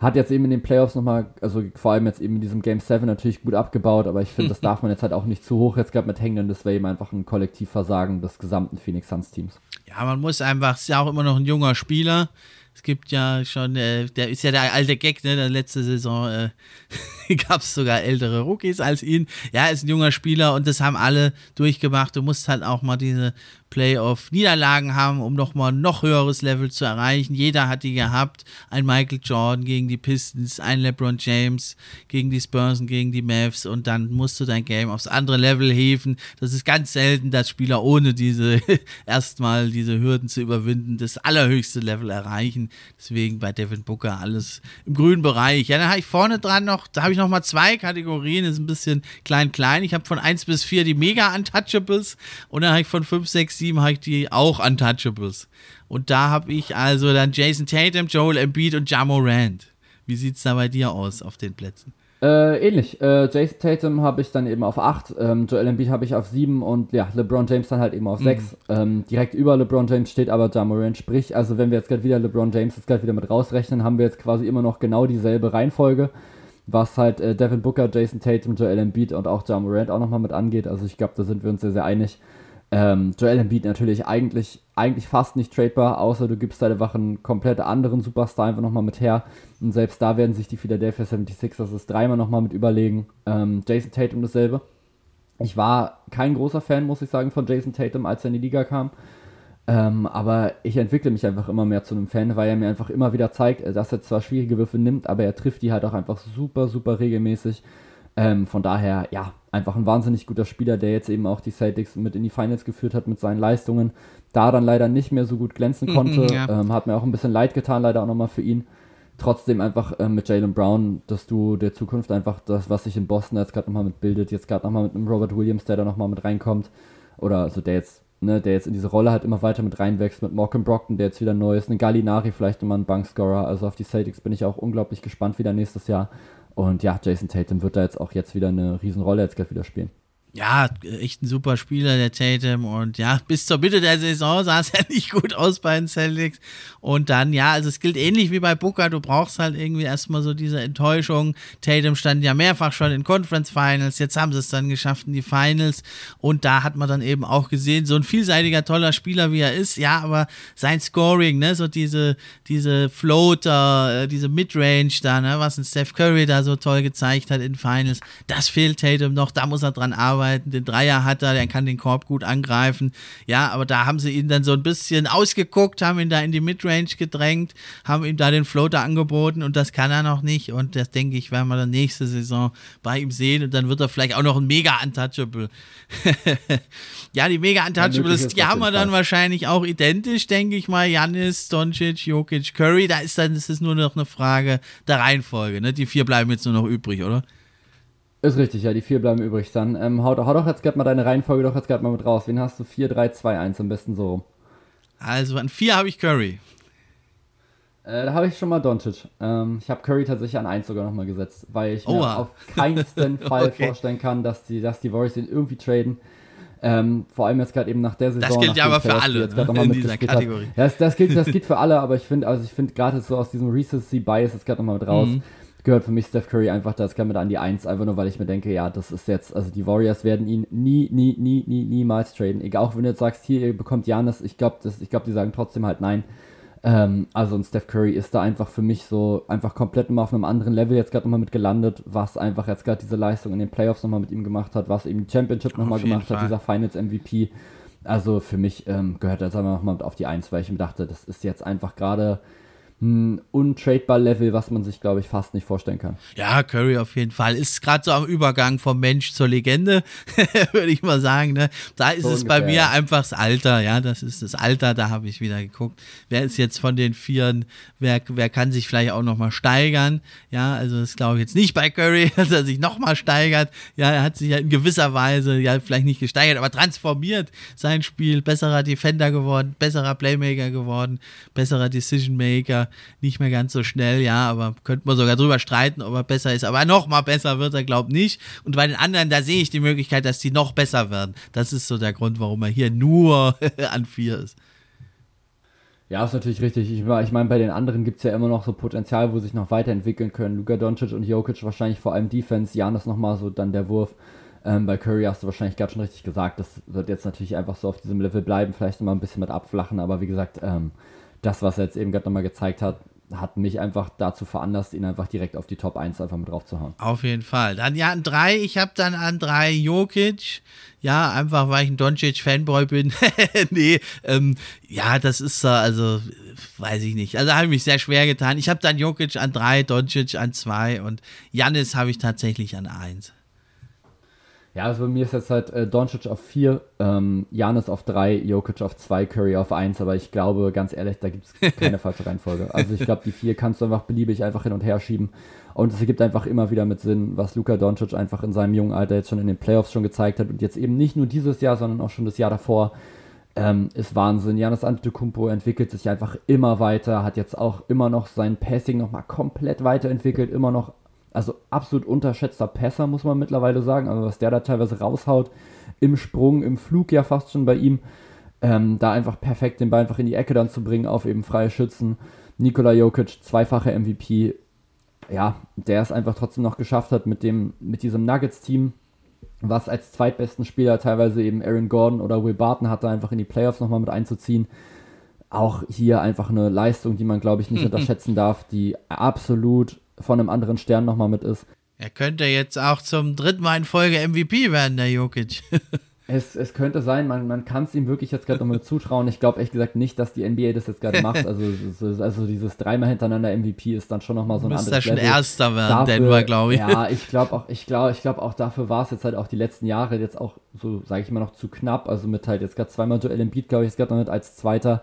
hat jetzt eben in den Playoffs nochmal, also vor allem jetzt eben in diesem Game 7 natürlich gut abgebaut, aber ich finde, das darf man jetzt halt auch nicht zu hoch jetzt gerade mit hängen, denn das wäre eben einfach ein Kollektivversagen des gesamten Phoenix Suns Teams. Ja, man muss einfach, ist ja auch immer noch ein junger Spieler, es gibt ja schon, äh, der ist ja der alte Gag, ne? Der letzte Saison äh, gab es sogar ältere Rookies als ihn. Ja, er ist ein junger Spieler und das haben alle durchgemacht. Du musst halt auch mal diese Playoff-Niederlagen haben, um nochmal ein noch höheres Level zu erreichen. Jeder hat die gehabt. Ein Michael Jordan gegen die Pistons, ein LeBron James gegen die Spurs und gegen die Mavs und dann musst du dein Game aufs andere Level heben. Das ist ganz selten, dass Spieler ohne diese erstmal diese Hürden zu überwinden das allerhöchste Level erreichen. Deswegen bei Devin Booker alles im grünen Bereich. Ja, dann habe ich vorne dran noch, da habe ich noch mal zwei Kategorien, ist ein bisschen klein-klein. Ich habe von 1 bis 4 die Mega-Untouchables und dann habe ich von 5, 6, 7 habe ich die auch Untouchables. Und da habe ich also dann Jason Tatum, Joel Embiid und Jamorant. Wie sieht es da bei dir aus auf den Plätzen? Äh, ähnlich. Äh, Jason Tatum habe ich dann eben auf 8, ähm, Joel Embiid habe ich auf 7 und ja, LeBron James dann halt eben auf 6. Mhm. Ähm, direkt über LeBron James steht aber Jamorant. Sprich, also wenn wir jetzt gerade wieder LeBron James jetzt gerade wieder mit rausrechnen, haben wir jetzt quasi immer noch genau dieselbe Reihenfolge, was halt äh, Devin Booker, Jason Tatum, Joel Embiid und auch Jamorant auch nochmal mit angeht. Also ich glaube, da sind wir uns sehr, sehr einig. Ähm, Joel Embiid natürlich eigentlich, eigentlich fast nicht tradebar, außer du gibst deine Wachen komplett anderen Superstar einfach nochmal mit her. Und selbst da werden sich die Philadelphia 76ers das dreimal nochmal mit überlegen. Ähm, Jason Tatum dasselbe. Ich war kein großer Fan, muss ich sagen, von Jason Tatum, als er in die Liga kam. Ähm, aber ich entwickle mich einfach immer mehr zu einem Fan, weil er mir einfach immer wieder zeigt, dass er zwar schwierige Würfe nimmt, aber er trifft die halt auch einfach super, super regelmäßig. Ähm, von daher, ja, einfach ein wahnsinnig guter Spieler, der jetzt eben auch die Celtics mit in die Finals geführt hat mit seinen Leistungen. Da dann leider nicht mehr so gut glänzen konnte. ja. ähm, hat mir auch ein bisschen leid getan, leider auch nochmal für ihn. Trotzdem einfach ähm, mit Jalen Brown, dass du der Zukunft einfach das, was sich in Boston jetzt gerade nochmal mitbildet, jetzt gerade nochmal mit einem Robert Williams, der da nochmal mit reinkommt. Oder also der jetzt, ne, der jetzt in diese Rolle halt immer weiter mit reinwächst, mit Malcolm Brockton, der jetzt wieder neu ist, ein Gallinari vielleicht nochmal ein Bankscorer. Also auf die Celtics bin ich auch unglaublich gespannt wieder nächstes Jahr. Und ja, Jason Tatum wird da jetzt auch jetzt wieder eine Riesenrolle jetzt gleich wieder spielen ja, echt ein super Spieler, der Tatum. Und ja, bis zur Mitte der Saison sah es ja nicht gut aus bei den Celtics. Und dann, ja, also es gilt ähnlich wie bei Booker. Du brauchst halt irgendwie erstmal so diese Enttäuschung. Tatum stand ja mehrfach schon in Conference Finals. Jetzt haben sie es dann geschafft in die Finals. Und da hat man dann eben auch gesehen, so ein vielseitiger, toller Spieler wie er ist. Ja, aber sein Scoring, ne, so diese, diese Floater, äh, diese Midrange da, ne, was ein Steph Curry da so toll gezeigt hat in Finals, das fehlt Tatum noch. Da muss er dran arbeiten arbeiten. Den Dreier hat er, der kann den Korb gut angreifen. Ja, aber da haben sie ihn dann so ein bisschen ausgeguckt, haben ihn da in die Midrange gedrängt, haben ihm da den Floater angeboten und das kann er noch nicht. Und das denke ich, werden wir dann nächste Saison bei ihm sehen und dann wird er vielleicht auch noch ein mega Untouchable. ja, die mega Untouchables, die haben wir dann wahrscheinlich auch identisch, denke ich mal. Janis, Doncic, Jokic, Curry. Da ist dann, das ist nur noch eine Frage der Reihenfolge. Ne? Die vier bleiben jetzt nur noch übrig, oder? Ist richtig, ja, die vier bleiben übrig. Dann ähm, hau, hau doch jetzt gerade mal deine Reihenfolge doch jetzt gerade mal mit raus. Wen hast du? 4, 3, 2, 1 am besten so rum. Also an 4 habe ich Curry. Äh, da habe ich schon mal Doncic. Ähm, ich habe Curry tatsächlich an 1 sogar nochmal gesetzt, weil ich mir auf keinen Fall okay. vorstellen kann, dass die, dass die Warriors ihn irgendwie traden. Ähm, vor allem jetzt gerade eben nach der Saison. Das gilt ja aber für alle jetzt ne? in dieser Kategorie. Das, das, gilt, das gilt für alle, aber ich finde, also ich finde gerade so aus diesem Recency-Bias jetzt gerade nochmal mit raus. Mhm gehört für mich Steph Curry einfach das kann mit an die 1, einfach nur weil ich mir denke, ja, das ist jetzt, also die Warriors werden ihn nie, nie, nie, nie, niemals traden. Egal, auch wenn du jetzt sagst, hier, ihr bekommt Janis, ich glaube, glaub, die sagen trotzdem halt nein. Ähm, also ein Steph Curry ist da einfach für mich so einfach komplett immer auf einem anderen Level jetzt gerade nochmal mit gelandet, was einfach jetzt gerade diese Leistung in den Playoffs nochmal mit ihm gemacht hat, was eben die Championship nochmal gemacht Fall. hat, dieser Finals MVP. Also für mich ähm, gehört das einfach nochmal auf die 1, weil ich mir dachte, das ist jetzt einfach gerade ein untradebar-Level, was man sich, glaube ich, fast nicht vorstellen kann. Ja, Curry auf jeden Fall. Ist gerade so am Übergang vom Mensch zur Legende, würde ich mal sagen. Ne? Da ist so es ungefähr. bei mir einfach das Alter, ja, das ist das Alter, da habe ich wieder geguckt. Wer ist jetzt von den Vieren, wer, wer kann sich vielleicht auch nochmal steigern? Ja, also das glaube ich jetzt nicht bei Curry, dass er sich nochmal steigert. Ja, er hat sich ja in gewisser Weise, ja, vielleicht nicht gesteigert, aber transformiert sein Spiel, besserer Defender geworden, besserer Playmaker geworden, besserer Decision Maker nicht mehr ganz so schnell, ja, aber könnte man sogar drüber streiten, ob er besser ist. Aber noch mal besser wird er, glaube ich, nicht. Und bei den anderen, da sehe ich die Möglichkeit, dass die noch besser werden. Das ist so der Grund, warum er hier nur an vier ist. Ja, ist natürlich richtig. Ich, ich meine, bei den anderen gibt es ja immer noch so Potenzial, wo sich noch weiterentwickeln können. Luka Doncic und Jokic wahrscheinlich vor allem Defense. Janis nochmal so dann der Wurf. Ähm, bei Curry hast du wahrscheinlich gerade schon richtig gesagt. Das wird jetzt natürlich einfach so auf diesem Level bleiben. Vielleicht nochmal ein bisschen mit abflachen. Aber wie gesagt, ähm, das, was er jetzt eben gerade nochmal gezeigt hat, hat mich einfach dazu veranlasst, ihn einfach direkt auf die Top 1 einfach mit drauf zu hauen. Auf jeden Fall. Dann ja an 3, ich habe dann an 3 Jokic. Ja, einfach weil ich ein Doncic-Fanboy bin. nee, ähm, ja, das ist so, also weiß ich nicht. Also habe ich mich sehr schwer getan. Ich habe dann Jokic an 3, Doncic an 2 und Janis habe ich tatsächlich an 1. Ja, also bei mir ist jetzt halt äh, Doncic auf 4, ähm, Janis auf 3, Jokic auf 2, Curry auf 1, aber ich glaube, ganz ehrlich, da gibt es keine falsche Reihenfolge. Also ich glaube, die 4 kannst du einfach beliebig einfach hin und her schieben und es ergibt einfach immer wieder mit Sinn, was Luka Doncic einfach in seinem jungen Alter jetzt schon in den Playoffs schon gezeigt hat und jetzt eben nicht nur dieses Jahr, sondern auch schon das Jahr davor. Ähm, ist Wahnsinn. Janis Antetokounmpo entwickelt sich einfach immer weiter, hat jetzt auch immer noch sein Passing nochmal komplett weiterentwickelt, immer noch also absolut unterschätzter Pässer, muss man mittlerweile sagen. Also was der da teilweise raushaut, im Sprung, im Flug ja fast schon bei ihm, ähm, da einfach perfekt den Ball einfach in die Ecke dann zu bringen auf eben freie Schützen. Nikola Jokic, zweifache MVP, ja, der es einfach trotzdem noch geschafft hat mit dem, mit diesem Nuggets-Team, was als zweitbesten Spieler teilweise eben Aaron Gordon oder Will Barton hatte, einfach in die Playoffs nochmal mit einzuziehen. Auch hier einfach eine Leistung, die man, glaube ich, nicht unterschätzen darf, die absolut von einem anderen Stern nochmal mit ist. Er könnte jetzt auch zum dritten Mal in Folge MVP werden, der Jokic. es, es könnte sein, man, man kann es ihm wirklich jetzt gerade nochmal zutrauen. Ich glaube ehrlich gesagt nicht, dass die NBA das jetzt gerade macht. Also, also dieses dreimal hintereinander MVP ist dann schon nochmal so ein Müsste anderes schon Level. Erster werden, dafür, Denver, glaube ich. Ja, ich glaube auch, ich glaube, ich glaube auch dafür war es jetzt halt auch die letzten Jahre jetzt auch so, sage ich mal, noch zu knapp. Also mit halt jetzt gerade zweimal Joel Embiid, glaube ich, jetzt gerade noch mit als Zweiter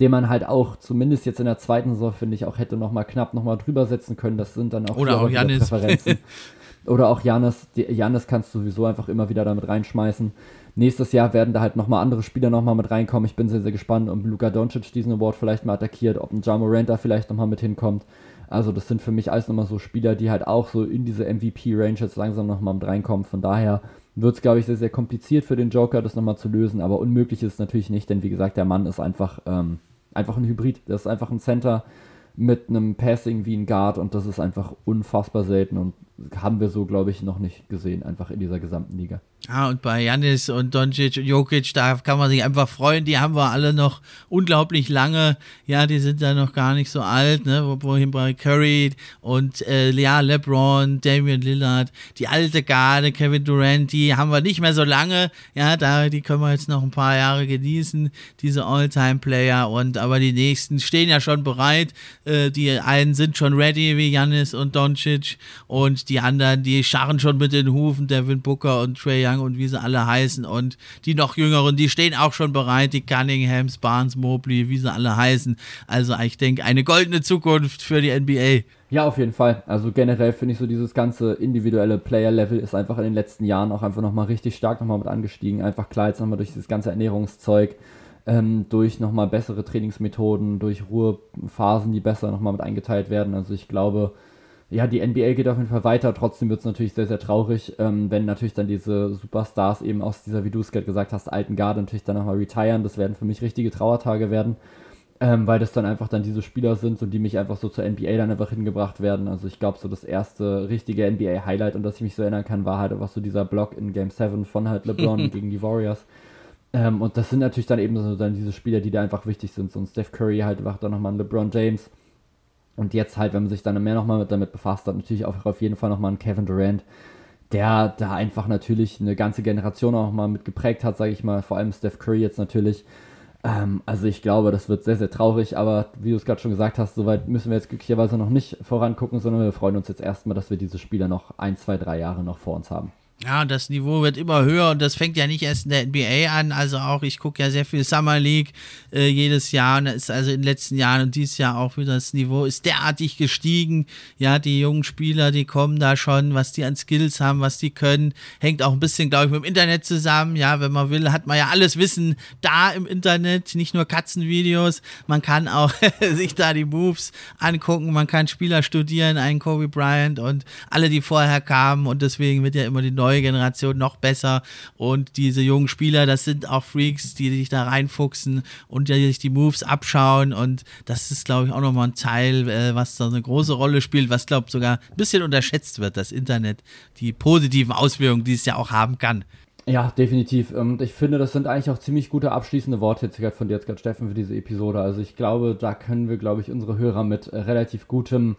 den man halt auch zumindest jetzt in der zweiten Saison, finde ich, auch hätte noch mal knapp noch mal drüber setzen können. Das sind dann auch, Oder auch Janis. Präferenzen. Oder auch Janis. Janis kannst du sowieso einfach immer wieder damit reinschmeißen. Nächstes Jahr werden da halt nochmal andere Spieler nochmal mit reinkommen. Ich bin sehr, sehr gespannt, ob Luka Doncic diesen Award vielleicht mal attackiert, ob ein Jamorant da vielleicht nochmal mit hinkommt. Also das sind für mich alles nochmal so Spieler, die halt auch so in diese MVP-Range jetzt langsam nochmal mit reinkommen. Von daher wird es, glaube ich, sehr, sehr kompliziert für den Joker, das nochmal zu lösen. Aber unmöglich ist es natürlich nicht, denn wie gesagt, der Mann ist einfach, ähm, einfach ein Hybrid. Das ist einfach ein Center mit einem Passing wie ein Guard und das ist einfach unfassbar selten und haben wir so, glaube ich, noch nicht gesehen, einfach in dieser gesamten Liga. Ja, und bei Janis und Doncic und Jokic, da kann man sich einfach freuen. Die haben wir alle noch unglaublich lange. Ja, die sind da noch gar nicht so alt, ne? Wohin bei Curry und äh, ja, LeBron, Damian Lillard, die alte Garde, Kevin Durant, die haben wir nicht mehr so lange. Ja, da, die können wir jetzt noch ein paar Jahre genießen, diese All-Time-Player. Und aber die nächsten stehen ja schon bereit. Äh, die einen sind schon ready, wie Janis und Doncic. Und die anderen, die scharren schon mit den Hufen, Devin Booker und Trey Young und wie sie alle heißen und die noch jüngeren, die stehen auch schon bereit, die Cunninghams, Barnes, Mobley, wie sie alle heißen. Also ich denke, eine goldene Zukunft für die NBA. Ja, auf jeden Fall. Also generell finde ich so dieses ganze individuelle Player-Level ist einfach in den letzten Jahren auch einfach nochmal richtig stark nochmal mit angestiegen. Einfach klar jetzt nochmal durch dieses ganze Ernährungszeug, ähm, durch nochmal bessere Trainingsmethoden, durch Ruhephasen, die besser nochmal mit eingeteilt werden. Also ich glaube, ja, die NBA geht auf jeden Fall weiter. Trotzdem wird es natürlich sehr, sehr traurig, ähm, wenn natürlich dann diese Superstars eben aus dieser, wie du es gerade gesagt hast, alten Garde natürlich dann nochmal retiren. Das werden für mich richtige Trauertage werden, ähm, weil das dann einfach dann diese Spieler sind und die mich einfach so zur NBA dann einfach hingebracht werden. Also ich glaube, so das erste richtige NBA-Highlight, und das ich mich so erinnern kann, war halt einfach so dieser Block in Game 7 von halt LeBron gegen die Warriors. Ähm, und das sind natürlich dann eben so dann diese Spieler, die da einfach wichtig sind. So ein Steph Curry halt einfach dann nochmal ein LeBron James und jetzt halt, wenn man sich dann mehr nochmal damit befasst hat, natürlich auch auf jeden Fall nochmal ein Kevin Durant, der da einfach natürlich eine ganze Generation auch mal mit geprägt hat, sage ich mal, vor allem Steph Curry jetzt natürlich. Ähm, also ich glaube, das wird sehr, sehr traurig, aber wie du es gerade schon gesagt hast, soweit müssen wir jetzt glücklicherweise noch nicht vorangucken, sondern wir freuen uns jetzt erstmal, dass wir diese Spieler noch ein, zwei, drei Jahre noch vor uns haben. Ja, das Niveau wird immer höher und das fängt ja nicht erst in der NBA an. Also auch, ich gucke ja sehr viel Summer League äh, jedes Jahr und ist also in den letzten Jahren und dieses Jahr auch wieder das Niveau ist derartig gestiegen. Ja, die jungen Spieler, die kommen da schon, was die an Skills haben, was die können, hängt auch ein bisschen, glaube ich, mit dem Internet zusammen. Ja, wenn man will, hat man ja alles Wissen da im Internet, nicht nur Katzenvideos. Man kann auch sich da die Moves angucken, man kann Spieler studieren, einen Kobe Bryant und alle, die vorher kamen und deswegen wird ja immer die neue neue Generation noch besser. Und diese jungen Spieler, das sind auch Freaks, die sich da reinfuchsen und die sich die Moves abschauen. Und das ist, glaube ich, auch nochmal ein Teil, äh, was da eine große Rolle spielt, was, glaube ich, sogar ein bisschen unterschätzt wird, das Internet, die positiven Auswirkungen, die es ja auch haben kann. Ja, definitiv. Und ich finde, das sind eigentlich auch ziemlich gute abschließende Worte jetzt von dir jetzt gerade, Steffen, für diese Episode. Also ich glaube, da können wir, glaube ich, unsere Hörer mit äh, relativ gutem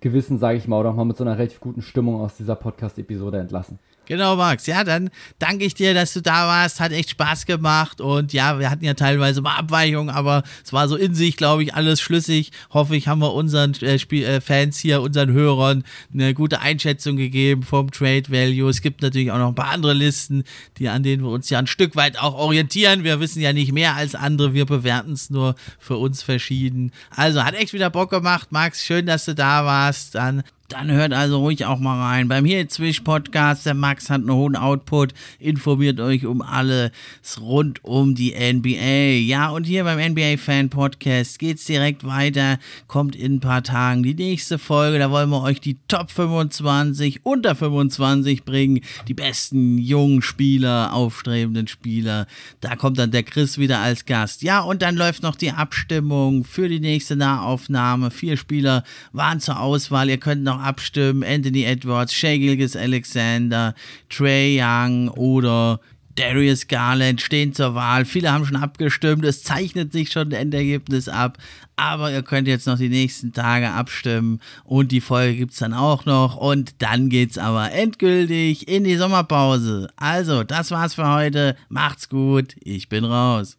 Gewissen, sage ich mal, oder auch mal mit so einer relativ guten Stimmung aus dieser Podcast-Episode entlassen. Genau, Max. Ja, dann danke ich dir, dass du da warst. Hat echt Spaß gemacht. Und ja, wir hatten ja teilweise mal Abweichungen, aber es war so in sich, glaube ich, alles schlüssig. Hoffe ich, haben wir unseren äh, Spiel, äh, Fans hier, unseren Hörern eine gute Einschätzung gegeben vom Trade Value. Es gibt natürlich auch noch ein paar andere Listen, die, an denen wir uns ja ein Stück weit auch orientieren. Wir wissen ja nicht mehr als andere. Wir bewerten es nur für uns verschieden. Also hat echt wieder Bock gemacht. Max, schön, dass du da warst. Dann dann hört also ruhig auch mal rein. Beim Here Zwisch Podcast, der Max hat einen hohen Output, informiert euch um alles rund um die NBA. Ja, und hier beim NBA Fan Podcast geht's direkt weiter. Kommt in ein paar Tagen die nächste Folge. Da wollen wir euch die Top 25 unter 25 bringen. Die besten jungen Spieler, aufstrebenden Spieler. Da kommt dann der Chris wieder als Gast. Ja, und dann läuft noch die Abstimmung für die nächste Nahaufnahme. Vier Spieler waren zur Auswahl. Ihr könnt noch noch abstimmen. Anthony Edwards, Shea Alexander, Trey Young oder Darius Garland stehen zur Wahl. Viele haben schon abgestimmt. Es zeichnet sich schon ein Endergebnis ab. Aber ihr könnt jetzt noch die nächsten Tage abstimmen. Und die Folge gibt es dann auch noch. Und dann geht es aber endgültig in die Sommerpause. Also, das war's für heute. Macht's gut. Ich bin raus.